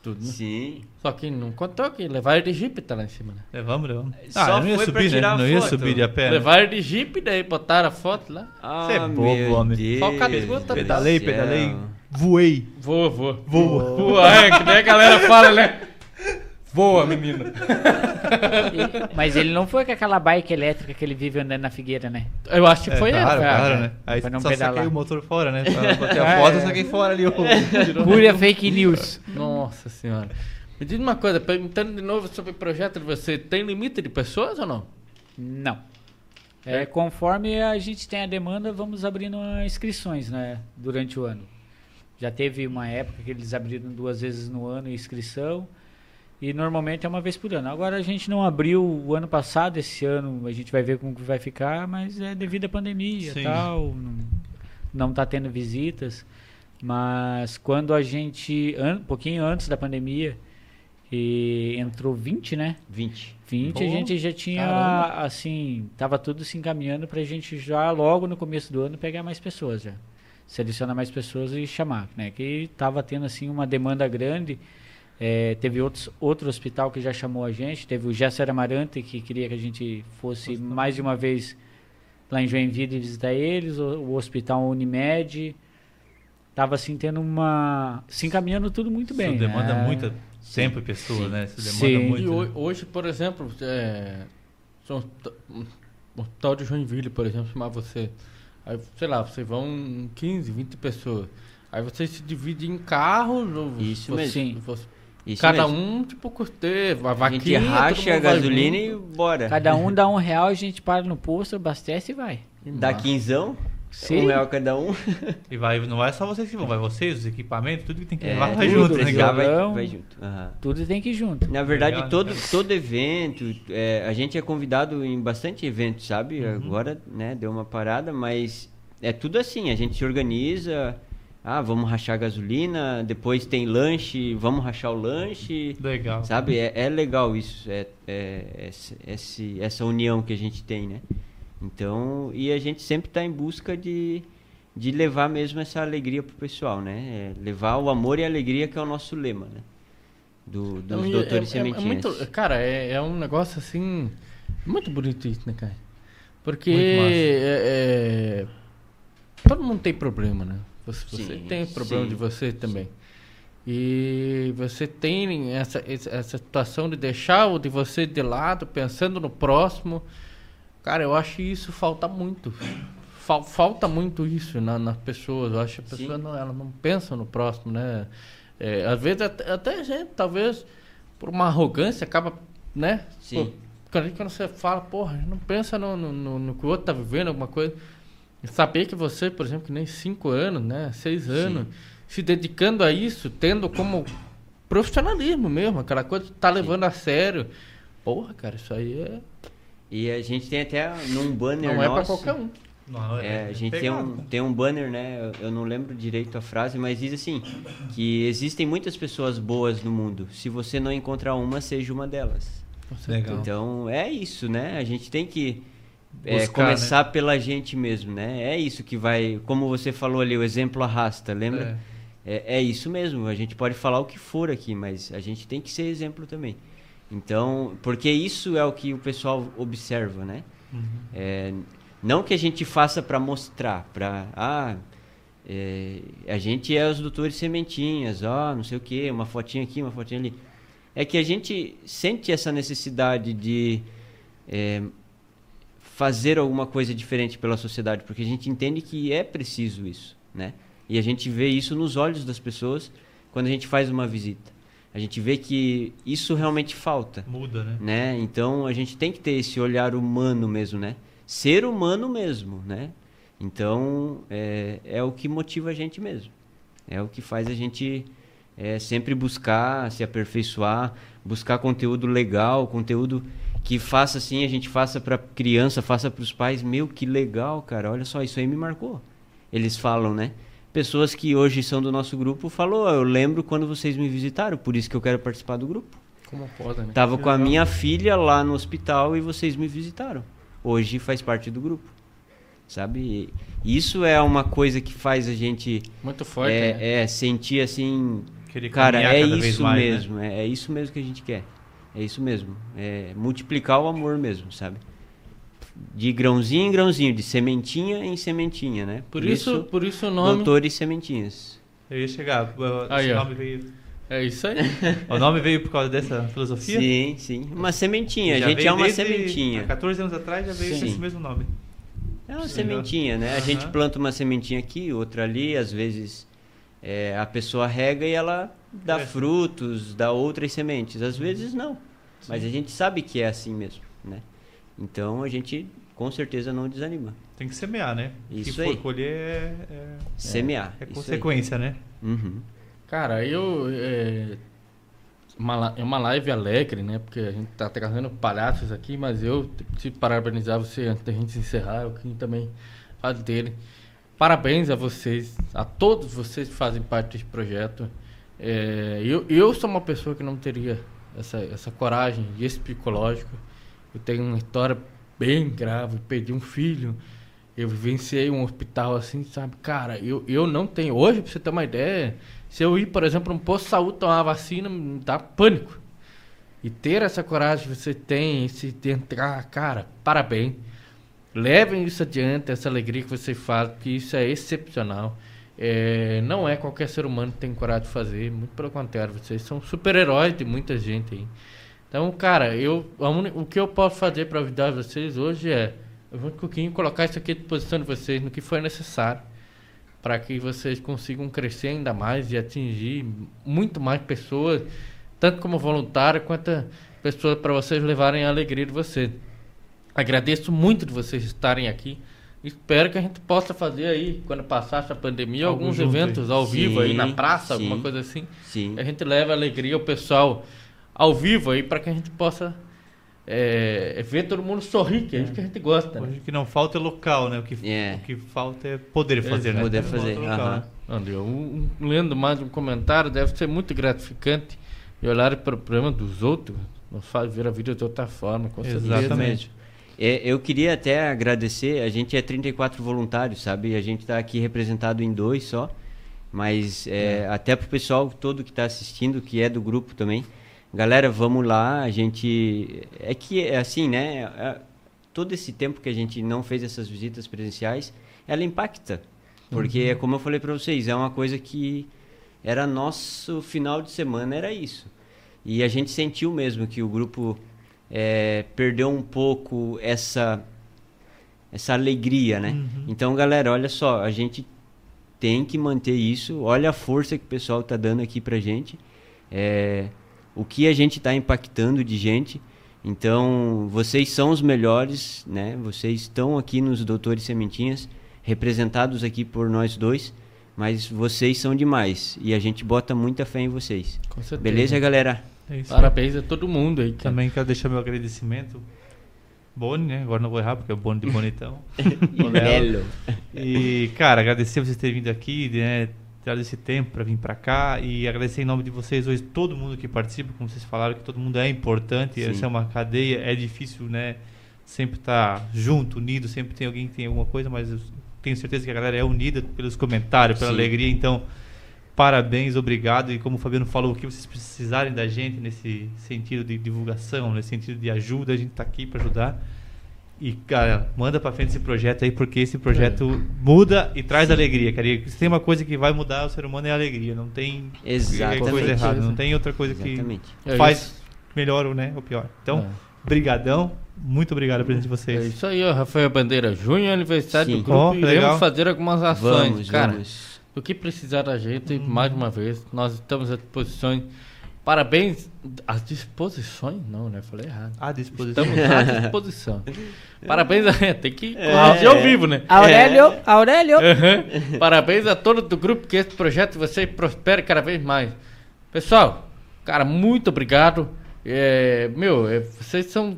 Tudo, né? Sim. Só que não contou que levaram de jipe tá lá em cima, né? Levamos, levamos. Só Ah, eu não ia foi pra subir, né? Não ia subir de a pé. né? Levaram de jipe, daí botaram a foto lá. Ah, Você é bobo, homem. Só tá- do Pedalei, pedalei. Voei. Voa, voa. Voa. Voa, é, que nem a galera fala, né? Voa, menina. Mas ele não foi com aquela bike elétrica que ele vive andando na figueira, né? Eu acho que É, foi claro, ele. é, claro, é. né? Aí Pra não só pedalar. saquei o motor fora, né? Pra bater a É, foto, eu é. saquei fora ali o... Pura fake news. Nossa senhora. Me diz uma coisa, perguntando de novo sobre o projeto de você, tem limite de pessoas ou não? Não. É, conforme a gente tem a demanda, vamos abrindo inscrições, né? Durante o ano. Já teve uma época que eles abriram duas vezes no ano a inscrição. E normalmente é uma vez por ano. Agora a gente não abriu o ano passado, esse ano a gente vai ver como que vai ficar, mas é devido à pandemia Sim. e tal. Não, não tá tendo visitas. Mas quando a gente, an, um pouquinho antes da pandemia, e entrou 20, né? 20. 20 a gente já tinha, caramba. assim, tava tudo se encaminhando pra gente já logo no começo do ano pegar mais pessoas já. Selecionar mais pessoas e chamar, né? Que tava tendo, assim, uma demanda grande. É, teve outros, outro hospital que já chamou a gente. Teve o Gesser Amarante, que queria que a gente fosse mais de uma vez lá em Joinville visitar eles. O, o Hospital Unimed. Tava, assim, tendo uma... Se encaminhando tudo muito bem. Isso demanda né? muita tempo e pessoas, né? Isso demanda Sim. E muito. ho- né? hoje, por exemplo, é, são t- um um tal de Joinville, por exemplo, chamar você. Aí, sei lá, vocês vão 15, 20 pessoas. Aí vocês se dividem em carros. ou Isso você- mesmo. Sim. você- Isso cada mesmo. um, tipo, custeia, a A vaquinha. gente todo racha a gasolina junto. e bora. Cada um dá um real, a gente para no posto, abastece e vai. Dá quinzão. Sim. Um real cada um. E vai, não vai só vocês que vão, vai vocês, os equipamentos, tudo que tem que É, levar, vai tudo, junto, né? vai, vai junto. Aham. Tudo tem que ir junto. Na verdade, Legal, todo, todo evento, é, a gente é convidado em bastante eventos, sabe? Uhum. Agora, né, deu uma parada, mas é tudo assim, a gente se organiza, ah, vamos rachar gasolina, depois tem lanche, vamos rachar o lanche, Legal. sabe? É, é legal isso, é, é- esse- esse- essa união que a gente tem, né? Então, e a gente sempre está em busca de, de levar mesmo essa alegria pro pessoal, né? É levar o amor e a alegria que é o nosso lema, né? Do, dos e doutores é, é, é muito, cara, é, é um negócio assim. Muito bonito isso, né, cara? Porque Muito massa. é, é, todo mundo tem problema, né? Você, você Sim, tem problema sim, de você também. E você tem essa, essa situação de deixar o de você de lado, pensando no próximo. Cara, eu acho isso falta muito. Fal- falta muito isso na, nas pessoas. Eu acho que a Sim. pessoa não, ela não pensa no próximo, né? É, às vezes até, até a gente, talvez, por uma arrogância, acaba, né? Sim. Pô, quando, quando você fala, porra, não pensa no, no, no- no que o outro tá vivendo, alguma coisa. E saber que você, por exemplo, que nem cinco anos, né? Seis anos, se dedicando a isso, tendo como profissionalismo mesmo, aquela coisa que tá levando a sério. Porra, cara, isso aí é, E a gente tem até num banner não é pra nosso. qualquer um. Não, É, a gente tem um, tem um banner, né? eu- não lembro direito a frase, mas diz assim: que existem muitas pessoas boas no mundo. Se você não encontrar uma, seja uma delas. Legal. Então é isso, né? A gente tem que é, Buscar, começar pela gente mesmo, né? É isso que vai. Como você falou ali, o exemplo arrasta, lembra? É, é isso mesmo. A gente pode falar o que for aqui, mas a gente tem que ser exemplo também. Então, porque isso é o que o pessoal observa, né? Uhum. É, não que a gente faça para mostrar, para ah, é, a gente é os doutores sementinhas, ó, não sei o que, uma fotinha aqui, uma fotinha ali. É que a gente sente essa necessidade de é, fazer alguma coisa diferente pela sociedade, porque a gente entende que é preciso isso, né? E a gente vê isso nos olhos das pessoas quando a gente faz uma visita. A gente vê que isso realmente falta Muda, né? né? Então a gente tem que ter esse olhar humano mesmo, né? Ser humano mesmo, né? Então é, é o que motiva a gente mesmo. É o que faz a gente é, sempre buscar se aperfeiçoar, buscar conteúdo legal, conteúdo que faça assim, a gente faça para criança, faça para os pais. Meu, que legal, cara. Olha só, isso aí me marcou. Eles falam, né? Pessoas que hoje são do nosso grupo falou, eu lembro quando vocês me visitaram, por isso que eu quero participar do grupo. Como pode, né? Tava Que com a legal. minha filha lá no hospital e vocês me visitaram. Hoje faz parte do grupo. Sabe? Isso é uma coisa que faz a gente Muito forte, é, né? é, sentir assim, Querer cara, é cada vez isso mais, né? mesmo, é, é isso mesmo que a gente quer. É isso mesmo. É multiplicar o amor mesmo, sabe? De grãozinho em grãozinho, de sementinha em sementinha, né? Por isso, por isso o nome. doutores sementinhas. Eu ia chegar. Aí, ó. nome veio, É isso aí. o nome veio por causa dessa filosofia? Sim, sim. Uma sementinha, Já a gente é uma sementinha. Há 14 anos atrás já veio Sim. esse mesmo nome. É uma Sim. sementinha, né? A gente planta uma sementinha aqui, outra ali, às vezes é, a pessoa rega e ela dá Cresce. frutos, dá outras sementes. Às vezes não. Mas a gente sabe que é assim mesmo, né? Então a gente com certeza não desanima. Tem que semear, né? O que Isso for aí. colher é, é, Semear. é aí. consequência, né? Uhum. Cara, eu. É, uma, é uma live alegre, né? Porque a gente tá trazendo palhaços aqui, mas eu preciso parabenizar você antes da gente encerrar. Eu queria também falar dele. Parabéns a vocês, a todos vocês que fazem parte desse projeto. É, eu, eu sou uma pessoa que não teria essa, essa coragem e esse psicológico. Eu tenho uma história bem grave, perdi um filho. Eu vivenciei um hospital assim, sabe? Cara, eu, eu não tenho. Hoje, pra você ter uma ideia, se eu ir, por exemplo, num posto de saúde tomar vacina, me dá pânico. E ter essa coragem você tem, esse de entrar, cara, parabéns. Levem isso adiante, essa alegria que você faz, que isso é excepcional. É, não é qualquer ser humano que tem coragem de fazer, muito pelo contrário, vocês são super-heróis de muita gente aí. Então, cara, eu, o que eu posso fazer para ajudar vocês hoje é, um pouquinho colocar isso aqui à disposição de vocês no que for necessário, para que vocês consigam crescer ainda mais e atingir muito mais pessoas, tanto como voluntário quanto pessoas para vocês levarem a alegria de vocês. Agradeço muito de vocês estarem aqui, Espero que a gente possa fazer aí, quando passar essa pandemia, alguns junto eventos ao vivo aí na Sim, praça, sim. alguma coisa assim. Sim. A gente leva alegria ao pessoal ao vivo aí para que a gente possa é, ver todo mundo sorrir, que é isso que a gente gosta. Né? O que não falta é local, né? O que, É. o que falta é poder fazer, né? Poder fazer, local, aham. né? Um, um- lendo mais um comentário, deve ser muito gratificante e olhar para o problema dos outros nos faz ver a vida de outra forma, com certeza. Exatamente. É, eu queria até agradecer, a gente é 34 voluntários, sabe? A gente está aqui representado em dois só, mas é, até pro pessoal todo que está assistindo, que é do grupo também, galera, vamos lá, a gente... É que, é assim, né? é- todo esse tempo que a gente não fez essas visitas presenciais, ela impacta. Porque, é como eu falei para vocês, é uma coisa que era nosso final de semana, era isso. E a gente sentiu mesmo que o grupo é, perdeu um pouco essa essa alegria, né? Então, galera, olha só, a gente tem que manter isso. Olha a força que o pessoal tá dando aqui pra gente. É, o que a gente tá impactando de gente. Então, vocês são os melhores, né? Vocês estão aqui nos Doutores Sementinhas, representados aqui por nós dois. Mas vocês são demais. E a gente bota muita fé em vocês. Com certeza. Beleza, galera? É isso. Parabéns a todo mundo aí. Também quero deixar meu agradecimento. Boni, né? Agora não vou errar porque é Boni de bonitão. Belo. E, cara, agradecer vocês terem vindo aqui, né? Tirado esse tempo para vir para cá e agradecer em nome de vocês hoje, todo mundo que participa, como vocês falaram, que todo mundo é importante, Sim. essa é uma cadeia, é difícil, né? Sempre estar junto, unido, sempre tem alguém que tem alguma coisa, mas eu tenho certeza que a galera é unida pelos comentários, pela Sim. alegria, então parabéns, obrigado. E como o Fabiano falou, o que vocês precisarem da gente nesse sentido de divulgação, nesse sentido de ajuda, a gente tá aqui para ajudar. E, cara, manda pra frente esse projeto aí, porque esse projeto muda e traz alegria, cara. E se tem uma coisa que vai mudar o ser humano é a alegria. Não tem Exatamente. coisa errada, não tem outra coisa que Exatamente. É faz isso. melhor ou, né, ou pior. Então, É. brigadão. Muito obrigado pela presença de É vocês. isso aí, ó, Rafael Bandeira Júnior, aniversário Sim. do grupo. Que Iremos legal. fazer algumas ações, Vamos, cara. vamos. O que precisar da gente, mais uma vez, nós estamos à disposição. Parabéns às disposições? Não, né? Falei errado. À disposição. Estamos à disposição. Parabéns a tem que corrigir ao vivo, né? Aurélio, Aurélio. Uhum. Parabéns a todo do grupo que esse projeto de vocês prospere cada vez mais. Pessoal, cara, muito obrigado. É, meu, é, vocês são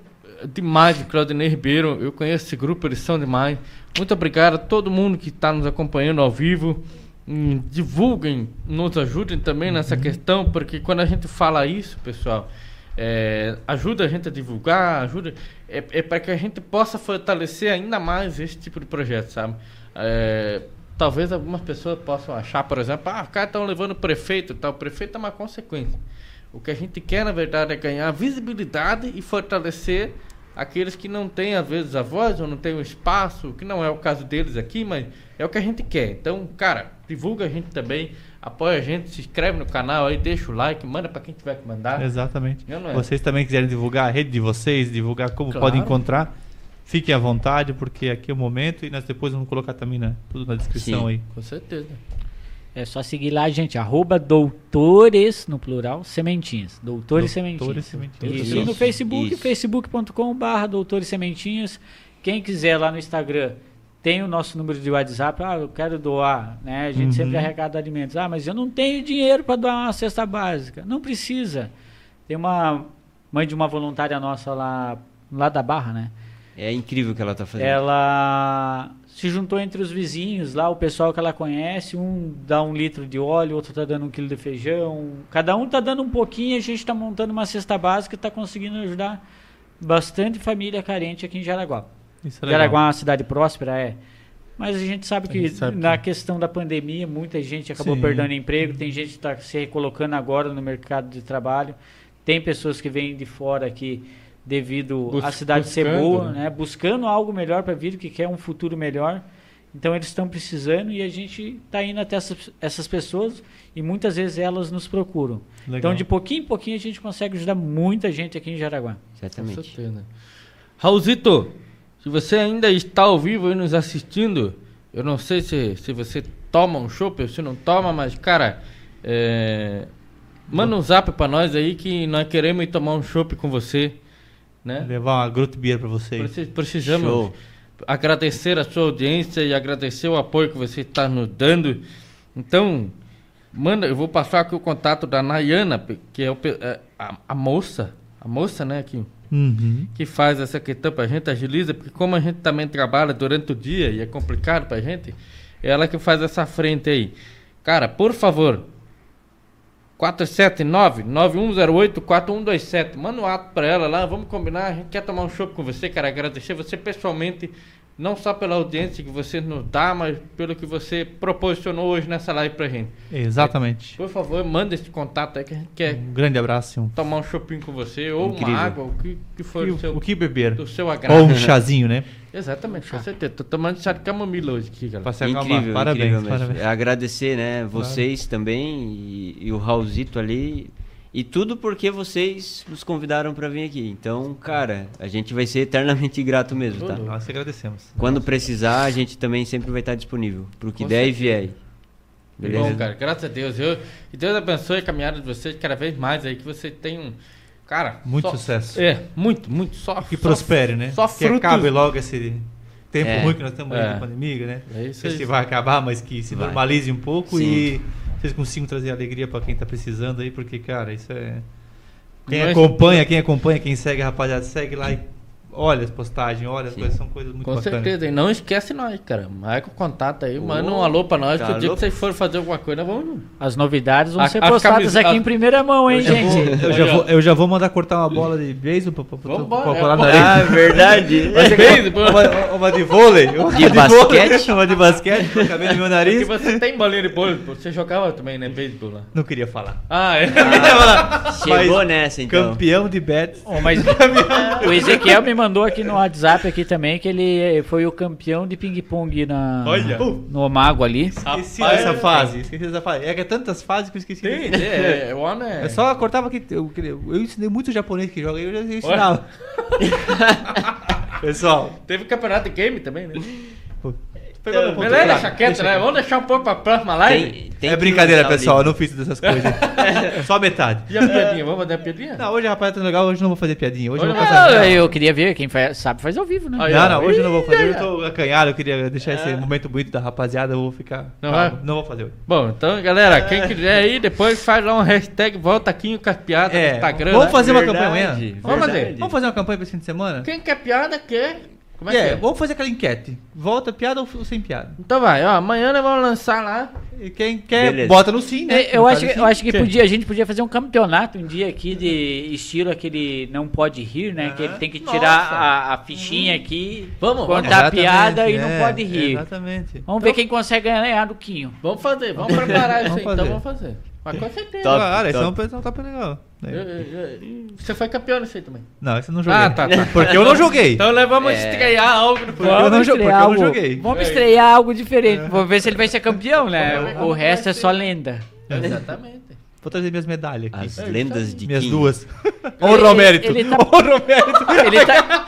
demais, Claudinei Ribeiro. Eu conheço esse grupo, eles são demais. Muito obrigado a todo mundo que está nos acompanhando ao vivo. Hum, divulguem, nos ajudem também nessa questão, porque quando a gente fala isso, pessoal, é, ajuda a gente a divulgar, ajuda. É, é para que a gente possa fortalecer ainda mais esse tipo de projeto, sabe? É, talvez algumas pessoas possam achar, por exemplo, ah, os caras estão levando o prefeito, tal. O prefeito é uma consequência. O que a gente quer, na verdade, é ganhar visibilidade e fortalecer aqueles que não têm, às vezes, a voz ou não têm o espaço, que não é o caso deles aqui, mas é o que a gente quer. Então, cara, divulga a gente também, apoia a gente, se inscreve no canal aí, deixa o like, manda pra quem tiver que mandar. Exatamente. É. Vocês também quiserem divulgar a rede de vocês, divulgar como Claro. podem encontrar, fiquem à vontade, porque aqui é o momento e nós depois vamos colocar também né, tudo na descrição Sim. aí. Com certeza. É só seguir lá, gente. Arroba doutores, no plural, sementinhas. Doutores, Doutores sementinhas. Sementinhas. E no Facebook, facebook.com.br, doutores sementinhas. Quem quiser lá no Instagram, tem o nosso número de WhatsApp. Ah, eu quero doar, né? A gente Uhum. sempre arrecada alimentos. Ah, mas eu não tenho dinheiro para doar uma cesta básica. Não precisa. Tem uma mãe de uma voluntária nossa lá, lá da Barra, né? É incrível o que ela tá fazendo. Ela se juntou entre os vizinhos lá, o pessoal que ela conhece, um dá um litro de óleo, outro tá dando um quilo de feijão, cada um tá dando um pouquinho, a gente tá montando uma cesta básica e tá conseguindo ajudar bastante família carente aqui em Jaraguá. Isso é. Jaraguá é uma cidade próspera, é. Mas a gente sabe que gente sabe na que- questão da pandemia, muita gente acabou Sim. perdendo emprego, tem gente que está se recolocando agora no mercado de trabalho, tem pessoas que vêm de fora aqui devido Bus- à cidade ser buscando, boa, né? né? buscando algo melhor para vir, que quer um futuro melhor. Então eles estão precisando e a gente está indo até essas, essas pessoas e muitas vezes elas nos procuram. Legal. Então de pouquinho em pouquinho a gente consegue ajudar muita gente aqui em Jaraguá. Com certeza. Raulzito, se você ainda está ao vivo aí nos assistindo, eu não sei se, se você toma um chopp ou se não toma, mas, cara, é, manda um zap pra nós aí que nós queremos ir tomar um chopp com você, né? Levar uma Groot Beer pra vocês. Preci- Precisamos, Show. agradecer a sua audiência e agradecer o apoio que você está nos dando. Então, manda, eu vou passar aqui o contato da Nayana, que é, o é a, a moça, a moça, né, que, Uhum. que faz essa questão pra gente, agiliza, porque como a gente também trabalha durante o dia e é complicado pra gente, é ela que faz essa frente aí. Cara, por favor, 479-9108-4127. Manda um ato pra ela lá, vamos combinar. A gente quer tomar um show com você, cara. Agradecer você pessoalmente, não só pela audiência que você nos dá, mas pelo que você proporcionou hoje nessa live pra gente. Exatamente. Por favor, manda esse contato aí que a gente quer Um grande abraço. tomar um shopping com você, ou Incrível. uma água, o que, que for do seu, o, o que beber? do seu agrado. Ou um chazinho, né? Exatamente, com certeza. Tô tomando chá de camomila hoje aqui, galera. Acalmar. Incrível, Parabéns, incrível mesmo. parabéns. Agradecer, né, vocês também e, e o Raulzito ali. E tudo porque vocês nos convidaram para vir aqui. Então, cara, a gente vai ser eternamente grato mesmo, tá? Nós que agradecemos. Quando precisar, a gente também sempre vai estar disponível. Pro que Com der e certeza. vier. Que Beleza? Bom, cara, graças a Deus. Eu, e Deus abençoe a caminhada de vocês cada vez mais aí, que você tem um. Cara. Muito só- sucesso. É, muito, muito. Só. Que só- prospere, né? Só que frutos. acabe logo esse tempo É. ruim que nós estamos aí É. na pandemia, né? É isso Não sei aí. se vai acabar, mas que se Vai. normalize um pouco Sim. e vocês consigam trazer alegria pra quem tá precisando aí, porque, cara, isso é. Quem acompanha, quem acompanha, quem segue, rapaziada, segue lá e olha as postagens, olha as Sim. coisas, são coisas muito Com bacanas. certeza, e não esquece nós, cara. Marca o contato aí, Ô, manda um alô pra nós, tá que o dia que vocês forem fazer alguma coisa, vamos. As novidades vão A- ser as postadas aqui a- em primeira mão, hein, Eu já, vou, gente? eu, já vou, eu já vou mandar cortar uma bola de beisebol pra, pra, pra, pra é, colar na pô. areia. Ah, verdade. Uma, uma de vôlei. Uma De vôlei, basquete. Uma de basquete, com o cabelo no meu E nariz. você tem bolinha de bolo, pô. você jogava também, né? Beisebol lá. Não queria falar. Ah, é. Chegou Mas nessa, então. Campeão de bets. Oh, mas o Ezequiel me mandou aqui no WhatsApp aqui também que ele foi o campeão de ping-pong na Olha. no Mago ali. Esqueci Rapaz, dessa fase. Esqueci dessa fase. É que é tantas fases que eu esqueci. Tem, é, é, o homem é. Eu só cortava que eu, eu ensinei muito japonês que joga e eu já ensinava. Pessoal, Teve campeonato de game também, né? Pegou meu ponto Beleza, deixa quieto, né? Vamos deixar um pouco pra próxima live? Tem, tem É brincadeira, pessoal. Eu não fiz dessas coisas. Só metade. E a piadinha? Vamos fazer a piadinha? Não, hoje a rapaz tá legal, hoje eu não vou fazer piadinha. Hoje eu Hoje vou não. passar. Ah, eu queria ver, quem faz- sabe faz ao vivo, né? Aí, Não, não, hoje eu não vou fazer. Eu tô acanhado, eu queria deixar É. esse momento bonito da rapaziada, eu vou ficar. Não calmo. vai? Não vou fazer hoje. Bom, então, galera, quem quiser aí, depois faz lá um hashtag volta aqui com as piadas É, no Instagram. vamos né? fazer uma Verdade, campanha amanhã? Vamos fazer. Vamos fazer uma campanha pra esse fim de semana? Quem quer piada, quer. Como é É, que é? vamos fazer aquela enquete. Volta piada ou sem piada? Então vai, ó, amanhã nós vamos lançar lá. E quem quer, Beleza. bota no sim, né? É, Eu No acho, que, sim. eu acho que podia, a gente podia fazer um campeonato um dia aqui de estilo aquele não pode rir, né? Que ele tem que tirar a, a fichinha aqui, Vamos, contar Exatamente, piada e é, não pode rir. Exatamente. Vamos ver quem consegue ganhar do Quinho. Vamos fazer, vamos preparar isso aí, então vamos fazer. Mas com certeza. Top, Cara, esse é top. um, um legal. Eu- Você foi campeão nisso aí também. Não, esse eu não joguei. Ah, tá, tá. Porque eu não joguei. Então nós vamos É. estrear algo no Porque eu não porque eu não joguei. Vamos É. estrear algo diferente. Vamos ver se ele vai ser campeão, né? O, o resto é só lenda. Exatamente. Vou trazer minhas medalhas aqui. As lendas de minhas Kim. duas. Honra ao mérito. ele tá- Honra ao mérito. Ele tá,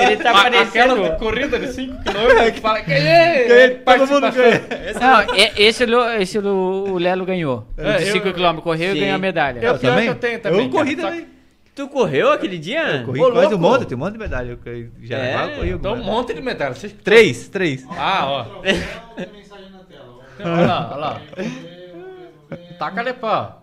ele tá Aquela parecendo. corrida de 5 km que fala quem é? Todo mundo ganha. Não, esse, o- esse o o Lelo ganhou. O É, de eu- 5km correu e ganhou a medalha. Eu- pior que eu tenho também, Eu corri também. Tu correu aquele dia? Corri Ô, quase um louco. monte, tem um monte de medalha. Eu corri- Já É, eu corri Então um monte de medalha. Vocês... Três, três. Ah, ó. Olha lá, olha lá. Taca ali, pá.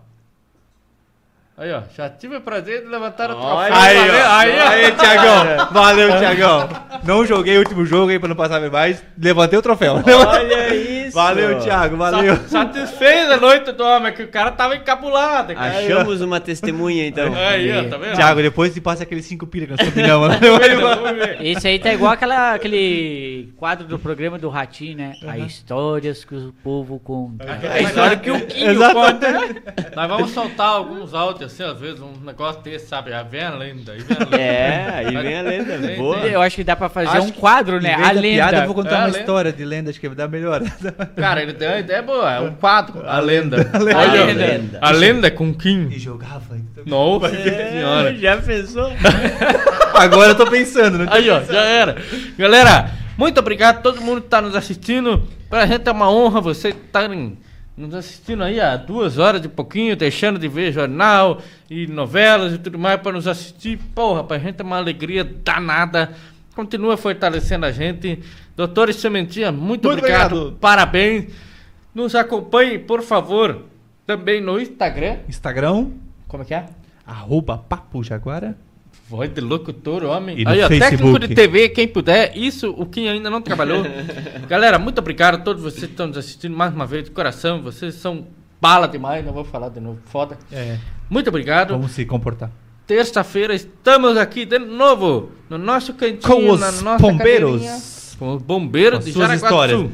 Aí, ó. Já tive o prazer de levantar o troféu. Aí, aí, ó. Aí, Tiagão. Valeu, Tiagão. Não joguei o último jogo aí pra não passar mais. Levantei o troféu. Olha isso! Valeu, Thiago. Valeu. Sa- Satisfez a noite do homem, que o cara tava encabulado. cara. Achamos uma testemunha, então. Aí, ó, tá vendo? Thiago, depois te passa aqueles cinco pilha que nós combinamos. né? Vamos ver, vamos ver. Esse aí tá igual aquela, aquele quadro do programa do Ratinho, né? As histórias que o povo conta. A história que o Quinho Exatamente. conta. Nós vamos soltar alguns áudios assim, às vezes, um negócio desse, sabe? Aí vem a lenda, aí vem a lenda. É, aí vem a lenda. Boa. Eu acho que dá pra fazer Acho um quadro, né? A da lenda. piada, eu vou contar É, a uma lenda. história de lenda, acho que vai dar melhor. Cara, ele deu uma ideia boa, é um quadro, a lenda. A Olha, lenda. A lenda com Kim. E jogava. então. Nossa senhora. Já pensou? Agora eu tô pensando, né? Aí, ó, já era. Galera, muito obrigado a todo mundo que tá nos assistindo. Pra gente é uma honra vocês estarem nos assistindo aí há duas horas de pouquinho, deixando de ver jornal e novelas e tudo mais pra nos assistir. Porra, pra gente é uma alegria danada Continua fortalecendo a gente. Doutor Sementinha, muito, Muito obrigado. obrigado. Parabéns. Nos acompanhe, por favor, também no Instagram. Instagram, Como é que é? arroba Papo Jaguara. Voz de locutor, homem. E Aí, ó, técnico de TV, quem puder. Isso, o Kim ainda não trabalhou. Galera, muito obrigado a todos vocês que estão nos assistindo mais uma vez de coração. Vocês são bala demais, não vou falar de novo. Foda. É, Muito obrigado. vamos se comportar. Terça-feira estamos aqui de novo no nosso cantinho, Com os na nossa bombeiros. cadeirinha, Com os bombeiros Com de suas Jaraguá histórias.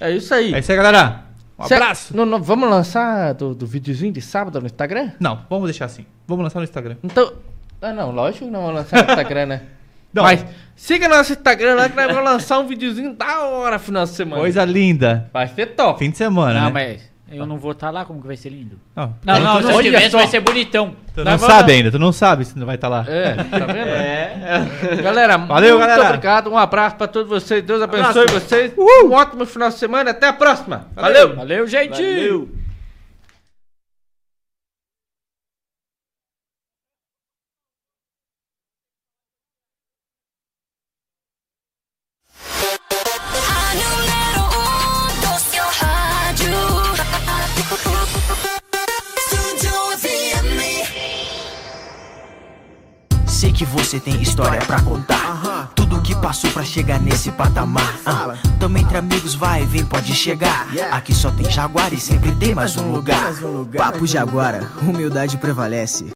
É isso aí. É isso aí, galera. Um Cê- abraço. Não, não, vamos lançar do, do videozinho de sábado no Instagram? Não, vamos deixar assim. Vamos lançar no Instagram. Então. Ah, não, lógico que não vamos lançar no Instagram, né? Não. Mas siga nosso Instagram lá que nós vamos lançar um videozinho da hora final de semana. Coisa linda. Vai ser top. Fim de semana, Não, né? mas eu não vou estar lá, como que vai ser lindo? Não, Não, não, se eu tivesse vai ser bonitão. tu não sabe ainda, tu não sabe se não vai estar lá. É, tá vendo? É. Galera, Valeu, muito galera. obrigado. Um abraço pra todos vocês. Deus abençoe Abraço. vocês. Um ótimo final de semana. Até a próxima. Valeu. Valeu, gente! Valeu. Que você tem história pra contar. Tudo que passou pra chegar nesse patamar. Ah, Tamo entre amigos, vai, vem, pode chegar. Aqui só tem Jaguar e sempre tem mais um lugar. Papo Jaguara, humildade prevalece.